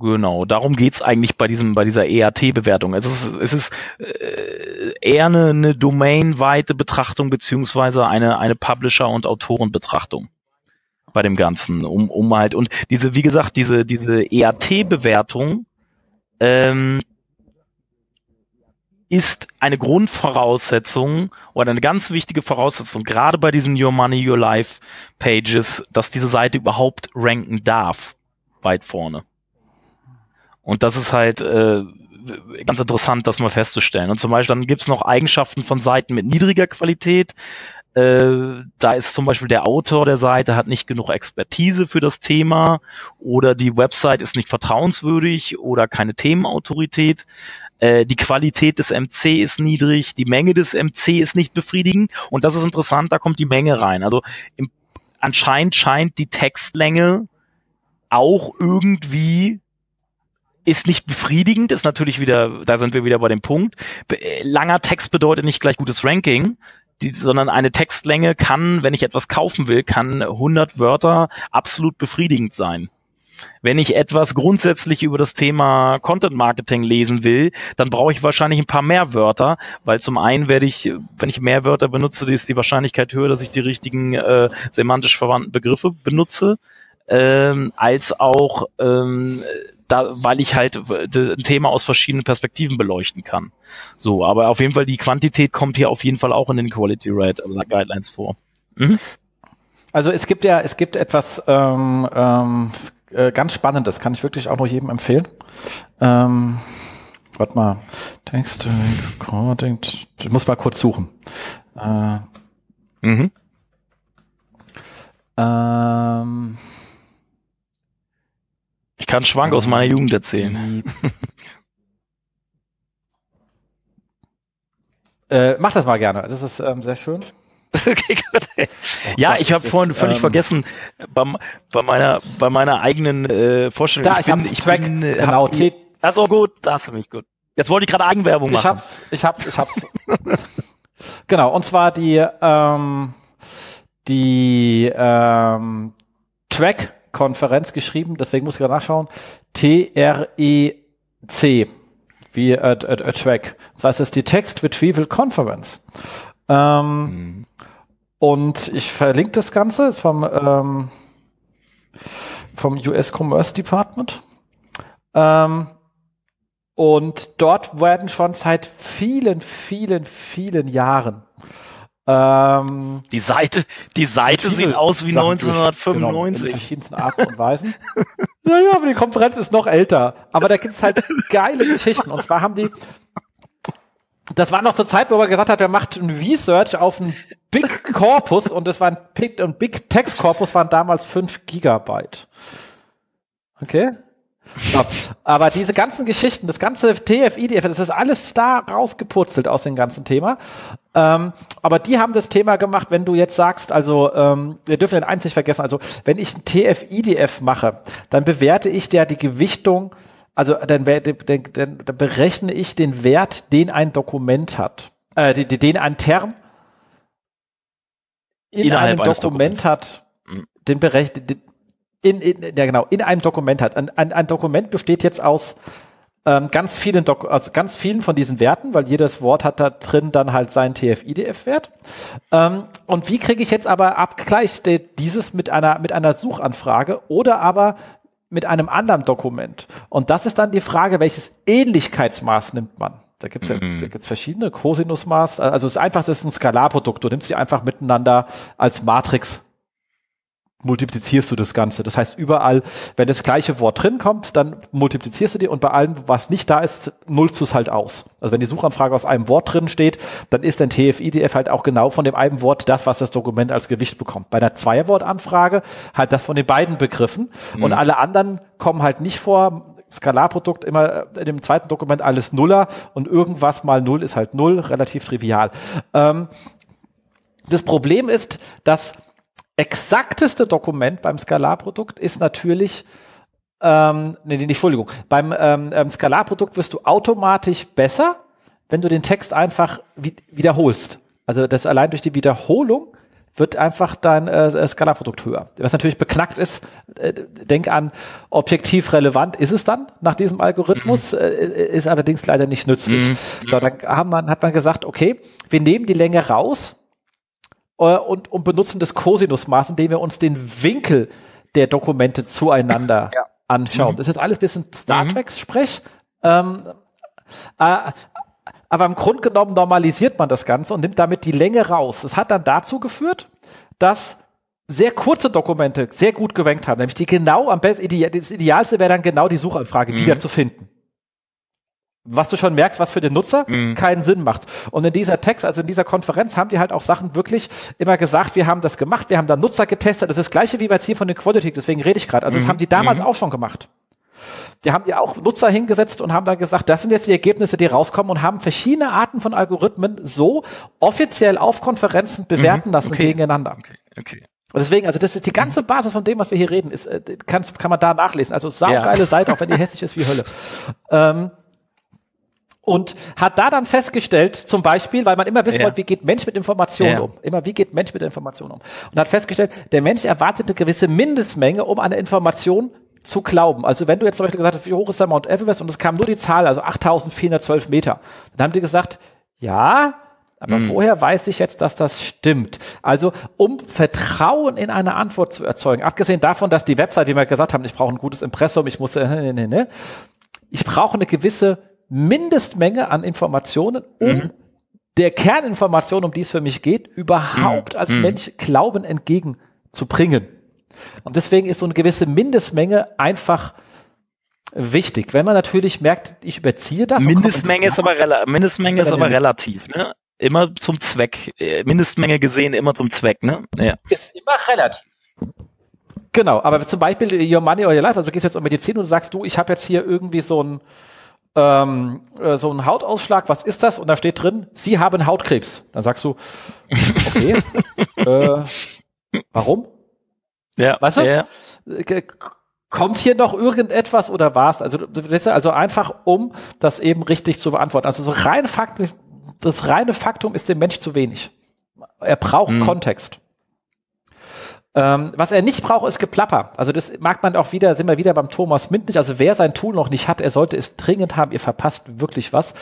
Genau, darum geht's eigentlich bei diesem, bei dieser EAT-Bewertung. Es ist, es ist äh, eher eine, eine domainweite Betrachtung beziehungsweise eine, eine Publisher- und Autorenbetrachtung bei dem Ganzen, um, um halt, und diese, wie gesagt, diese, diese EAT-Bewertung, ähm, ist eine Grundvoraussetzung oder eine ganz wichtige Voraussetzung, gerade bei diesen Your Money, Your Life Pages, dass diese Seite überhaupt ranken darf, weit vorne. Und das ist halt äh, ganz interessant, das mal festzustellen. Und zum Beispiel dann gibt's noch Eigenschaften von Seiten mit niedriger Qualität. Äh, da ist zum Beispiel der Autor der Seite hat nicht genug Expertise für das Thema oder die Website ist nicht vertrauenswürdig oder keine Themenautorität. Äh, die Qualität des MC ist niedrig, die Menge des MC ist nicht befriedigend und das ist interessant, da kommt die Menge rein. Also im, anscheinend scheint die Textlänge auch irgendwie ist nicht befriedigend, ist natürlich wieder, da sind wir wieder bei dem Punkt. Langer Text bedeutet nicht gleich gutes Ranking, die, sondern eine Textlänge kann, wenn ich etwas kaufen will, kann 100 Wörter absolut befriedigend sein. Wenn ich etwas grundsätzlich über das Thema Content Marketing lesen will, dann brauche ich wahrscheinlich ein paar mehr Wörter, weil zum einen werde ich, wenn ich mehr Wörter benutze, ist die Wahrscheinlichkeit höher, dass ich die richtigen äh, semantisch verwandten Begriffe benutze, ähm, als auch ähm, da, weil ich halt ein Thema aus verschiedenen Perspektiven beleuchten kann. So, aber auf jeden Fall die Quantität kommt hier auf jeden Fall auch in den Quality Rate Guidelines vor. Mhm. Also es gibt ja, es gibt etwas ähm, ähm, äh, ganz Spannendes, kann ich wirklich auch nur jedem empfehlen. Ähm, warte mal, Text Recording, ich muss mal kurz suchen. Äh, mhm. Ähm, ich kann Schwank aus meiner Jugend erzählen. äh, mach das mal gerne. Das ist ähm, sehr schön. okay, gut. ja, ich habe vorhin völlig ähm, vergessen, bei, bei, meiner, bei meiner eigenen äh, Vorstellung. Da, ich, ich bin, ich Track, bin, äh, genau, hab, also gut, da hast du mich gut. Jetzt wollte ich gerade Eigenwerbung machen. Ich hab's, ich hab's, ich hab's. genau, und zwar die, ähm, die ähm, Track Konferenz geschrieben, deswegen muss ich gerade nachschauen. T-R-E-C, wie a, a, a Track. Das heißt, es ist die Text Retrieval Conference. Ähm, mhm. Und ich verlinke das Ganze, ist vom, ähm, vom US Commerce Department. Ähm, und dort werden schon seit vielen, vielen, vielen Jahren ähm, die Seite, die Seite sieht aus wie Sachen 1995. Genau, in verschiedensten Arten und Weisen. ja, ja, aber die Konferenz ist noch älter. Aber da gibt's halt geile Geschichten. Und zwar haben die, das war noch zur Zeit, wo man gesagt hat, er macht ein Research auf einen Big Corpus und das war ein Big, und Big Text Corpus waren damals 5 Gigabyte. Okay? Ja, aber diese ganzen Geschichten, das ganze TF-IDF, das ist alles da rausgepurzelt aus dem ganzen Thema. Ähm, aber die haben das Thema gemacht, wenn du jetzt sagst, also ähm, wir dürfen den eins nicht vergessen, also wenn ich ein TF-IDF mache, dann bewerte ich der die Gewichtung, also dann, dann, dann, dann berechne ich den Wert, den ein Dokument hat, äh, den ein Term in Innerhalb einem Dokument hat, mhm. den berechnet, in, in, ja genau, in einem Dokument hat. Ein, ein, ein Dokument besteht jetzt aus ähm, ganz vielen Dok also ganz vielen von diesen Werten, weil jedes Wort hat da drin dann halt seinen TF-IDF-Wert. Ähm, und wie kriege ich jetzt aber abgleicht dieses mit einer mit einer Suchanfrage oder aber mit einem anderen Dokument? Und das ist dann die Frage, welches Ähnlichkeitsmaß nimmt man? Da gibt es ja, mhm. da gibt's verschiedene Cosinusmaß. Also das einfachste ist ein Skalarprodukt. Du nimmst sie einfach miteinander als Matrix multiplizierst du das Ganze. Das heißt, überall, wenn das gleiche Wort drin kommt, dann multiplizierst du die und bei allem, was nicht da ist, nullst du es halt aus. Also wenn die Suchanfrage aus einem Wort drin steht, dann ist ein TF-IDF halt auch genau von dem einen Wort das, was das Dokument als Gewicht bekommt. Bei einer Zweierwortanfrage halt das von den beiden Begriffen mhm. und alle anderen kommen halt nicht vor. Skalarprodukt immer in dem zweiten Dokument alles Nuller und irgendwas mal Null ist halt Null, relativ trivial. Ähm, das Problem ist, dass exakteste Dokument beim Skalarprodukt ist natürlich, ähm, nee, nee, Entschuldigung, beim ähm, ähm, Skalarprodukt wirst du automatisch besser, wenn du den Text einfach wi wiederholst. Also das allein durch die Wiederholung wird einfach dein äh, Skalarprodukt höher. Was natürlich beknackt ist, äh, denk an, objektiv relevant ist es dann nach diesem Algorithmus, mhm. äh, ist allerdings leider nicht nützlich. Mhm. So, dann haben man, hat man gesagt, okay, wir nehmen die Länge raus, äh, und, und benutzen das Cosinusmaß, indem wir uns den Winkel der Dokumente zueinander ja. anschauen. Mhm. Das ist jetzt alles ein bisschen Star mhm. Trek-Sprech. Ähm, äh, aber im Grunde genommen normalisiert man das Ganze und nimmt damit die Länge raus. Das hat dann dazu geführt, dass sehr kurze Dokumente sehr gut gerankt haben, nämlich die genau am besten, das Idealste wäre dann genau die Suchanfrage mhm. wiederzufinden was du schon merkst, was für den Nutzer mhm. keinen Sinn macht. Und in dieser Text, also in dieser Konferenz, haben die halt auch Sachen wirklich immer gesagt, wir haben das gemacht, wir haben da Nutzer getestet. Das ist das gleiche wie jetzt hier von den Quality, deswegen rede ich gerade. Also mhm. das haben die damals mhm. auch schon gemacht. Die haben ja auch Nutzer hingesetzt und haben dann gesagt, das sind jetzt die Ergebnisse, die rauskommen und haben verschiedene Arten von Algorithmen so offiziell auf Konferenzen bewerten mhm. lassen okay. gegeneinander. Okay. okay. Deswegen, also das ist die ganze Basis von dem, was wir hier reden, ist, äh, kann, kann man da nachlesen. Also saugeile ja. Seite, auch wenn die hässlich ist wie Hölle. Ähm, und hat da dann festgestellt, zum Beispiel, weil man immer wissen ja. wollte, wie geht Mensch mit Informationen ja. um? Immer, wie geht Mensch mit Informationen um? Und hat festgestellt, der Mensch erwartet eine gewisse Mindestmenge, um eine Information zu glauben. Also wenn du jetzt zum Beispiel gesagt hast, wie hoch ist der Mount Everest und es kam nur die Zahl, also 8412 Meter, dann haben die gesagt, ja, aber hm. vorher weiß ich jetzt, dass das stimmt. Also um Vertrauen in eine Antwort zu erzeugen, abgesehen davon, dass die Website, wie wir gesagt haben, ich brauche ein gutes Impressum, ich muss, äh, ne, ne, ne, ich brauche eine gewisse Mindestmenge an Informationen, um mhm. der Kerninformation, um die es für mich geht, überhaupt mhm. als mhm. Mensch Glauben entgegenzubringen. Und deswegen ist so eine gewisse Mindestmenge einfach wichtig. Wenn man natürlich merkt, ich überziehe das. Mindestmenge ist aber, rela Mindestmenge ist aber relativ, ne? Immer zum Zweck. Äh, Mindestmenge gesehen immer zum Zweck, ne? Ja. Ist immer relativ. Genau, aber zum Beispiel Your Money or Your Life, also du gehst jetzt um Medizin und sagst du, ich habe jetzt hier irgendwie so ein ähm, äh, so ein Hautausschlag, was ist das? Und da steht drin, Sie haben Hautkrebs. Dann sagst du, okay, äh, warum? Ja, weißt du? Ja. Kommt hier noch irgendetwas oder war's? Also, also einfach, um das eben richtig zu beantworten. Also so rein Fakt, das reine Faktum ist dem Mensch zu wenig. Er braucht hm. Kontext. Ähm, was er nicht braucht, ist Geplapper. Also das mag man auch wieder, sind wir wieder beim Thomas Mint nicht. Also wer sein Tool noch nicht hat, er sollte es dringend haben. Ihr verpasst wirklich was,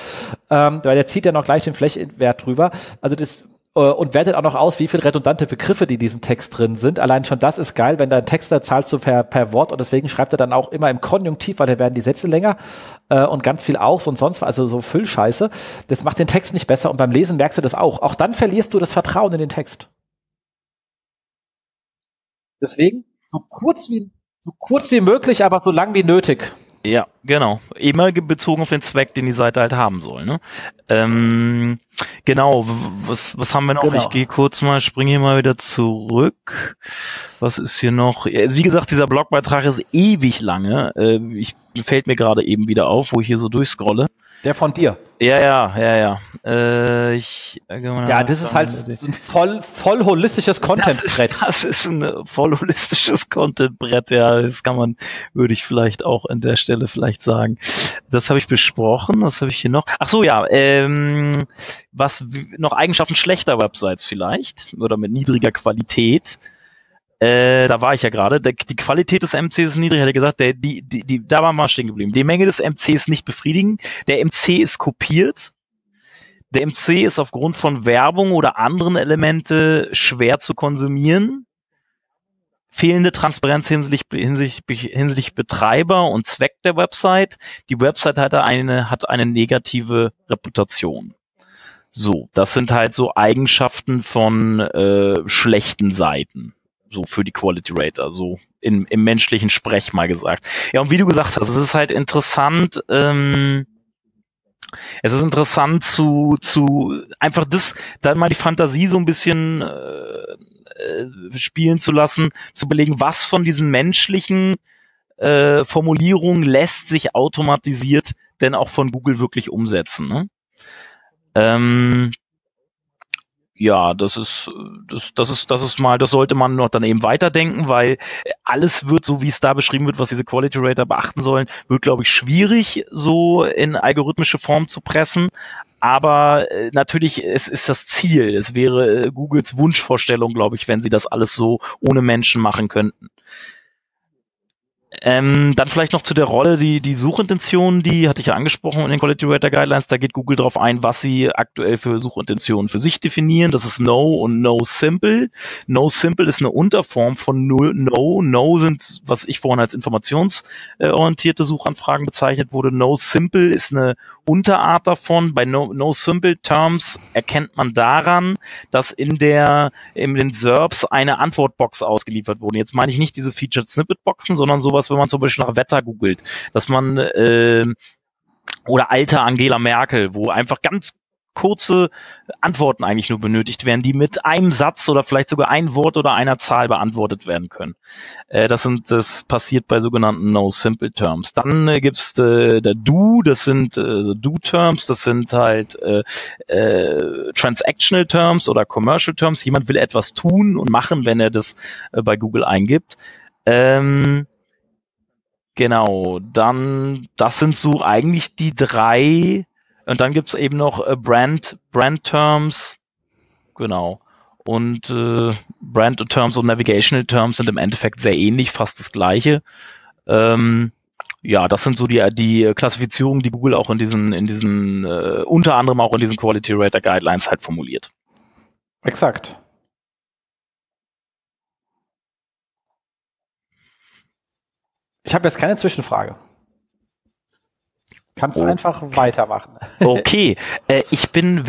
ähm, weil der zieht ja noch gleich den Flächenwert drüber. Also das äh, und wertet auch noch aus, wie viele redundante Begriffe, die in diesem Text drin sind. Allein schon das ist geil, wenn dein Texter zahlst du per, per Wort und deswegen schreibt er dann auch immer im Konjunktiv, weil da werden die Sätze länger äh, und ganz viel aus und sonst, also so Füllscheiße. Das macht den Text nicht besser und beim Lesen merkst du das auch. Auch dann verlierst du das Vertrauen in den Text. Deswegen so kurz wie, so kurz wie möglich, aber so lang wie nötig. Ja, genau. Immer bezogen auf den Zweck, den die Seite halt haben soll. Ne? Ähm, genau, was, was haben wir noch? Genau. Ich gehe kurz mal, springe hier mal wieder zurück. Was ist hier noch? Wie gesagt, dieser Blogbeitrag ist ewig lange. Äh, ich fällt mir gerade eben wieder auf, wo ich hier so durchscrolle. Der von dir. Ja, ja, ja, ja. Äh, ich, äh, ja, das ist halt ein voll, voll holistisches Content-Brett. Das, das, ist ein voll holistisches Content-Brett, ja. Das kann man, würde ich vielleicht auch an der Stelle vielleicht sagen. Das habe ich besprochen. Was habe ich hier noch? Ach so, ja. Ähm, was noch Eigenschaften schlechter Websites vielleicht oder mit niedriger Qualität. Äh, da war ich ja gerade. Die Qualität des MCs ist niedrig, er gesagt. Der, die, die, die, da war mal stehen geblieben. Die Menge des MCs ist nicht befriedigend. Der MC ist kopiert. Der MC ist aufgrund von Werbung oder anderen Elemente schwer zu konsumieren. Fehlende Transparenz hinsichtlich, hinsichtlich, hinsichtlich Betreiber und Zweck der Website. Die Website hat eine, hat eine negative Reputation. So, das sind halt so Eigenschaften von äh, schlechten Seiten so für die Quality Rater, so in, im menschlichen Sprech mal gesagt. Ja, und wie du gesagt hast, es ist halt interessant, ähm, es ist interessant zu, zu einfach das, dann mal die Fantasie so ein bisschen äh, äh, spielen zu lassen, zu belegen, was von diesen menschlichen äh, Formulierungen lässt sich automatisiert denn auch von Google wirklich umsetzen. Ne? Ähm, ja, das ist, das, das ist, das ist mal, das sollte man noch dann eben weiterdenken, weil alles wird, so wie es da beschrieben wird, was diese Quality Rater beachten sollen, wird, glaube ich, schwierig, so in algorithmische Form zu pressen. Aber äh, natürlich, es ist das Ziel. Es wäre äh, Googles Wunschvorstellung, glaube ich, wenn sie das alles so ohne Menschen machen könnten. Ähm, dann vielleicht noch zu der Rolle, die, die Suchintention, die hatte ich ja angesprochen in den Quality Rater Guidelines. Da geht Google darauf ein, was sie aktuell für Suchintentionen für sich definieren. Das ist No und No Simple. No Simple ist eine Unterform von No. No, no sind, was ich vorhin als informationsorientierte Suchanfragen bezeichnet wurde. No Simple ist eine Unterart davon. Bei No, no Simple Terms erkennt man daran, dass in der, in den SERPs eine Antwortbox ausgeliefert wurde. Jetzt meine ich nicht diese Featured Snippet Boxen, sondern sowas sowas, wenn man zum Beispiel nach Wetter googelt, dass man äh, oder alte Angela Merkel, wo einfach ganz kurze Antworten eigentlich nur benötigt werden, die mit einem Satz oder vielleicht sogar ein Wort oder einer Zahl beantwortet werden können. Äh, das sind das passiert bei sogenannten No Simple Terms. Dann äh, gibt's äh, der Do, das sind äh, Do Terms, das sind halt äh, äh, Transactional Terms oder Commercial Terms. Jemand will etwas tun und machen, wenn er das äh, bei Google eingibt. Ähm, Genau, dann, das sind so eigentlich die drei. Und dann gibt's eben noch äh, Brand, Brand Terms. Genau. Und äh, Brand Terms und Navigational Terms sind im Endeffekt sehr ähnlich, fast das gleiche. Ähm, ja, das sind so die, die Klassifizierungen, die Google auch in diesen, in diesen, äh, unter anderem auch in diesen Quality Rater Guidelines halt formuliert. Exakt. Ich habe jetzt keine Zwischenfrage. Kannst oh. einfach weitermachen. Okay, äh, ich bin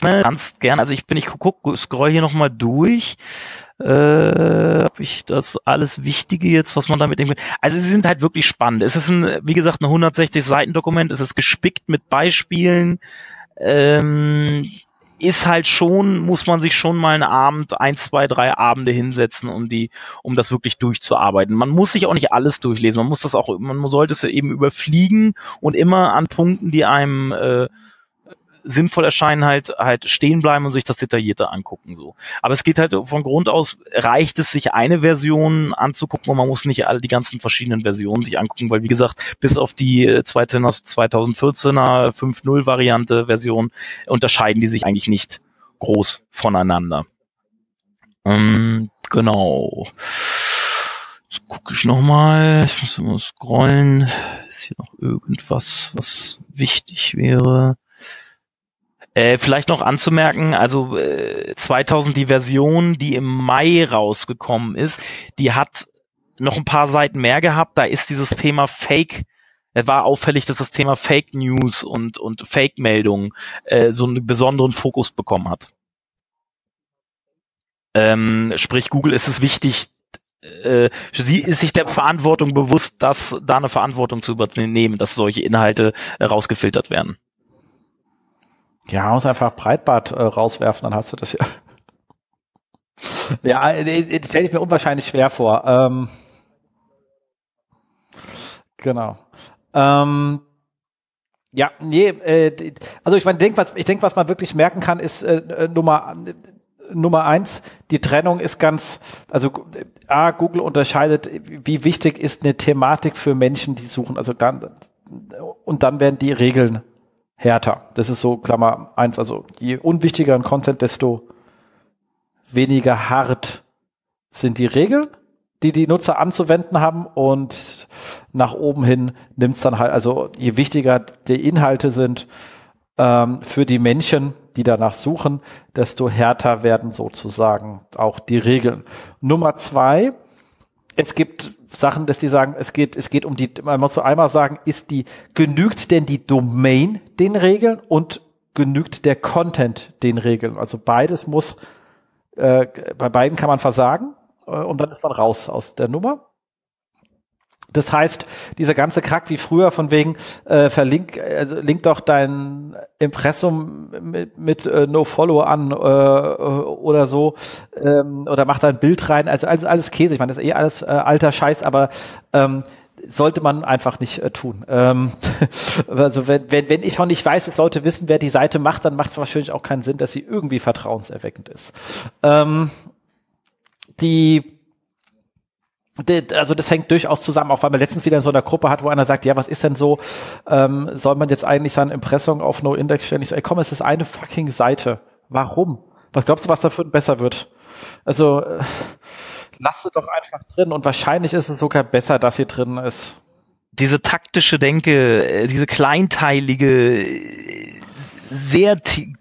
ganz gern, also ich bin, ich guck, scroll hier nochmal durch. Äh, habe ich das alles Wichtige jetzt, was man damit irgendwie. Also sie sind halt wirklich spannend. Es ist ein, wie gesagt, ein 160 Seiten Dokument. Es ist gespickt mit Beispielen. Ähm, ist halt schon, muss man sich schon mal einen Abend, ein, zwei, drei Abende hinsetzen, um die, um das wirklich durchzuarbeiten. Man muss sich auch nicht alles durchlesen, man muss das auch, man sollte es eben überfliegen und immer an Punkten, die einem äh, sinnvoll erscheinen, halt halt stehen bleiben und sich das detaillierter angucken so. Aber es geht halt von Grund aus reicht es sich eine Version anzugucken und man muss nicht alle die ganzen verschiedenen Versionen sich angucken, weil wie gesagt bis auf die 2014er 5.0 Variante Version unterscheiden die sich eigentlich nicht groß voneinander. Ähm, genau. Jetzt gucke ich nochmal. Ich muss immer scrollen. Ist hier noch irgendwas, was wichtig wäre? Äh, vielleicht noch anzumerken, also äh, 2000 die Version, die im Mai rausgekommen ist, die hat noch ein paar Seiten mehr gehabt. Da ist dieses Thema Fake es war auffällig, dass das Thema Fake News und, und Fake-Meldungen äh, so einen besonderen Fokus bekommen hat. Ähm, sprich, Google ist es wichtig, äh, sie ist sich der Verantwortung bewusst, dass da eine Verantwortung zu übernehmen, dass solche Inhalte äh, rausgefiltert werden. Ja, muss einfach Breitbart äh, rauswerfen, dann hast du das ja. ja, äh, stelle ich mir unwahrscheinlich schwer vor. Ähm, genau. Ähm, ja, nee, äh, also ich meine, denk, was, ich denke, was man wirklich merken kann, ist äh, äh Nummer Nummer eins, die Trennung ist ganz, also A, Google unterscheidet, wie wichtig ist eine Thematik für Menschen, die suchen, also dann, und dann werden die Regeln härter. Das ist so Klammer eins. Also je unwichtiger ein Content, desto weniger hart sind die Regeln, die die Nutzer anzuwenden haben und nach oben hin nimmt es dann halt, also je wichtiger die Inhalte sind ähm, für die Menschen, die danach suchen, desto härter werden sozusagen auch die Regeln. Nummer zwei, es gibt Sachen, dass die sagen, es geht, es geht um die, man muss so einmal sagen, ist die, genügt denn die Domain den Regeln und genügt der Content den Regeln? Also beides muss, äh, bei beiden kann man versagen äh, und dann ist man raus aus der Nummer. Das heißt, dieser ganze Krack wie früher von wegen äh, verlink, also link doch dein Impressum mit, mit äh, No Follow an äh, oder so ähm, oder mach da ein Bild rein. Also alles, alles Käse. Ich meine, das ist eh alles äh, alter Scheiß, aber ähm, sollte man einfach nicht äh, tun. Ähm, also wenn, wenn, wenn ich schon nicht weiß, dass Leute wissen, wer die Seite macht, dann macht es wahrscheinlich auch keinen Sinn, dass sie irgendwie vertrauenserweckend ist. Ähm, die also das hängt durchaus zusammen, auch weil man letztens wieder in so einer Gruppe hat, wo einer sagt, ja, was ist denn so, ähm, soll man jetzt eigentlich sein Impressum auf No-Index stellen? Ich so, ey komm, es ist eine fucking Seite. Warum? Was glaubst du, was dafür besser wird? Also äh, lasse doch einfach drin und wahrscheinlich ist es sogar besser, dass sie drin ist. Diese taktische Denke, äh, diese kleinteilige, äh, sehr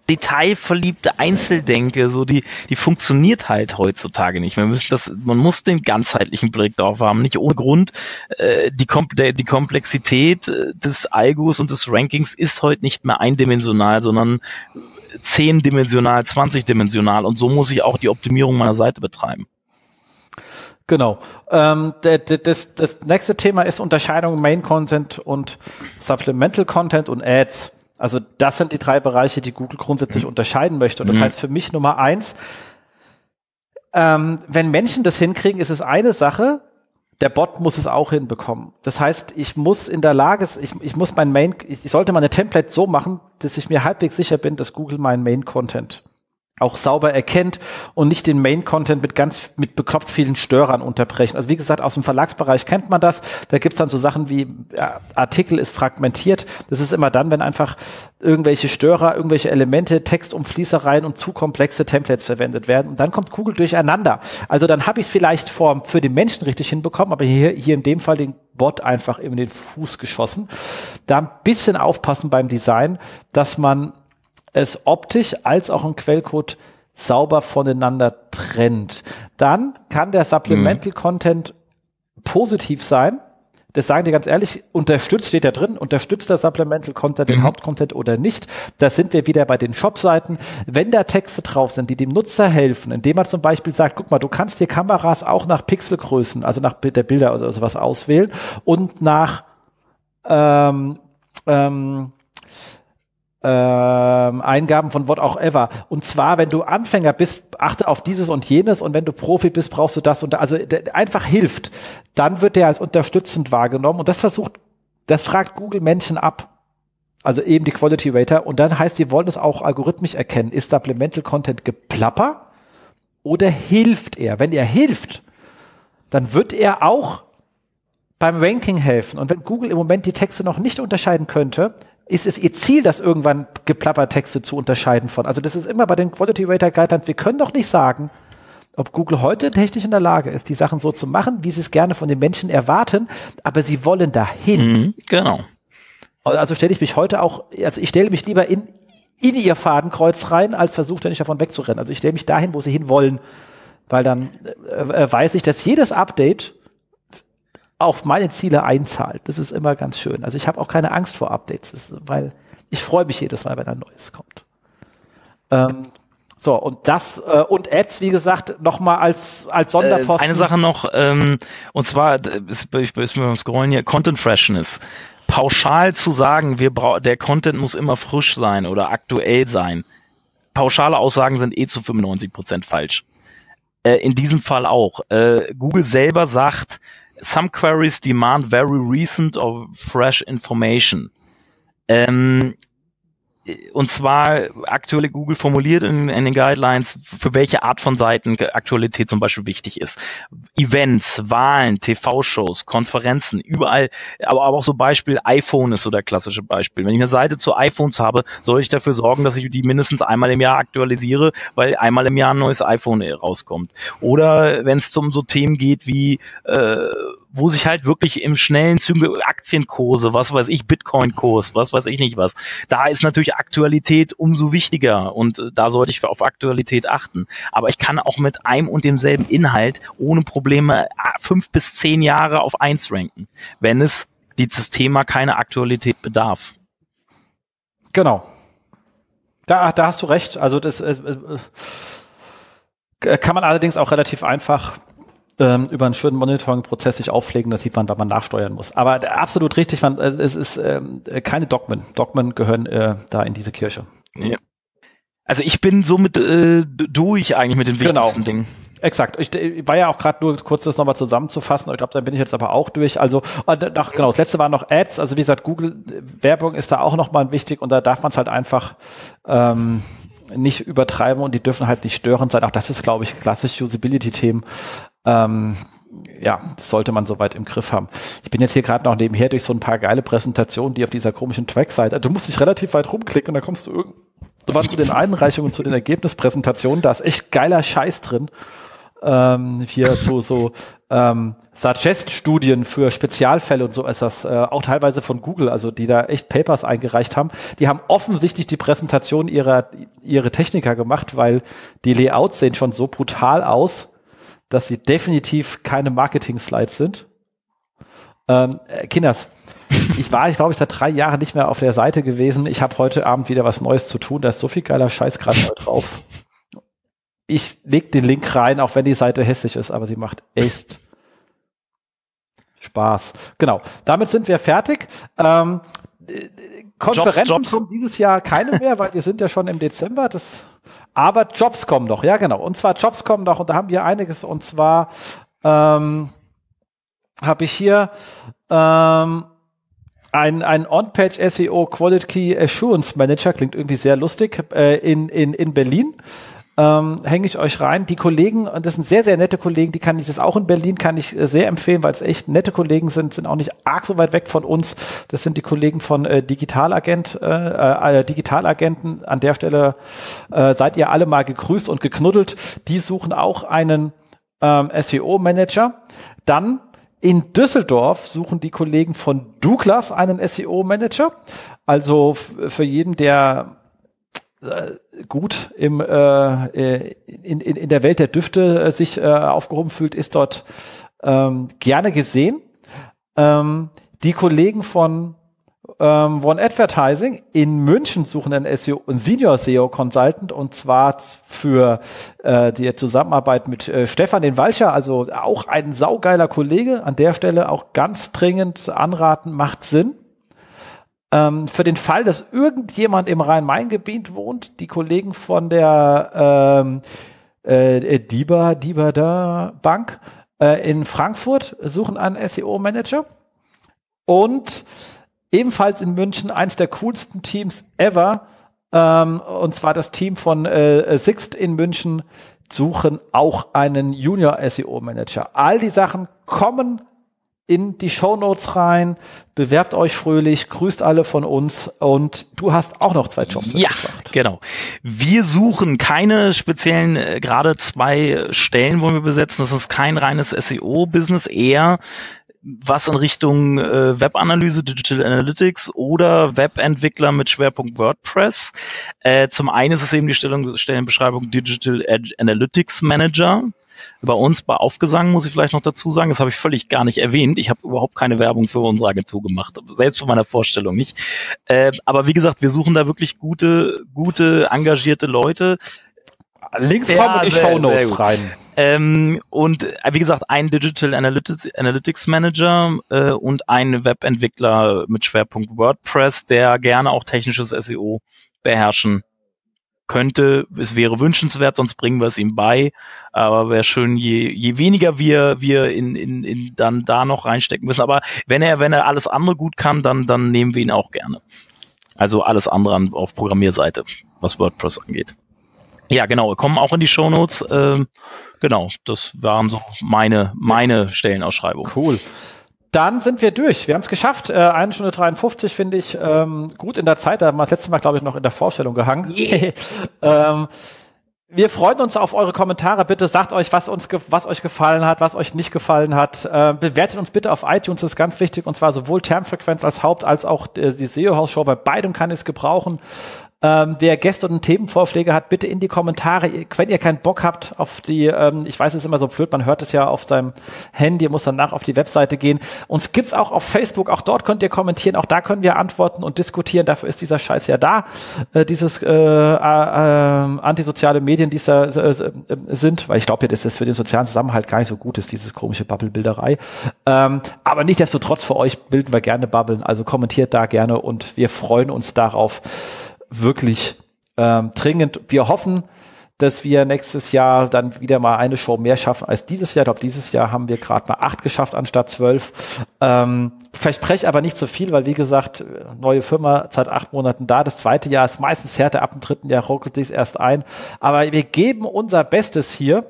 detailverliebte Einzeldenke, so die, die funktioniert halt heutzutage nicht. Man, müssen das, man muss den ganzheitlichen Blick darauf haben, nicht ohne Grund. Äh, die, Kom der, die Komplexität äh, des Algos und des Rankings ist heute nicht mehr eindimensional, sondern zehndimensional, zwanzigdimensional und so muss ich auch die Optimierung meiner Seite betreiben. Genau. Ähm, das, das nächste Thema ist Unterscheidung Main Content und Supplemental Content und Ads. Also das sind die drei Bereiche, die Google grundsätzlich mhm. unterscheiden möchte. Und das mhm. heißt für mich Nummer eins, ähm, wenn Menschen das hinkriegen, ist es eine Sache, der Bot muss es auch hinbekommen. Das heißt, ich muss in der Lage, ich, ich muss mein Main, ich, ich sollte meine Template so machen, dass ich mir halbwegs sicher bin, dass Google meinen Main Content auch sauber erkennt und nicht den Main-Content mit ganz, mit bekloppt vielen Störern unterbrechen. Also wie gesagt, aus dem Verlagsbereich kennt man das. Da gibt's dann so Sachen wie ja, Artikel ist fragmentiert. Das ist immer dann, wenn einfach irgendwelche Störer, irgendwelche Elemente, Textumfließereien und zu komplexe Templates verwendet werden. Und dann kommt Google durcheinander. Also dann habe ich es vielleicht vor, für den Menschen richtig hinbekommen, aber hier, hier in dem Fall den Bot einfach in den Fuß geschossen. Da ein bisschen aufpassen beim Design, dass man es optisch als auch im Quellcode sauber voneinander trennt. Dann kann der Supplemental mhm. Content positiv sein. Das sagen die ganz ehrlich, unterstützt, steht da drin, unterstützt der Supplemental Content den mhm. Hauptcontent oder nicht. Da sind wir wieder bei den Shop-Seiten. Wenn da Texte drauf sind, die dem Nutzer helfen, indem man zum Beispiel sagt, guck mal, du kannst hier Kameras auch nach Pixelgrößen, also nach der Bilder oder sowas auswählen und nach ähm, ähm, ähm, Eingaben von what auch ever. Und zwar, wenn du Anfänger bist, achte auf dieses und jenes und wenn du Profi bist, brauchst du das und das. Also einfach hilft. Dann wird der als unterstützend wahrgenommen und das versucht, das fragt Google Menschen ab. Also eben die Quality Rater und dann heißt, die wollen es auch algorithmisch erkennen. Ist Supplemental Content geplapper oder hilft er? Wenn er hilft, dann wird er auch beim Ranking helfen. Und wenn Google im Moment die Texte noch nicht unterscheiden könnte, ist es ihr Ziel, das irgendwann Geplappertexte zu unterscheiden von. Also das ist immer bei den Quality Rater Guidelines. Wir können doch nicht sagen, ob Google heute technisch in der Lage ist, die Sachen so zu machen, wie sie es gerne von den Menschen erwarten, aber sie wollen dahin. Mhm, genau. Also stelle ich mich heute auch, also ich stelle mich lieber in, in ihr Fadenkreuz rein, als versuche nicht davon wegzurennen. Also ich stelle mich dahin, wo sie hin wollen, weil dann äh, äh weiß ich, dass jedes Update auf meine Ziele einzahlt. Das ist immer ganz schön. Also ich habe auch keine Angst vor Updates, ist, weil ich freue mich jedes Mal, wenn ein neues kommt. Ähm, so, und das, äh, und Ads, wie gesagt, nochmal als, als Sonderposten. Äh, eine Sache noch, ähm, und zwar, ist, ist, ist mir beim Scrollen hier, Content Freshness. Pauschal zu sagen, wir brauchen, der Content muss immer frisch sein oder aktuell sein. Pauschale Aussagen sind eh zu 95 Prozent falsch. Äh, in diesem Fall auch. Äh, Google selber sagt, some queries demand very recent or fresh information. Ähm, und zwar aktuelle Google formuliert in, in, den Guidelines, für welche Art von Seiten Aktualität zum Beispiel wichtig ist. Events, Wahlen, TV-Shows, Konferenzen, überall, aber, aber auch so Beispiel iPhone ist so der klassische Beispiel. Wenn ich eine Seite zu iPhones habe, soll ich dafür sorgen, dass ich die mindestens einmal im Jahr aktualisiere, weil einmal im Jahr ein neues iPhone rauskommt. Oder wenn es zum so Themen geht wie äh, wo sich halt wirklich im schnellen Züge Aktienkurse, was weiß ich, Bitcoin-Kurs, was weiß ich nicht was. Da ist natürlich Aktualität umso wichtiger und äh, da sollte ich auf Aktualität achten. Aber ich kann auch mit einem und demselben Inhalt ohne Probleme äh, fünf bis zehn Jahre auf eins ranken, wenn es dieses Thema keine Aktualität bedarf. Genau. Da, da hast du recht. Also das äh, äh, kann man allerdings auch relativ einfach ähm, über einen schönen Monitoring-Prozess sich auflegen, das sieht man, weil man nachsteuern muss. Aber absolut richtig, man, äh, es ist ähm, keine Dogmen. Dogmen gehören äh, da in diese Kirche. Ja. Also ich bin somit äh, durch eigentlich mit den genau. wichtigsten genau. Dingen. Exakt. Ich, ich war ja auch gerade nur kurz das nochmal zusammenzufassen. Ich glaube, da bin ich jetzt aber auch durch. Also ach, genau, das letzte war noch Ads. Also wie gesagt, Google Werbung ist da auch nochmal wichtig und da darf man es halt einfach ähm, nicht übertreiben und die dürfen halt nicht störend sein. Auch das ist, glaube ich, klassisch Usability-Themen. Ähm, ja, das sollte man soweit im Griff haben. Ich bin jetzt hier gerade noch nebenher durch so ein paar geile Präsentationen, die auf dieser komischen Track-Seite, du musst dich relativ weit rumklicken und dann kommst du irgendwann zu den Einreichungen, zu den Ergebnispräsentationen, da ist echt geiler Scheiß drin. ähm, hier so, so ähm, Suggest-Studien für Spezialfälle und so ist das äh, auch teilweise von Google, also die da echt Papers eingereicht haben. Die haben offensichtlich die Präsentation ihrer ihre Techniker gemacht, weil die Layouts sehen schon so brutal aus, dass sie definitiv keine Marketing-Slides sind. Ähm, äh, Kinders, ich war, ich glaube, ich seit drei Jahren nicht mehr auf der Seite gewesen. Ich habe heute Abend wieder was Neues zu tun. Da ist so viel geiler Scheiß gerade drauf. Ich leg den Link rein, auch wenn die Seite hässlich ist, aber sie macht echt Spaß. Genau. Damit sind wir fertig. Ähm, Konferenzen Jobs, Jobs. kommen dieses Jahr keine mehr, weil wir sind ja schon im Dezember. Das, aber Jobs kommen noch, ja genau. Und zwar Jobs kommen noch und da haben wir einiges. Und zwar ähm, habe ich hier ähm, ein, ein On-Page SEO Quality Assurance Manager, klingt irgendwie sehr lustig, äh, in, in, in Berlin ähm, hänge ich euch rein. Die Kollegen, und das sind sehr, sehr nette Kollegen, die kann ich das auch in Berlin, kann ich äh, sehr empfehlen, weil es echt nette Kollegen sind, sind auch nicht arg so weit weg von uns. Das sind die Kollegen von äh, Digitalagent, äh, äh, Digitalagenten. An der Stelle äh, seid ihr alle mal gegrüßt und geknuddelt. Die suchen auch einen ähm, SEO-Manager. Dann in Düsseldorf suchen die Kollegen von Douglas einen SEO-Manager. Also für jeden, der äh, gut im, äh, äh, in, in, in der Welt der Düfte äh, sich äh, aufgehoben fühlt, ist dort ähm, gerne gesehen. Ähm, die Kollegen von ähm, One Advertising in München suchen einen SEO, einen Senior SEO Consultant und zwar für äh, die Zusammenarbeit mit äh, Stefan den Walcher, also auch ein saugeiler Kollege. An der Stelle auch ganz dringend anraten, macht Sinn. Ähm, für den Fall, dass irgendjemand im Rhein-Main-Gebiet wohnt, die Kollegen von der ähm, äh, Diba, Diba da Bank äh, in Frankfurt suchen einen SEO-Manager. Und ebenfalls in München eins der coolsten Teams ever, ähm, und zwar das Team von äh, Sixt in München, suchen auch einen Junior SEO Manager. All die Sachen kommen in die Show Notes rein, bewerbt euch fröhlich, grüßt alle von uns und du hast auch noch zwei Jobs. Ja, genau. Wir suchen keine speziellen, äh, gerade zwei Stellen wollen wir besetzen. Das ist kein reines SEO-Business, eher was in Richtung äh, Webanalyse, Digital Analytics oder Webentwickler mit Schwerpunkt WordPress. Äh, zum einen ist es eben die Stellung, Stellenbeschreibung Digital Analytics Manager. Bei uns bei Aufgesang muss ich vielleicht noch dazu sagen, das habe ich völlig gar nicht erwähnt. Ich habe überhaupt keine Werbung für unsere Agentur gemacht, selbst von meiner Vorstellung nicht. Äh, aber wie gesagt, wir suchen da wirklich gute, gute, engagierte Leute. Links ja, kommen in die Show Notes rein. Ähm, und äh, wie gesagt, ein Digital Analytics, Analytics Manager äh, und ein Webentwickler mit Schwerpunkt WordPress, der gerne auch technisches SEO beherrschen könnte. Es wäre wünschenswert, sonst bringen wir es ihm bei. Aber wäre schön, je, je weniger wir, wir in, in, in dann da noch reinstecken müssen. Aber wenn er, wenn er alles andere gut kann, dann, dann nehmen wir ihn auch gerne. Also alles andere auf Programmierseite, was WordPress angeht. Ja, genau, kommen auch in die Shownotes. Ähm, genau, das waren so meine, meine Stellenausschreibungen. Cool. Dann sind wir durch. Wir haben es geschafft. Äh, eine Stunde 53 finde ich ähm, gut in der Zeit. Da haben wir das letzte Mal, glaube ich, noch in der Vorstellung gehangen. Yeah. ähm, wir freuen uns auf eure Kommentare. Bitte sagt euch, was uns, was euch gefallen hat, was euch nicht gefallen hat. Äh, bewertet uns bitte auf iTunes, das ist ganz wichtig. Und zwar sowohl Termfrequenz als Haupt als auch äh, die SEO-Haus-Show. Bei beidem kann es gebrauchen. Ähm, wer Gäste und Themenvorschläge hat, bitte in die Kommentare. Wenn ihr keinen Bock habt auf die, ähm, ich weiß, es ist immer so blöd, man hört es ja auf seinem Handy, muss danach auf die Webseite gehen. Uns gibt's auch auf Facebook, auch dort könnt ihr kommentieren, auch da können wir antworten und diskutieren. Dafür ist dieser Scheiß ja da, äh, dieses äh, äh, antisoziale Medien, die da äh, äh, sind, weil ich glaube ja, dass das für den sozialen Zusammenhalt gar nicht so gut ist, dieses komische Bubble-Bilderei. Ähm, aber nichtsdestotrotz für euch bilden wir gerne Bubbeln, also kommentiert da gerne und wir freuen uns darauf wirklich ähm, dringend. Wir hoffen, dass wir nächstes Jahr dann wieder mal eine Show mehr schaffen als dieses Jahr. Ich glaube, dieses Jahr haben wir gerade mal acht geschafft anstatt zwölf. Ähm, verspreche aber nicht so viel, weil wie gesagt, neue Firma seit acht Monaten da. Das zweite Jahr ist meistens härter, ab dem dritten Jahr ruckelt sich erst ein. Aber wir geben unser Bestes hier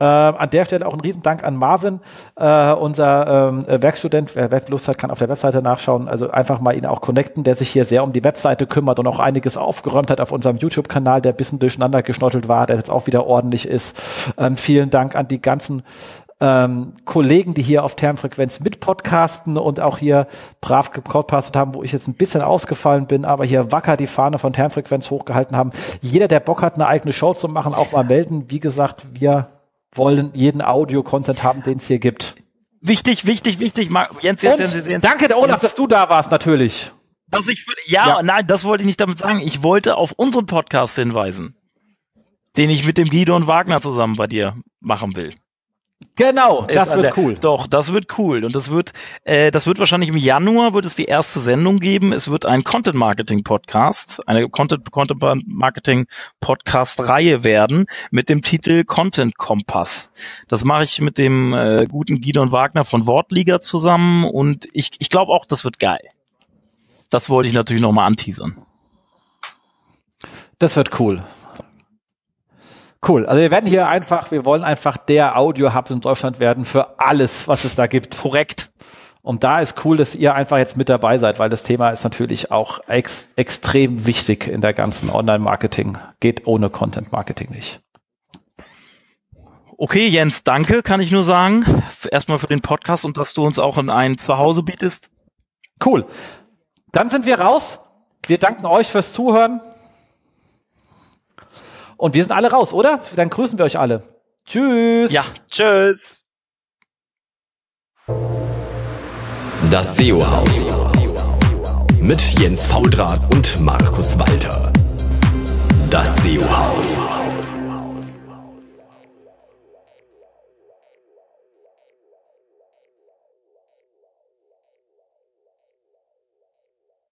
Äh, an der Stelle auch ein Riesendank an Marvin, äh, unser ähm, Werkstudent. Wer Lust hat, kann auf der Webseite nachschauen. Also einfach mal ihn auch connecten, der sich hier sehr um die Webseite kümmert und auch einiges aufgeräumt hat auf unserem YouTube-Kanal, der ein bisschen durcheinander geschnottelt war, der jetzt auch wieder ordentlich ist. Ähm, vielen Dank an die ganzen ähm, Kollegen, die hier auf Termfrequenz mit podcasten und auch hier brav gepodcastet haben, wo ich jetzt ein bisschen ausgefallen bin, aber hier wacker die Fahne von Termfrequenz hochgehalten haben. Jeder, der Bock hat, eine eigene Show zu machen, auch mal melden. Wie gesagt, wir wollen jeden Audio-Content haben, den es hier gibt. Wichtig, wichtig, wichtig. Jens, Jens, Jens, Jens. Danke, der Olaf, Jens. dass du da warst, natürlich. Dass ich, ja, ja, nein, das wollte ich nicht damit sagen. Ich wollte auf unseren Podcast hinweisen, den ich mit dem Guido und Wagner zusammen bei dir machen will. Genau, das wird cool. Doch, das wird cool. Und das wird, äh, das wird wahrscheinlich im Januar wird es die erste Sendung geben. Es wird ein Content Marketing Podcast, eine Content, Content Marketing Podcast Reihe werden mit dem Titel Content Kompass. Das mache ich mit dem äh, guten Gidon Wagner von Wortliga zusammen und ich, ich glaube auch, das wird geil. Das wollte ich natürlich nochmal anteasern. Das wird cool. Cool. Also wir werden hier einfach, wir wollen einfach der Audio-Hub in Deutschland werden für alles, was es da gibt. Korrekt. Und da ist cool, dass ihr einfach jetzt mit dabei seid, weil das Thema ist natürlich auch ex extrem wichtig in der ganzen Online-Marketing. Geht ohne Content-Marketing nicht. Okay, Jens, danke, kann ich nur sagen. Erstmal für den Podcast und dass du uns auch in ein Zuhause bietest. Cool. Dann sind wir raus. Wir danken euch fürs Zuhören. Und wir sind alle raus, oder? Dann grüßen wir euch alle. Tschüss. Ja, tschüss. Das SEO-Haus. Mit Jens Faudrat und Markus Walter. Das SEO-Haus.